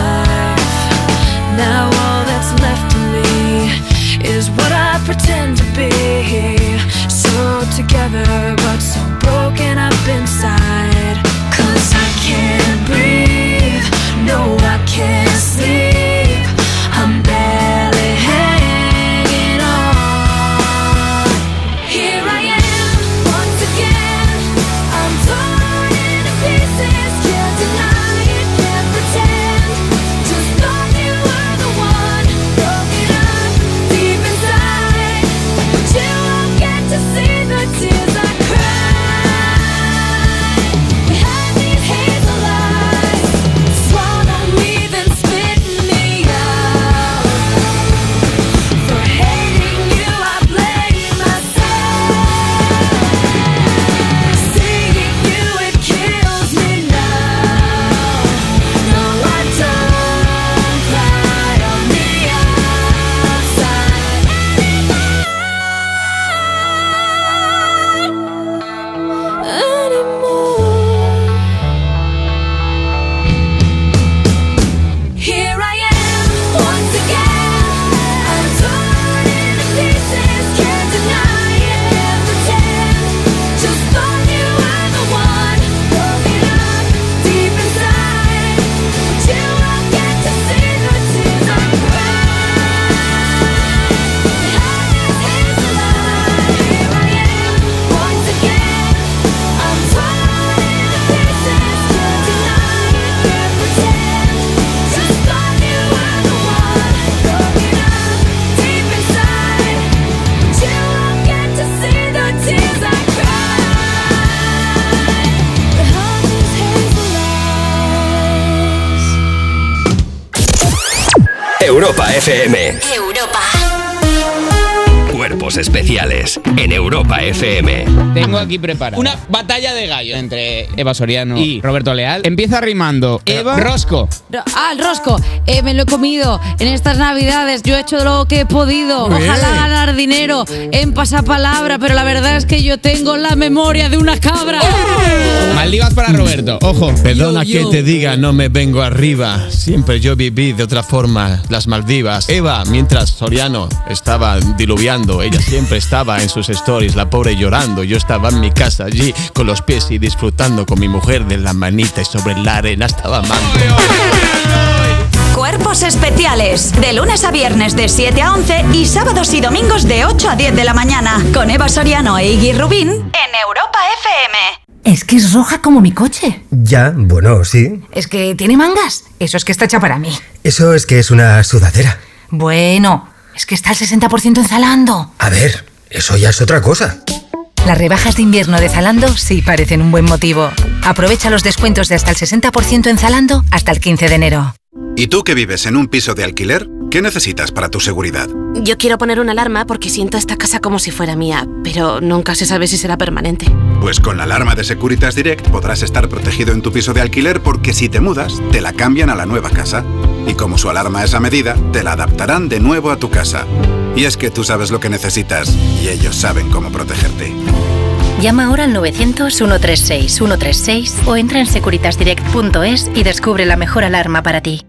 Europa FM. Cuerpos especiales en Europa FM. Tengo aquí preparado una batalla de gallo entre Eva Soriano y Roberto Leal. Empieza rimando Eva Rosco. Ro- Ah, el rosco. Eh, me lo he comido en estas navidades. Yo he hecho lo que he podido. Muy bien. Ojalá ganar dinero en pasapalabra, pero la verdad es que yo tengo la memoria de una cabra. Maldivas para Roberto. Ojo. Perdona Yo, yo. que te diga, no me vengo arriba. Siempre yo viví de otra forma las Maldivas. Eva, mientras Soriano estaba diluviando, ella siempre estaba en sus stories, la pobre llorando. Yo estaba en mi casa allí con los pies y disfrutando con mi mujer de la manita y sobre la arena estaba amando. Cuerpos especiales. De lunes a viernes de 7 a 11 y sábados y domingos de 8 a 10 de la mañana. Con Eva Soriano e Iggy Rubín en Europa FM. Es que es roja como mi coche. Ya, bueno, sí. Es que tiene mangas. Eso es que está hecha para mí. Eso es que es una sudadera. Bueno, es que está al 60% en Zalando. A ver, eso ya es otra cosa. Las rebajas de invierno de Zalando sí parecen un buen motivo. Aprovecha los descuentos de hasta el 60% en Zalando hasta el 15 de enero. ¿Y tú que vives en un piso de alquiler? ¿Qué necesitas para tu seguridad? Yo quiero poner una alarma porque siento esta casa como si fuera mía, pero nunca se sabe si será permanente. Pues con la alarma de Securitas Direct podrás estar protegido en tu piso de alquiler porque si te mudas, te la cambian a la nueva casa. Y como su alarma es a medida, te la adaptarán de nuevo a tu casa. Y es que tú sabes lo que necesitas y ellos saben cómo protegerte. Llama ahora al 900-136-136 o entra en securitasdirect.es y descubre la mejor alarma para ti.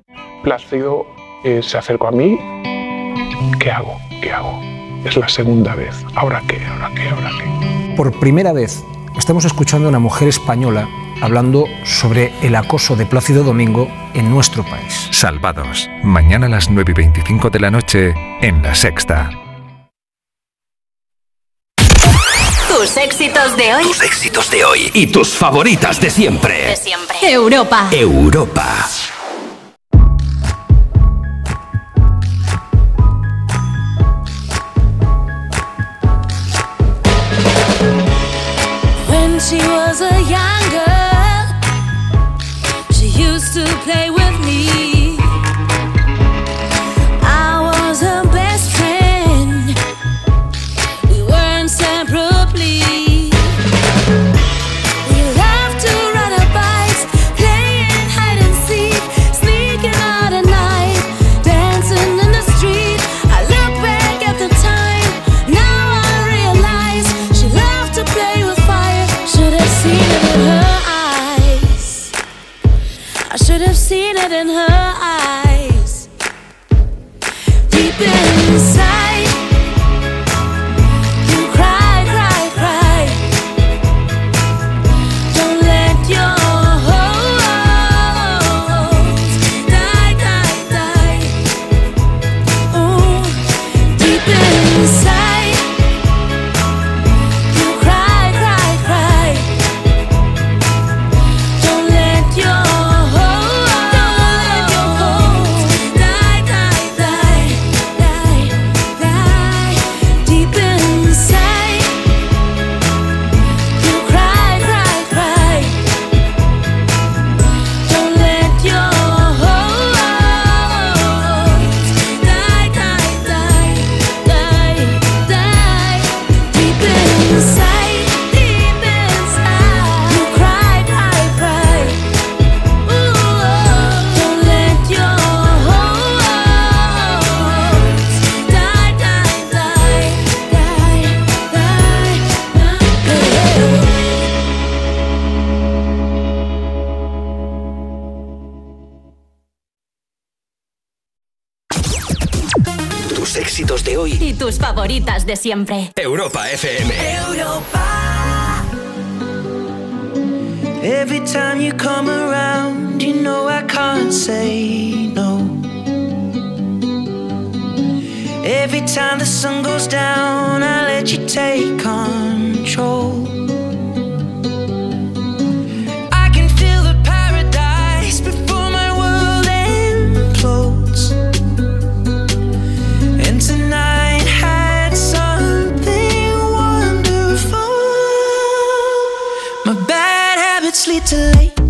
Plácido eh, se acercó a mí. ¿Qué hago? ¿Qué hago? Es la segunda vez. ¿Ahora qué? ¿Ahora qué? ¿Ahora qué? Por primera vez estamos escuchando a una mujer española hablando sobre el acoso de Plácido Domingo en nuestro país. Salvados. Mañana a las 9 y 25 de la noche en La Sexta. Tus éxitos de hoy. Tus éxitos de hoy y tus favoritas de siempre. De siempre. Europa. Europa. She was a young girl, she used to play with tus favoritas de siempre. Europa FM. Every time you come around, you know I can't say no. Every time the sun goes down, I let you take control. too late.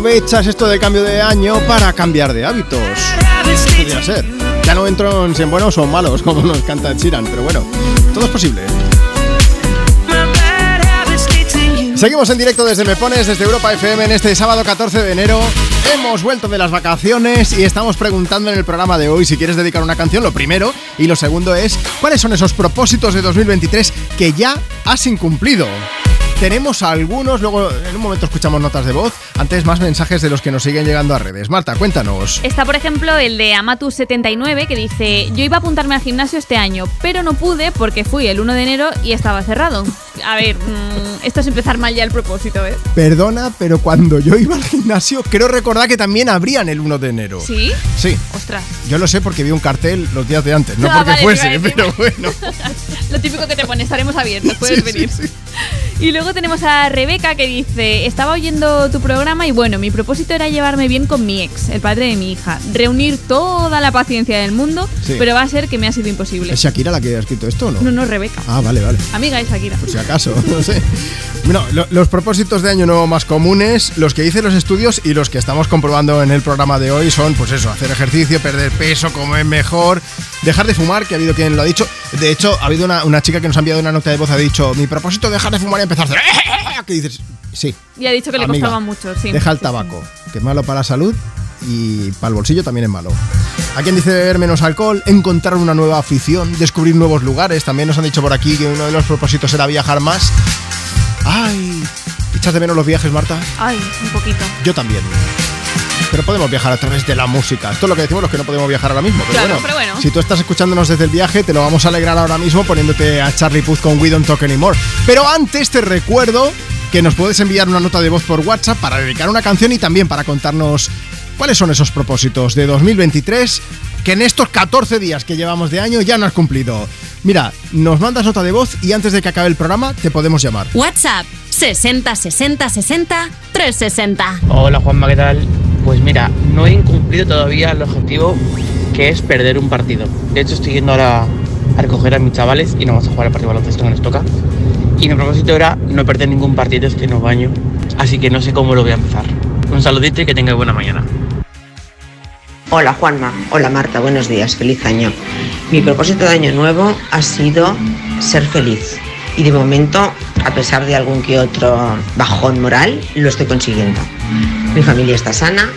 Aprovechas esto de cambio de año para cambiar de hábitos. Podría ser. Ya no entro en si en buenos o malos, como nos canta Chiran, pero bueno, todo es posible. Seguimos en directo desde Me Pones, desde Europa FM en este sábado 14 de enero. Hemos vuelto de las vacaciones y estamos preguntando en el programa de hoy si quieres dedicar una canción, lo primero. Y lo segundo es, ¿cuáles son esos propósitos de 2023 que ya has incumplido? Tenemos algunos, luego en un momento escuchamos notas de voz, antes más mensajes de los que nos siguen llegando a redes. Marta, cuéntanos. Está, por ejemplo, el de Amatu79 que dice: Yo iba a apuntarme al gimnasio este año, pero no pude porque fui el 1 de enero y estaba cerrado. A ver, mm, esto es empezar mal ya el propósito, ¿eh? Perdona, pero cuando yo iba al gimnasio, creo recordar que también abrían el 1 de enero. ¿Sí? Sí. Ostras. Yo lo sé porque vi un cartel los días de antes, no Ah, porque vale, fuese, pero bueno. Lo típico que te pone, estaremos abiertos, puedes Sí, sí, venir. Y luego tenemos a Rebeca que dice, estaba oyendo tu programa y bueno, mi propósito era llevarme bien con mi ex, el padre de mi hija, reunir toda la paciencia del mundo, Sí. pero va a ser que me ha sido imposible. ¿Es Shakira la que ha escrito esto o no? No, no, Rebeca. Ah, vale, vale. Amiga de Shakira. Por si acaso, no sé. Bueno, lo- los propósitos de año nuevo más comunes, los que hice los estudios y los que estamos comprobando en el programa de hoy son, pues eso, hacer ejercicio, perder peso, comer mejor, dejar de fumar, que ha habido quien lo ha dicho. De hecho, ha habido una, una chica que nos ha enviado una nota de voz, ha dicho, mi propósito es dejar de fumar y empezar a hacer... ¿Qué dices? Sí, Y ha dicho que le costaba mucho, sí. deja el tabaco, que es malo para la salud y para el bolsillo también es malo. Hay quien dice beber menos alcohol, encontrar una nueva afición, descubrir nuevos lugares. También nos han dicho por aquí que uno de los propósitos era viajar más. Ay, ¿echas de menos los viajes, Marta? Ay, un poquito. Yo también. Pero podemos viajar a través de la música. Esto es lo que decimos los que no podemos viajar ahora mismo. Pero, Claro, bueno, pero bueno. si tú estás escuchándonos desde el viaje, te lo vamos a alegrar ahora mismo poniéndote a Charlie Puth con We Don't Talk Anymore. Pero antes te recuerdo que nos puedes enviar una nota de voz por WhatsApp para dedicar una canción y también para contarnos cuáles son esos propósitos de 2023 que en estos 14 días que llevamos de año ya no has cumplido. Mira, nos mandas nota de voz y antes de que acabe el programa te podemos llamar. WhatsApp 60 60 60 360. Hola Juanma, ¿qué tal? Pues mira, no he incumplido todavía el objetivo que es perder un partido. De hecho, estoy yendo ahora a recoger a mis chavales y no vamos a jugar el partido baloncesto que nos toca. Y mi propósito era no perder ningún partido este nuevo año, así que no sé cómo lo voy a empezar. Un saludito y que tenga buena mañana. Hola Juanma, hola Marta, buenos días, feliz año. Mi propósito de año nuevo ha sido ser feliz y de momento, a pesar de algún que otro bajón moral, lo estoy consiguiendo. Mi familia está sana,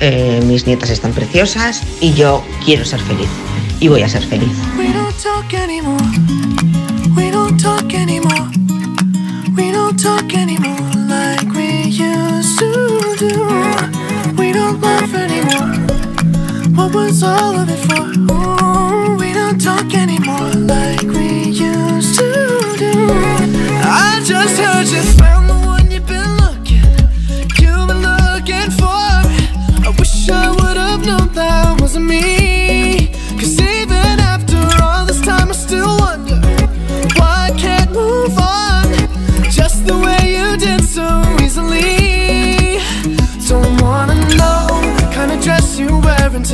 eh, mis nietas están preciosas y yo quiero ser feliz. Y voy a ser feliz. We don't talk anymore. We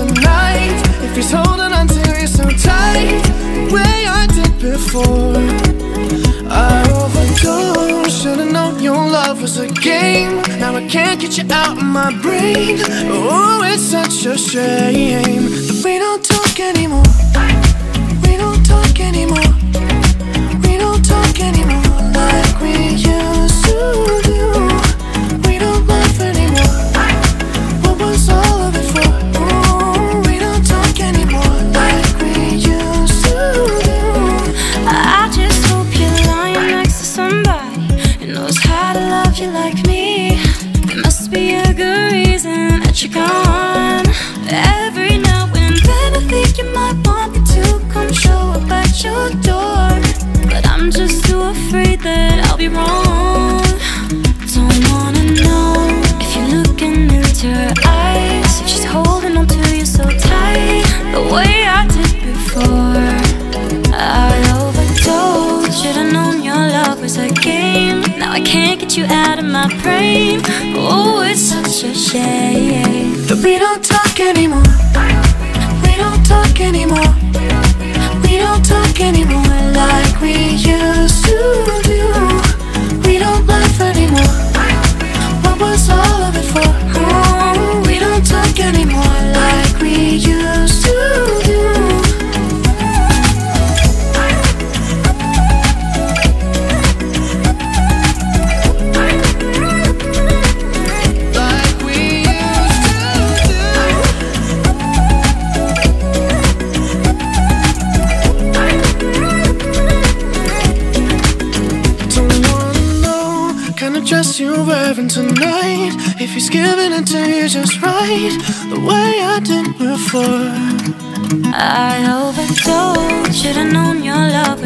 tonight. If he's holding on to you so tight, the way I did before. I overdosed. Should've known your love was a game. Now I can't get you out of my brain. Oh, it's such a shame that we don't talk anymore. We don't talk anymore. Get you out of my brain. Oh, it's such a shame that we don't talk anymore. We don't talk anymore.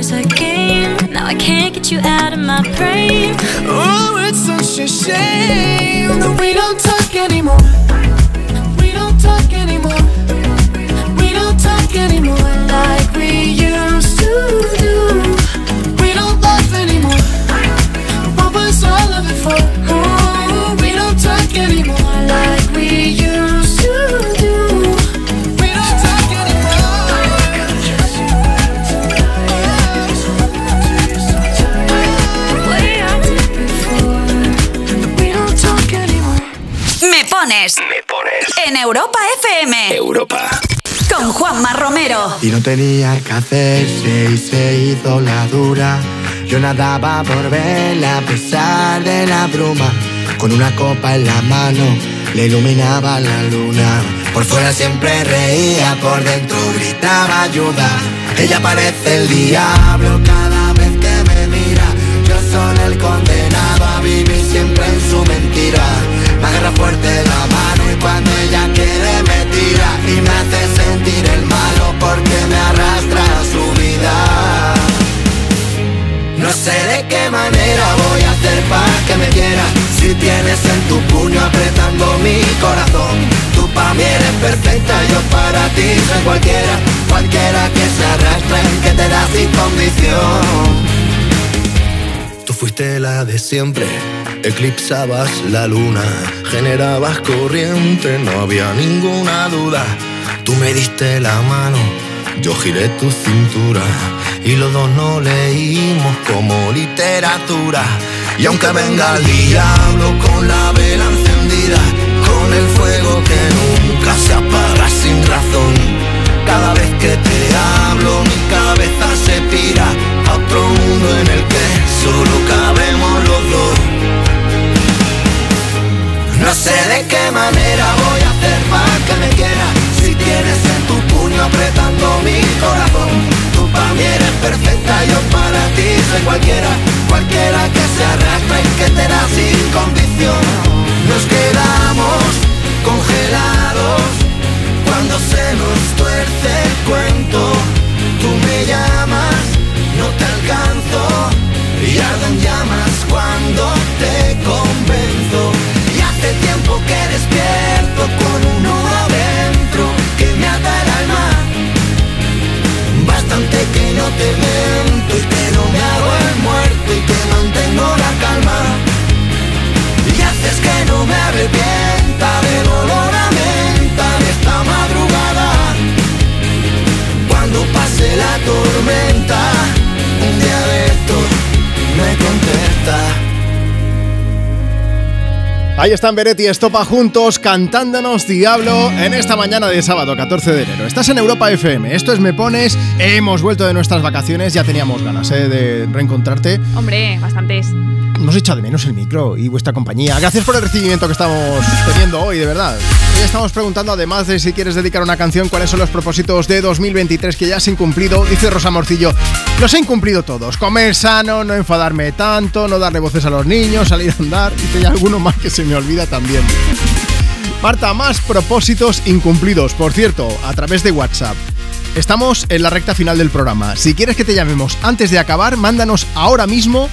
Was a game. Now I can't get you out of my brain. Oh, it's such a shame that we don't talk anymore. We don't talk anymore. We don't talk anymore like tenía que hacerse y se hizo la dura. Yo nadaba por verla a pesar de la bruma. Con una copa en la mano le iluminaba la luna. Por fuera siempre reía, por dentro gritaba ayuda. Ella parece el diablo cada vez que me mira. Yo soy el condenado a vivir siempre en su mentira. Me agarra fuerte sé de qué manera voy a hacer para que me quiera. Si tienes en tu puño apretando mi corazón Tú pa' mí eres perfecta, yo para ti soy cualquiera. Cualquiera que se arrastra en que te da sin condición. Tú fuiste la de siempre, eclipsabas la luna, generabas corriente, no había ninguna duda. Tú me diste la mano, yo giré tu cintura y los dos no leímos como literatura. Y aunque venga el diablo con la vela encendida, con el fuego que nunca se apaga sin razón, cada vez que te hablo mi cabeza se tira a otro mundo en el que solo cabemos los dos. No sé de qué manera voy a hacer para que me quiera Si tienes en tu puño apretando mi corazón Tú para mí eres perfecta, yo para ti soy cualquiera. Cualquiera que se arrastra y que te da sin condición Nos quedamos congelados Cuando se nos tuerce el cuento. Tú me llamas, no te alcanzo Y arden llamas cuando te convenzo. Y hace tiempo que despierto que no te miento y que no me hago el muerto y que mantengo la calma. Y haces que no me arrepienta del olor a menta de esta madrugada. Cuando pase la tormenta un día de esto me Ahí están Beretti y Estopa juntos cantándonos Diablo en esta mañana de sábado 14 de enero. Estás en Europa FM, esto es Me Pones, hemos vuelto de nuestras vacaciones, ya teníamos ganas ¿eh? de reencontrarte. Hombre, bastantes. Nos echa de menos el micro y vuestra compañía. Gracias por el recibimiento que estamos teniendo hoy, de verdad. Hoy estamos preguntando, además de si quieres dedicar una canción, cuáles son los propósitos de 2023 que ya has incumplido. Dice Rosa Morcillo, los he incumplido todos. Comer sano, no enfadarme tanto, no darle voces a los niños, salir a andar. Y hay alguno más que se me olvida también. Marta, más propósitos incumplidos. Por cierto, a través de WhatsApp. Estamos en la recta final del programa. Si quieres que te llamemos antes de acabar, mándanos ahora mismo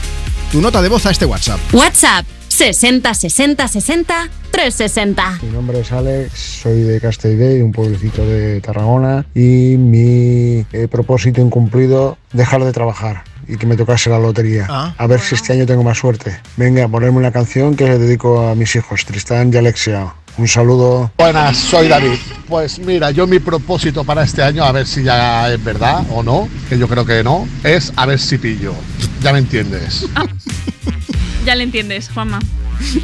tu nota de voz a este WhatsApp. WhatsApp 60 60 60 360. Mi nombre es Alex, soy de Castelldey, un pueblecito de Tarragona, y mi eh, propósito incumplido, dejar de trabajar y que me tocase la lotería. Ah. a ver si este año tengo más suerte. Venga, ponerme una canción que le dedico a mis hijos, Tristán y Alexia. Un saludo. Buenas, soy David. Pues mira, yo mi propósito para este año, a ver si ya es verdad o no, que yo creo que no, es a ver si pillo. Ya me entiendes. Ya le entiendes, Juanma.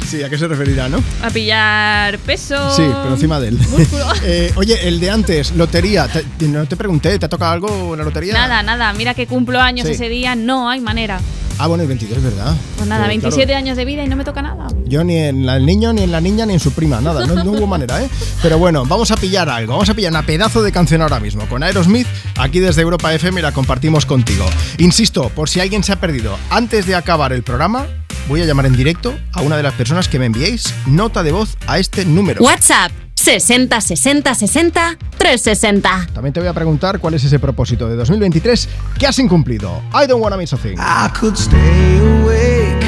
Sí, ¿a qué se referirá, no? A pillar peso. Sí, pero encima de él. músculo. Eh, oye, el de antes, lotería. Te- no te pregunté, ¿te ha tocado algo en la lotería? Nada, nada. Mira que cumplo años Sí. ese día. No hay manera. Ah, bueno, el 22, ¿verdad? Pues nada, Eh, 27 claro. años de vida y no me toca nada. Yo ni en la- el niño, ni en la niña, ni en su prima, nada, no, no hubo manera, ¿eh? Pero bueno, vamos a pillar algo, vamos a pillar una pedazo de canción ahora mismo con Aerosmith, aquí desde Europa FM y la compartimos contigo. Insisto, por si alguien se ha perdido, antes de acabar el programa, voy a llamar en directo a una de las personas que me enviéis nota de voz a este número. WhatsApp 60 60 60 360. También te voy a preguntar cuál es ese propósito de 2023 que has incumplido. I don't wanna miss a thing. I could stay awake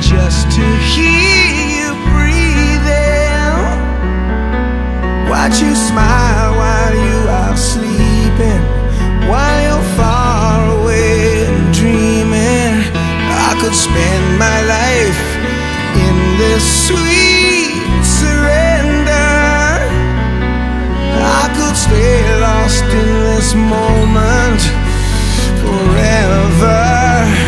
just to hear you breathing. Watch you smile while you are sleeping, while you're far away and dreaming. I could spend my life in this sweet surrender. I could stay lost in this moment forever.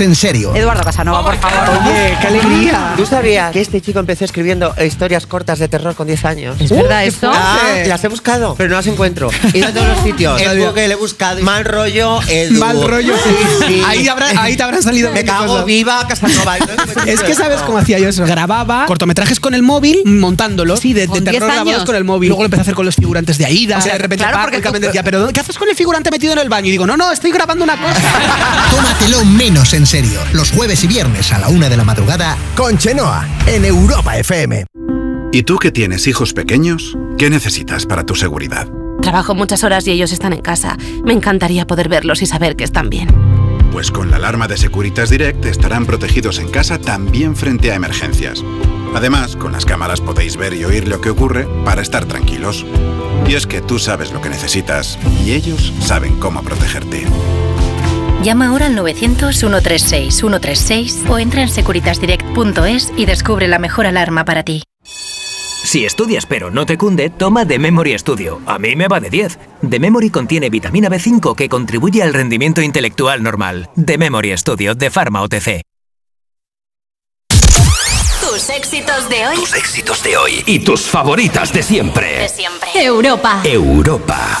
En serio. Eduardo Casanova, por favor. Oye, qué alegría. ¿Tú sabías que este chico empezó escribiendo historias cortas de terror con 10 años? ¿Es verdad esto? Ah, las he buscado, pero no las encuentro. He ido a todos los sitios. En Google he buscado. Mal rollo, Edu. Mal rollo, sí. sí. Ahí, habrá- ahí te habrán salido Me cago cosas. viva Casanova. Es que sabes cómo hacía yo eso. Grababa cortometrajes con el móvil, montándolo. Sí, de, de ¿Con 10 terror grabados con el móvil. Luego lo empecé a hacer con los figurantes de Aida. O sea, de repente Claro, porque tú- decía, pero ¿qué haces con el figurante metido en el baño? Y digo, no, no, estoy grabando una cosa. Tómatelo menos en serio. Los jueves y viernes a la una de la madrugada con Chenoa en Europa FM. ¿Y tú que tienes hijos pequeños? ¿Qué necesitas para tu seguridad? Trabajo muchas horas y ellos están en casa. Me encantaría poder verlos y saber que están bien. Pues con la alarma de Securitas Direct estarán protegidos en casa también frente a emergencias. Además, con las cámaras podéis ver y oír lo que ocurre para estar tranquilos. Y es que tú sabes lo que necesitas y ellos saben cómo protegerte. Llama ahora al 900-136-136 o entra en securitasdirect.es y descubre la mejor alarma para ti. Si estudias pero no te cunde, toma The Memory Studio. A mí me va de 10. The Memory contiene vitamina B5 que contribuye al rendimiento intelectual normal. The Memory Studio de Pharma OTC. Tus éxitos de hoy. Tus éxitos de hoy y tus favoritas de siempre. De siempre. Europa. Europa.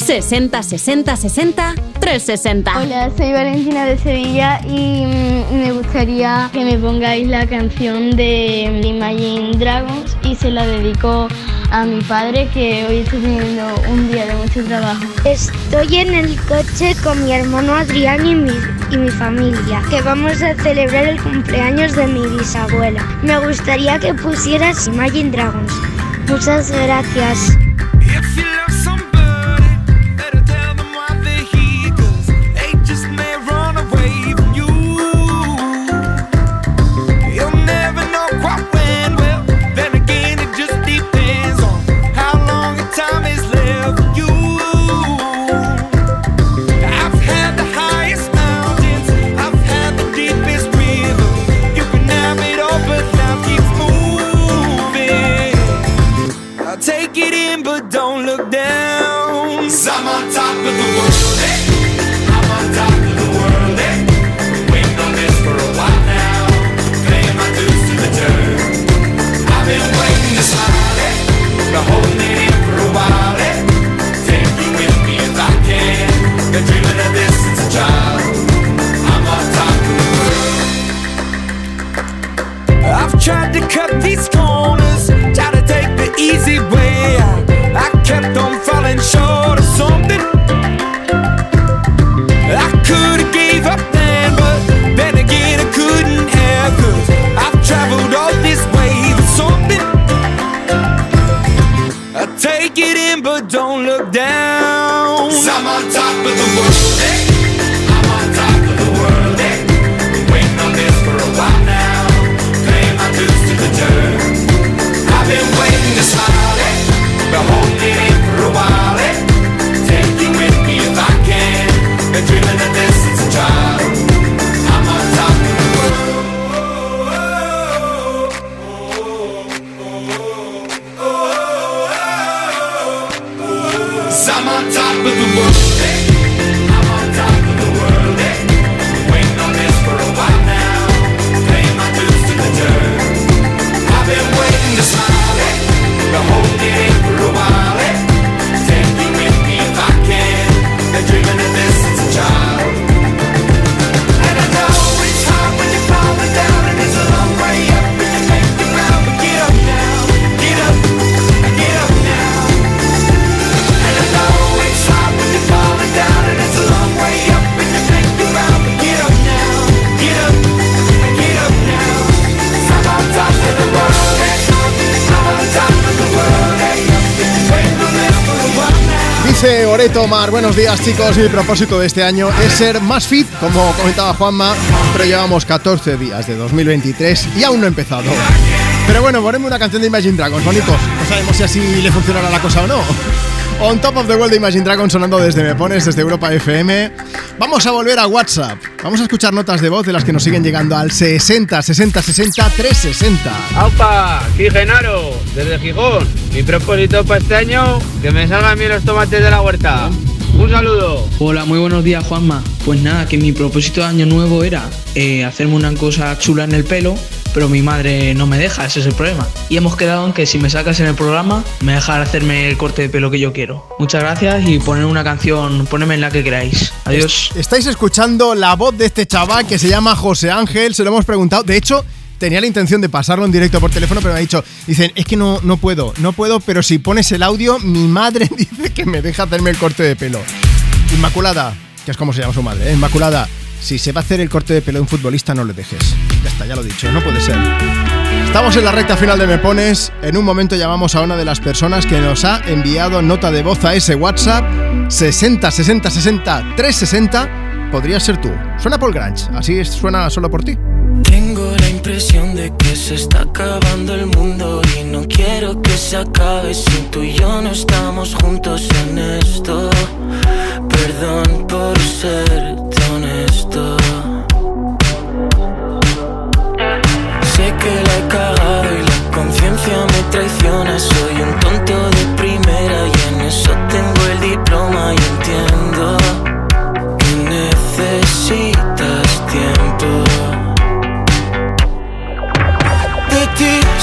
60 60 60 360. Hola, soy Valentina de Sevilla y mm, me gustaría que me pongáis la canción de Imagine Dragons y se la dedico a mi padre que hoy está teniendo un día de mucho trabajo. Estoy en el coche con mi hermano Adrián y mi, y mi familia, que vamos a celebrar el cumpleaños de mi bisabuela. Me gustaría que pusieras Imagine Dragons. Muchas gracias. Buenos días chicos, mi propósito de este año es ser más fit, como comentaba Juanma, pero llevamos 14 días de 2023 y aún no he empezado. Pero bueno, poneme una canción de Imagine Dragons, bonitos. No sabemos si así le funcionará la cosa o no. On Top of the World de Imagine Dragons sonando desde Me Pones, desde Europa FM. Vamos a volver a WhatsApp. Vamos a escuchar notas de voz de las que nos siguen llegando al 60 60 60 360. ¡Aupa! Aquí Genaro, desde Gijón. Mi propósito para este año, que me salgan bien los tomates de la huerta. Un saludo. Hola, muy buenos días, Juanma. Pues nada, que mi propósito de año nuevo era eh, hacerme una cosa chula en el pelo, pero mi madre no me deja, ese es el problema. Y hemos quedado en que si me sacas en el programa, me dejará hacerme el corte de pelo que yo quiero. Muchas gracias y poner una canción, ponedme en la que queráis. Adiós. Estáis escuchando la voz de este chaval que se llama José Ángel, se lo hemos preguntado. De hecho, tenía la intención de pasarlo en directo por teléfono, pero me ha dicho, dicen, es que no, no puedo, no puedo, pero si pones el audio, mi madre dice que me deja hacerme el corte de pelo. Inmaculada, que es como se llama su madre, ¿eh? Inmaculada, si se va a hacer el corte de pelo a un futbolista, no le dejes. Ya está, ya lo he dicho, no puede ser. Estamos en la recta final de Me Pones. En un momento llamamos a una de las personas que nos ha enviado nota de voz a ese WhatsApp 60 60 60 360. Podría ser tú. Suena Paul Grange, así suena solo por ti. Impresión de que se está acabando el mundo y no quiero que se acabe si tú y yo no estamos juntos en esto. Perdón por ser honesto. Sé que la he cagado y la conciencia me traiciona. Soy un tonto de primera y en eso tengo el diploma y entiendo que necesitas tiempo.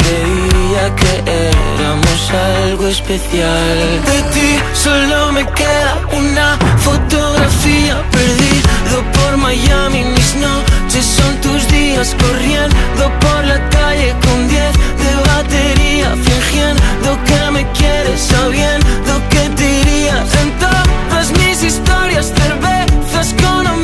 creía que éramos algo especial. De ti solo me queda una fotografía perdido por Miami. Mis noches son tus días corriendo por la calle con 10 de batería, fingiendo que me quieres, sabiendo que te irías en todas mis historias, cervezas con amigos,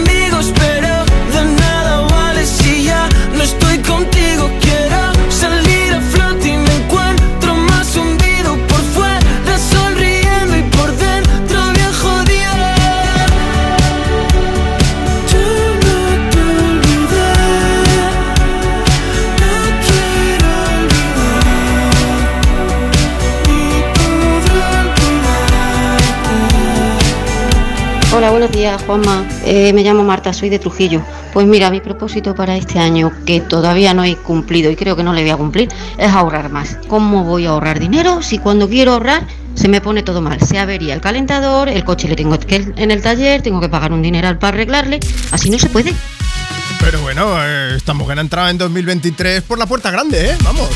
Juanma. Eh, me llamo Marta, soy de Trujillo. Pues mira, mi propósito para este año, que todavía no he cumplido y creo que no le voy a cumplir, es ahorrar más. ¿Cómo voy a ahorrar dinero si cuando quiero ahorrar se me pone todo mal? Se avería el calentador, el coche le tengo que en el taller, tengo que pagar un dineral para arreglarle. Así no se puede. Pero bueno, eh, estamos en entrada en 2023 por la puerta grande, ¿eh? Vamos.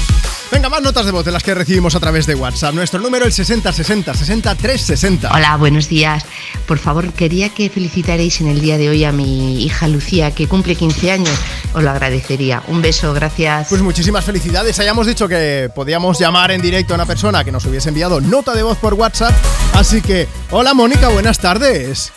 Venga, más notas de voz de las que recibimos a través de WhatsApp. Nuestro número es 60 60 60 360. Hola, buenos días. Por favor, quería que felicitaréis en el día de hoy a mi hija Lucía, que cumple 15 años. Os lo agradecería. Un beso, gracias. Pues muchísimas felicidades. Hayamos dicho que podíamos llamar en directo a una persona que nos hubiese enviado nota de voz por WhatsApp. Así que, hola Mónica, buenas tardes.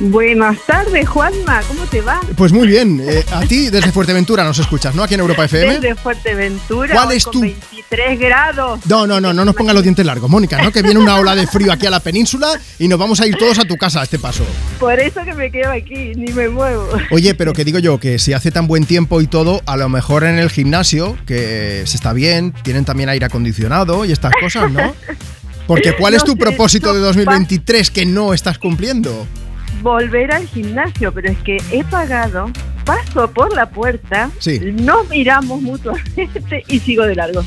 Buenas tardes, Juanma, ¿cómo te va? Pues muy bien. Eh, a ti desde Fuerteventura nos escuchas, ¿no? Aquí en Europa FM. Desde Fuerteventura, ¿Cuál es con tu- 23 grados. No, no, no, no nos pongas los dientes largos, Mónica, ¿no? Que viene una ola de frío aquí a la península y nos vamos a ir todos a tu casa a este paso. Por eso que me quedo aquí, ni me muevo. Oye, pero que digo yo, que si hace tan buen tiempo y todo, a lo mejor en el gimnasio, que se está bien, tienen también aire acondicionado y estas cosas, ¿no? Porque ¿cuál es tu sé, propósito de no, 2023 que no estás cumpliendo? Volver al gimnasio, pero es que he pagado, paso por la puerta, Sí. nos miramos mutuamente y sigo de largo.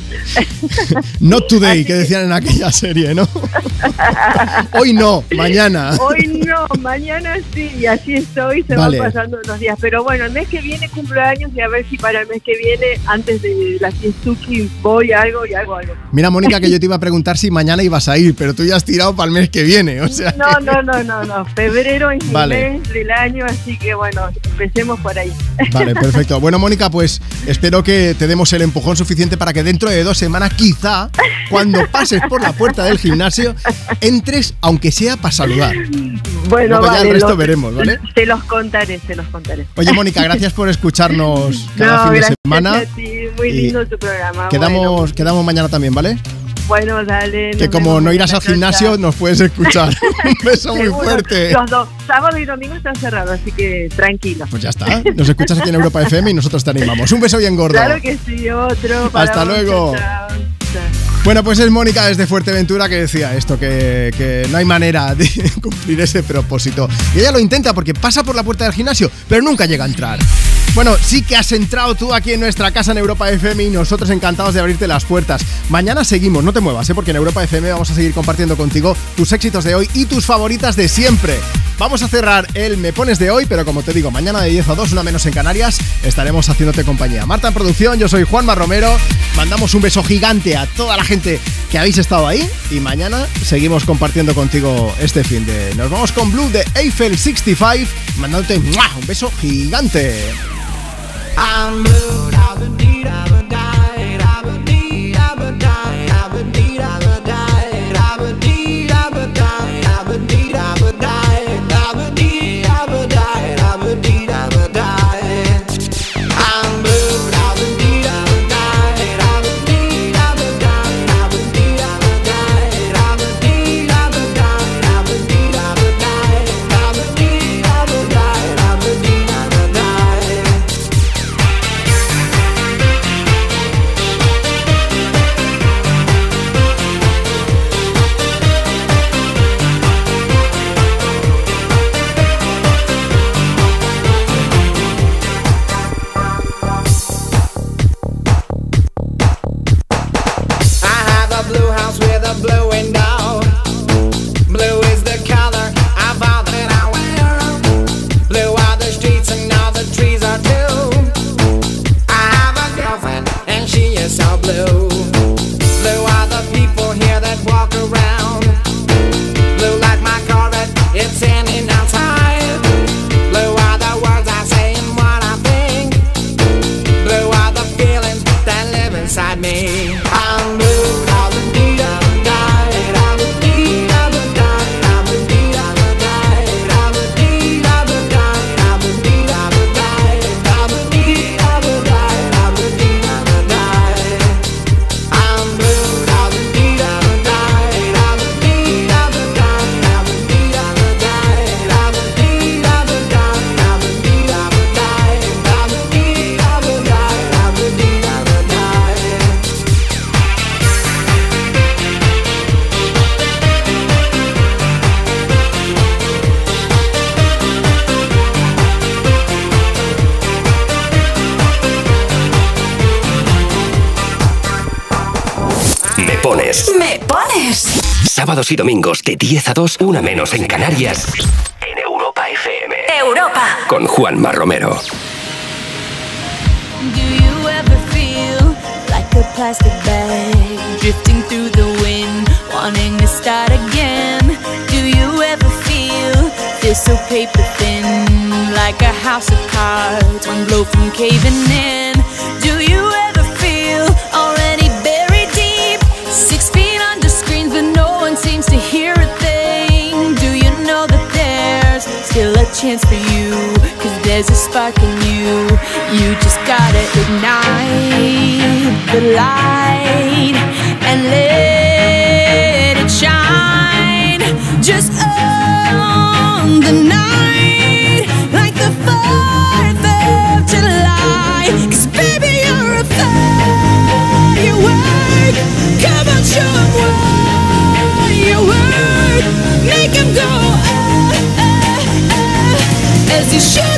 Not today, que decían en aquella serie, ¿no? Hoy no, mañana. Hoy no, mañana sí, y así estoy, se Vale. van pasando los días. Pero bueno, el mes que viene cumpleaños y a ver si para el mes que viene, antes de la fiestuki, voy a algo y hago algo. Mira, Mónica, que yo te iba a preguntar si mañana ibas a ir, pero tú ya has tirado para el mes que viene, o sea. No, no, no, no, no. Febrero es mi Vale. mes del año, así que bueno, empecemos por ahí. Vale, perfecto. Bueno, Mónica, pues espero que te demos el empujón suficiente para que dentro de dos semanas, quizá, cuando pases por la puerta del gimnasio, entres, aunque sea para saludar. Bueno, Luego ya vale, el resto los- veremos, ¿vale? Te los contaré, te los contaré. Oye, Mónica, gracias por escucharnos cada No, fin de gracias semana. a ti, muy Y lindo tu programa. Quedamos, quedamos mañana también, ¿vale? Bueno, dale. Que como no irás al gimnasio, nos puedes escuchar. Un beso muy fuerte. Los dos, sábado y domingo están cerrados, así que tranquilo. Pues ya está. Nos escuchas aquí en Europa FM y nosotros te animamos. Un beso bien gordo. Claro que sí, otro. para Hasta vos, luego. chao, chao. Bueno, pues es Mónica desde Fuerteventura que decía esto, que, que no hay manera de cumplir ese propósito. Y ella lo intenta porque pasa por la puerta del gimnasio, pero nunca llega a entrar. Bueno, sí que has entrado tú aquí en nuestra casa en Europa FM y nosotros encantados de abrirte las puertas. Mañana seguimos, no te muevas, ¿eh? porque en Europa FM vamos a seguir compartiendo contigo tus éxitos de hoy y tus favoritas de siempre. Vamos a cerrar el Me Pones de hoy, pero como te digo, mañana de 10 a 2, una menos en Canarias, estaremos haciéndote compañía. Marta en producción, yo soy Juanma Romero. Mandamos un beso gigante a toda la gente que habéis estado ahí y mañana seguimos compartiendo contigo este fin de. Nos vamos con Blue de Eiffel 65, mandándote un beso gigante. sábados y domingos de 10 a 2, una menos en Canarias. En Europa FM. Europa. Con Juanma Romero. Do you ever feel like a plastic bag drifting through the wind, wanting to start again? Do you ever feel this so paper thin, like a house of cards, one blow from caving in? Do you ever still a chance for you Cause there's a spark in you. You just gotta ignite the light And let it shine. Just on the night Like the 4th of July. Cause baby you're a firework Come on show shit.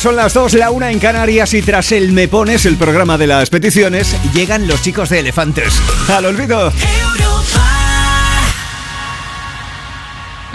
son las 2, la 1 en Canarias y tras el Me Pones, el programa de las peticiones, llegan los chicos de Elefantes. ¡Al olvido!